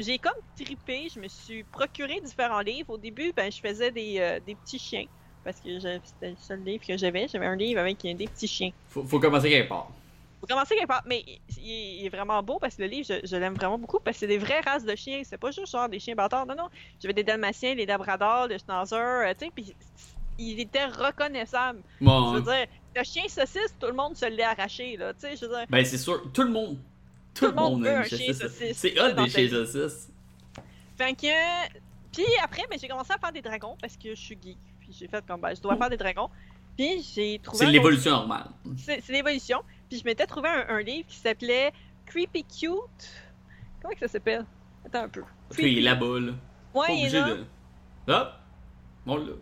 j'ai comme tripé, je me suis procuré différents livres. Au début, ben, je faisais des, euh, des petits chiens, parce que c'était le seul livre que j'avais. J'avais un livre avec des petits chiens. Faut, faut commencer quelque part. Faut commencer quelque part, mais il, il est vraiment beau parce que le livre, je, je l'aime vraiment beaucoup parce que c'est des vraies races de chiens. C'est pas juste genre des chiens bâtards. Non, non. J'avais des dalmatiens, des labradors, des schnauzer, euh, tu sais, puis il était reconnaissable. Je veux dire, le chien saucisse, tout le monde se l'est arraché, là, tu sais, je veux dire. ben, c'est sûr, tout le monde. Tout, le monde, veut un chien saucisse, C'est hot des chiens saucisses. Fait que. Puis après, ben, j'ai commencé à faire des dragons parce que je suis geek. Puis j'ai fait comme, ben, je dois faire des dragons. Puis j'ai trouvé. C'est l'évolution normale. C'est l'évolution. Puis je m'étais trouvé un, un livre qui s'appelait Creepy Cute. Comment que ça s'appelle? Attends un peu. Qu'il est là-bas, là. Ouais, Pas il est là. de. Hop! Bon, là.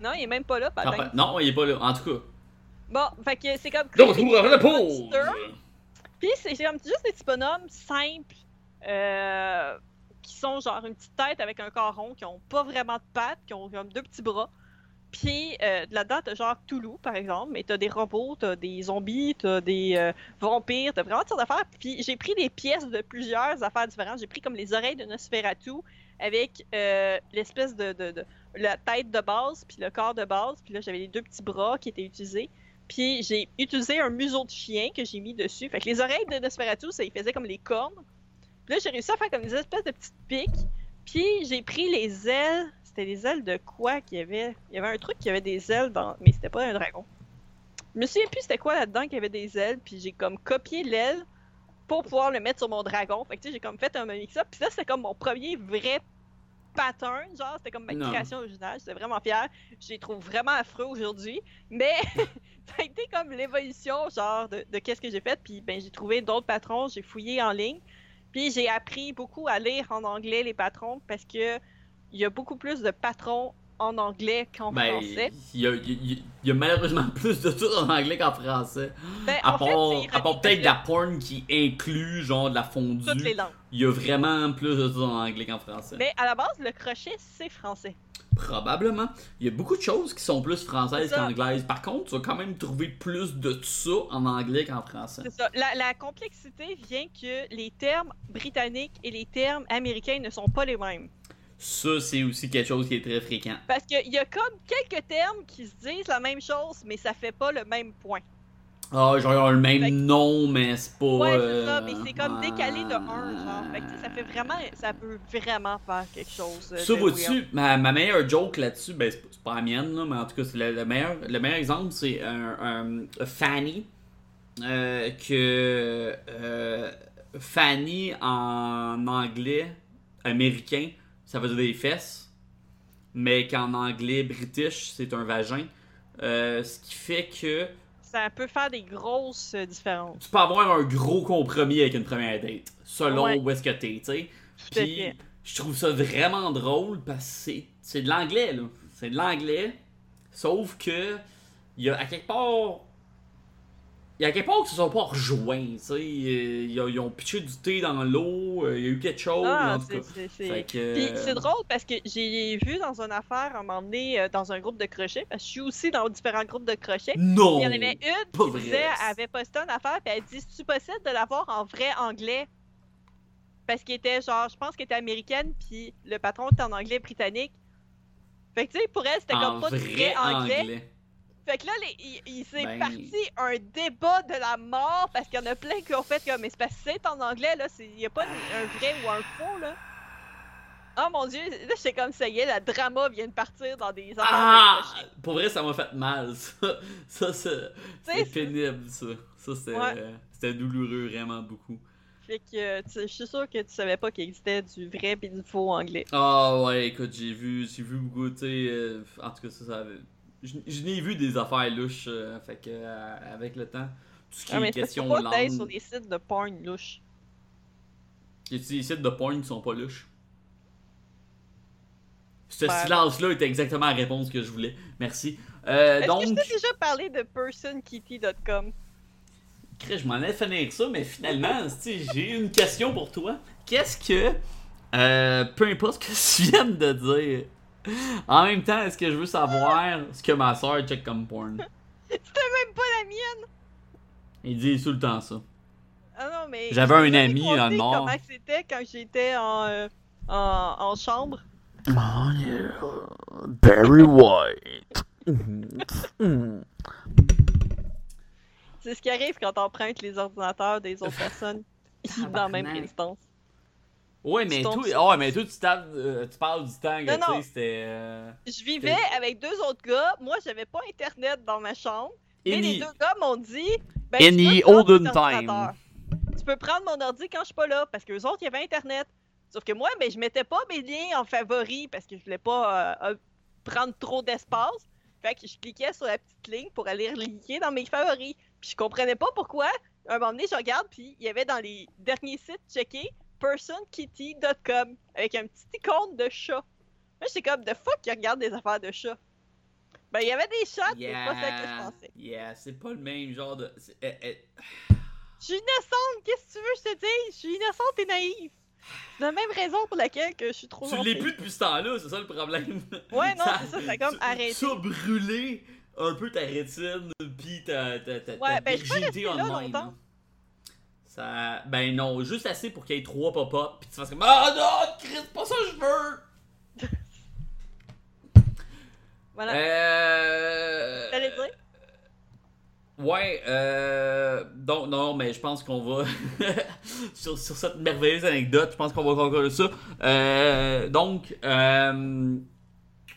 Non, il est même pas là, Ah, patin. ben, non, il est pas là. En tout cas. Bon, fait que c'est comme Creepy après la pause! Puis c'est juste des petits bonhommes simples euh, qui sont genre une petite tête avec un corps rond, qui ont pas vraiment de pattes, qui ont comme deux petits bras. Puis euh, là-dedans, t'as genre Toulouse, par exemple, mais t'as des robots, t'as des zombies, t'as des euh, vampires, t'as vraiment toutes d'affaires. Puis j'ai pris des pièces de plusieurs affaires différentes. J'ai pris comme les oreilles de Nosferatu avec euh, l'espèce de, de- la tête de base, puis le corps de base. Puis là, j'avais les deux petits bras qui étaient utilisés. Puis j'ai utilisé un museau de chien que j'ai mis dessus. Fait que les oreilles de Nosferatu, ça y faisait comme les cornes. Puis là, j'ai réussi à faire comme des espèces de petites piques. Puis j'ai pris les ailes. C'était des ailes de quoi qu'il y avait? Il y avait un truc qui avait des ailes dans. Mais c'était pas un dragon. Je me souviens plus c'était quoi là-dedans qui avait des ailes. Puis j'ai comme copié l'aile pour pouvoir le mettre sur mon dragon. Fait que tu sais, j'ai comme fait un mix-up. Puis ça, c'était comme mon premier vrai pattern. Genre, c'était comme ma Non. création originale. J'étais vraiment fière. Je les trouve vraiment affreux aujourd'hui. Mais ça a été comme l'évolution, genre, de, de qu'est-ce que j'ai fait. Puis ben, j'ai trouvé d'autres patrons. J'ai fouillé en ligne. Puis j'ai appris beaucoup à lire en anglais les patrons parce que il y a beaucoup plus de patrons en anglais qu'en Ben, français. il y a, y y malheureusement plus de tout en anglais qu'en français. Ben, À part, à part peut-être de la porn qui inclut genre de la que toutes les fondue, langues. il y a vraiment plus de tout en anglais qu'en français. Mais à la base, le crochet, c'est français. Probablement. Il y a beaucoup de choses qui sont plus françaises qu'anglaises. Par contre, tu vas quand même trouver plus de ça en anglais qu'en français. C'est ça. La, la complexité vient que les termes britanniques et les termes américains ne sont pas les mêmes. Ça, c'est aussi quelque chose qui est très fréquent. Parce qu'il y a comme quelques termes qui se disent la même chose, mais ça fait pas le même point. Ah, genre, le même Fait que- nom, mais c'est pas. Ouais, c'est euh, ça, mais c'est comme décalé de 1, genre. Fait que, ça fait vraiment, ça peut vraiment faire quelque chose. euh, Ça, vois-tu, ma, ma meilleure joke là-dessus, ben, c'est pas- c'est pas la mienne, là, mais en tout cas, c'est le, le meilleur, le meilleur exemple, c'est un, un- Fanny. euh, que euh, Fanny en anglais américain, ça veut dire des fesses, mais qu'en anglais british, c'est un vagin. Euh, ce qui fait que Ça peut faire des grosses euh, différences. tu peux avoir un gros compromis avec une première date, selon Ouais. où est-ce que t'es, tu sais. Puis, je trouve ça vraiment drôle parce que c'est- c'est de l'anglais, là. C'est de l'anglais. Sauf que, il y a à quelque part. Il y a à quelque part qu'ils se sont pas rejoints, tu sais. Euh, Ils, ont- ils ont pitché du thé dans l'eau, euh, il y a eu quelque chose, Ah, c'est- c'est- c'est- que, euh, c'est drôle parce que j'ai vu dans une affaire un moment donné dans un groupe de crochet, parce que je suis aussi dans différents groupes de crochet. Non! Il y en avait une qui disait, elle avait posté une affaire, puis elle dit Si tu possible de l'avoir en vrai anglais Parce qu'elle était genre, je pense qu'elle était américaine, puis le patron était en anglais britannique. Fait que tu sais, pour elle, c'était comme pas de vrai anglais. anglais. Fait que là, les- il, il s'est Ben- parti un débat de la mort parce qu'il y en a plein qui ont fait comme, mais c'est parce que c'est en anglais, là, il n'y a pas un vrai ou un faux, là. Oh mon dieu, là, j'étais comme ça y est, le drama vient de partir dans des Ah! de. Pour vrai, ça m'a fait mal, ça. Ça, c'est pénible, ça. Ça, c'était Ouais. c'était douloureux, vraiment beaucoup. Fait que, je suis sûre que tu savais pas qu'il existait du vrai et du faux anglais. Ah ouais, écoute, j'ai vu, j'ai vu beaucoup, tu sais, euh, en tout cas, ça, ça avait- Je, je n'ai vu des affaires louches, euh, fait que, euh, avec le temps, tout ce qui Ah, mais est question pas t'être sur langue, des sites de porn louches. y a des sites de porn qui sont pas louches. Ce Ben- silence-là était exactement la réponse que je voulais. Merci. Euh, donc, que je t'ai déjà parlé de personnkitty.com? Chris, je m'en allais finir ça, mais finalement, j'ai une question pour toi. Qu'est-ce que, euh, peu importe ce que tu viens de dire, en même temps, est-ce que je veux savoir ce que ma soeur check comme porn? C'était même pas la mienne! Il dit tout le temps ça. Ah non, mais. J'avais un ami dans le Nord. Comment c'était quand j'étais en, euh, en, en chambre? Oh yeah, Barry White. C'est ce qui arrive quand t'empruntes les ordinateurs des autres personnes dans la même instance. Ouais, mais sur- ah ouais, mais toi, tu, tapes, euh, tu parles du temps que, tu sais, c'était... Euh... Je vivais avec deux autres gars. Moi, j'avais pas internet dans ma chambre. Mais les deux gars m'ont dit ben, In tu peux olden mon time. Tu peux prendre mon ordi quand je suis pas là. Parce que les autres, il y avait internet. Sauf que moi, ben, je mettais pas mes liens en favori parce que je voulais pas euh, prendre trop d'espace. Fait que je cliquais sur la petite ligne pour aller relier dans mes favoris. Puis je comprenais pas pourquoi. Un moment donné, je regarde, puis il y avait dans les derniers sites checkés personnkitty.com avec un petit icône de chat. Moi, j'étais comme, de fuck, qui regarde des affaires de chat. Ben, il y avait des chats, mais c'est pas ça que je Yeah, pensais. yeah, c'est pas le même genre de... c'est- eh, eh, Je suis innocente, qu'est-ce que tu veux je te dise? Je suis innocente et naïve. C'est la même raison pour laquelle que je suis trop Tu l'es plus depuis ce temps-là, c'est ça le problème. Ouais, non, c'est ça, a comme tu- arrêté. Ça a brûlé un peu ta rétine, pis ta, ta, ta, Ouais, ta ben, je suis pas restée là longtemps. Ça... Ben non, juste assez pour qu'il y ait trois pop-up, pis tu fasses comme Ah non, Chris, pas ça que je veux! Voilà. Euh... T'allais dire? Ouais, euh... Donc, non, mais je pense qu'on va... sur, sur cette merveilleuse anecdote, je pense qu'on va conclure ça. Euh... Donc, euh...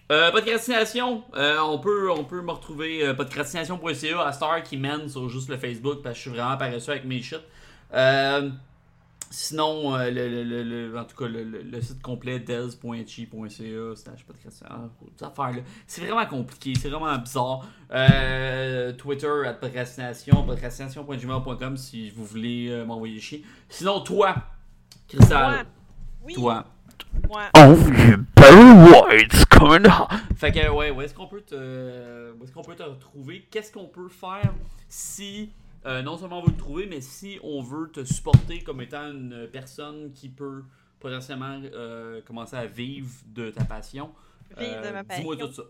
Euh, podcastination, euh, on peut on peut me retrouver euh, podcastination.ca à Star qui mène sur juste le Facebook parce que je suis vraiment paresseux avec mes shit. Euh, sinon, euh, le, le- le- le- en tout cas, le, le- le site complet dels.chi.ca slash ces affaires-là. C'est vraiment compliqué, c'est vraiment bizarre. Euh, Twitter, at podcastination, podcastination.gmail.com si vous voulez euh, m'envoyer chier. Sinon, toi, Cristal. Oui, toi. moi. Oh yeah, Barry White's coming hot. Fait que ouais, où est-ce qu'on peut te où est-ce qu'on peut te retrouver? Qu'est-ce qu'on peut faire si euh, non seulement on veut te trouver, mais si on veut te supporter comme étant une personne qui peut potentiellement euh, commencer à vivre de ta passion. Vivre de Euh, Dis-moi tout ça.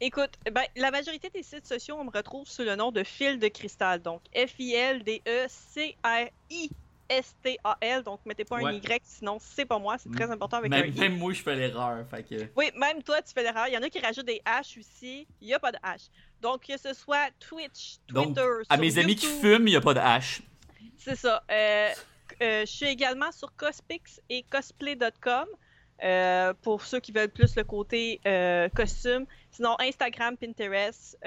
Écoute, ben, la majorité des sites sociaux, on me retrouve sous le nom de Fil de Cristal. Donc, F-I-L-D-E-C-R-I S-T-A-L, donc mettez pas un. Y, sinon c'est pas moi, c'est très important avec un Même, I. même moi, je fais l'erreur. Que. Oui, même toi, tu fais l'erreur. Il y en a qui rajoutent des H aussi. Il n'y a pas de H. Donc, que ce soit Twitch, Donc, Twitter, À sur mes amis qui fument, il n'y a pas de hache. C'est ça. Euh, euh, je suis également sur Cospix et cosplay.com euh, pour ceux qui veulent plus le côté costume. Sinon, Instagram, Pinterest,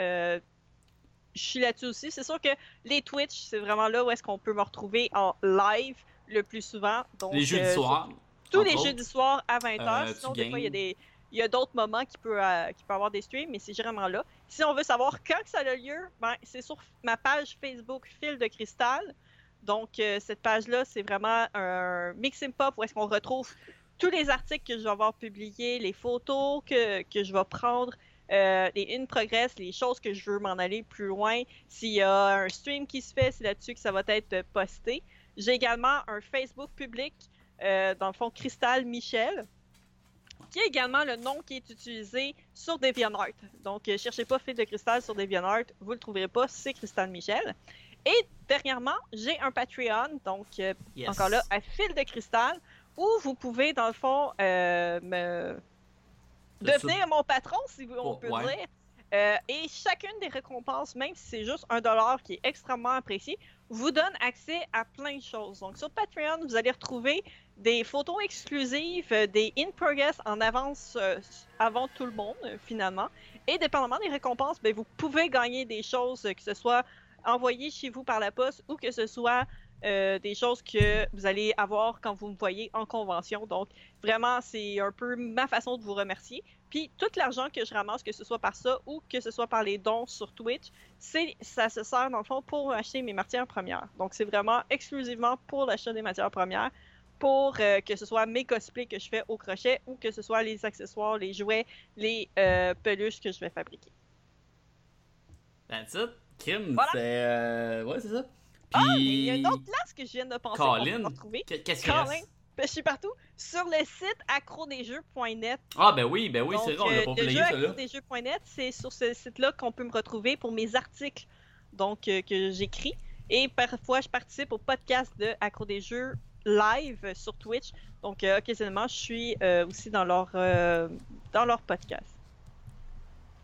je suis là-dessus aussi. C'est sûr que les Twitch, c'est vraiment là où est-ce qu'on peut me retrouver en live le plus souvent. Donc, Les jeux euh, du soir. tous les jeudis soirs à 20h. Euh, Sinon, des fois, il y a des. Il y a d'autres moments qui peut, euh, qui peut avoir des streams, mais c'est généralement là. Si on veut savoir quand que ça a lieu, ben, c'est sur ma page Facebook Fil de Cristal. Donc, euh, cette page-là, c'est vraiment un mixing pop où est-ce qu'on retrouve tous les articles que je vais avoir publiés, les photos que, que je vais prendre, euh, les in progress, les choses que je veux m'en aller plus loin. S'il y a un stream qui se fait, c'est là-dessus que ça va être posté. J'ai également un Facebook public, euh, dans le fond, Cristal Michel, qui est également le nom qui est utilisé sur DeviantArt. Donc, euh, cherchez pas Fil de Cristal sur DeviantArt, vous le trouverez pas, c'est Cristal Michel. Et dernièrement, j'ai un Patreon, donc euh, Yes. encore là, à Fil de Cristal, où vous pouvez, dans le fond, me devenir mon patron, si vous- on Oh, peut ouais. dire. Euh, et chacune des récompenses, même si c'est juste un dollar qui est extrêmement apprécié, vous donne accès à plein de choses. Donc sur Patreon, vous allez retrouver des photos exclusives, euh, des in progress en avance euh, avant tout le monde euh, finalement. Et dépendamment des récompenses, ben, vous pouvez gagner des choses, que ce soit envoyées chez vous par la poste ou que ce soit euh, des choses que vous allez avoir quand vous me voyez en convention. Donc vraiment, c'est un peu ma façon de vous remercier. Puis tout l'argent que je ramasse, que ce soit par ça ou que ce soit par les dons sur Twitch, c'est ça se sert dans le fond pour acheter mes matières premières. Donc c'est vraiment exclusivement pour l'achat des matières premières, pour euh, que ce soit mes cosplays que je fais au crochet ou que ce soit les accessoires, les jouets, les euh, peluches que je vais fabriquer. That's it. Kim, Voilà. c'est. euh, Ouais, c'est ça. Ah, mais il y a une autre place que je viens de penser Colin, retrouver. Qu'est- Qu'est-ce qu'il reste? ben, je suis partout sur le site accrodesjeux.net. Ah, ben oui, ben oui, Donc, c'est vrai, on euh, l'a pas playé, jeu ça là. accrodesjeux.net, c'est sur ce site-là qu'on peut me retrouver pour mes articles donc euh, que j'écris. Et parfois, je participe au podcast de Accro des Jeux live euh, sur Twitch. Donc, euh, occasionnellement, je suis euh, aussi dans leur, euh, dans leur podcast.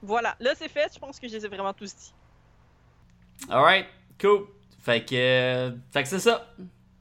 Voilà, là c'est fait, je pense que je les ai vraiment tous dit. Alright, cool. Fait que. euh, Fait que c'est ça.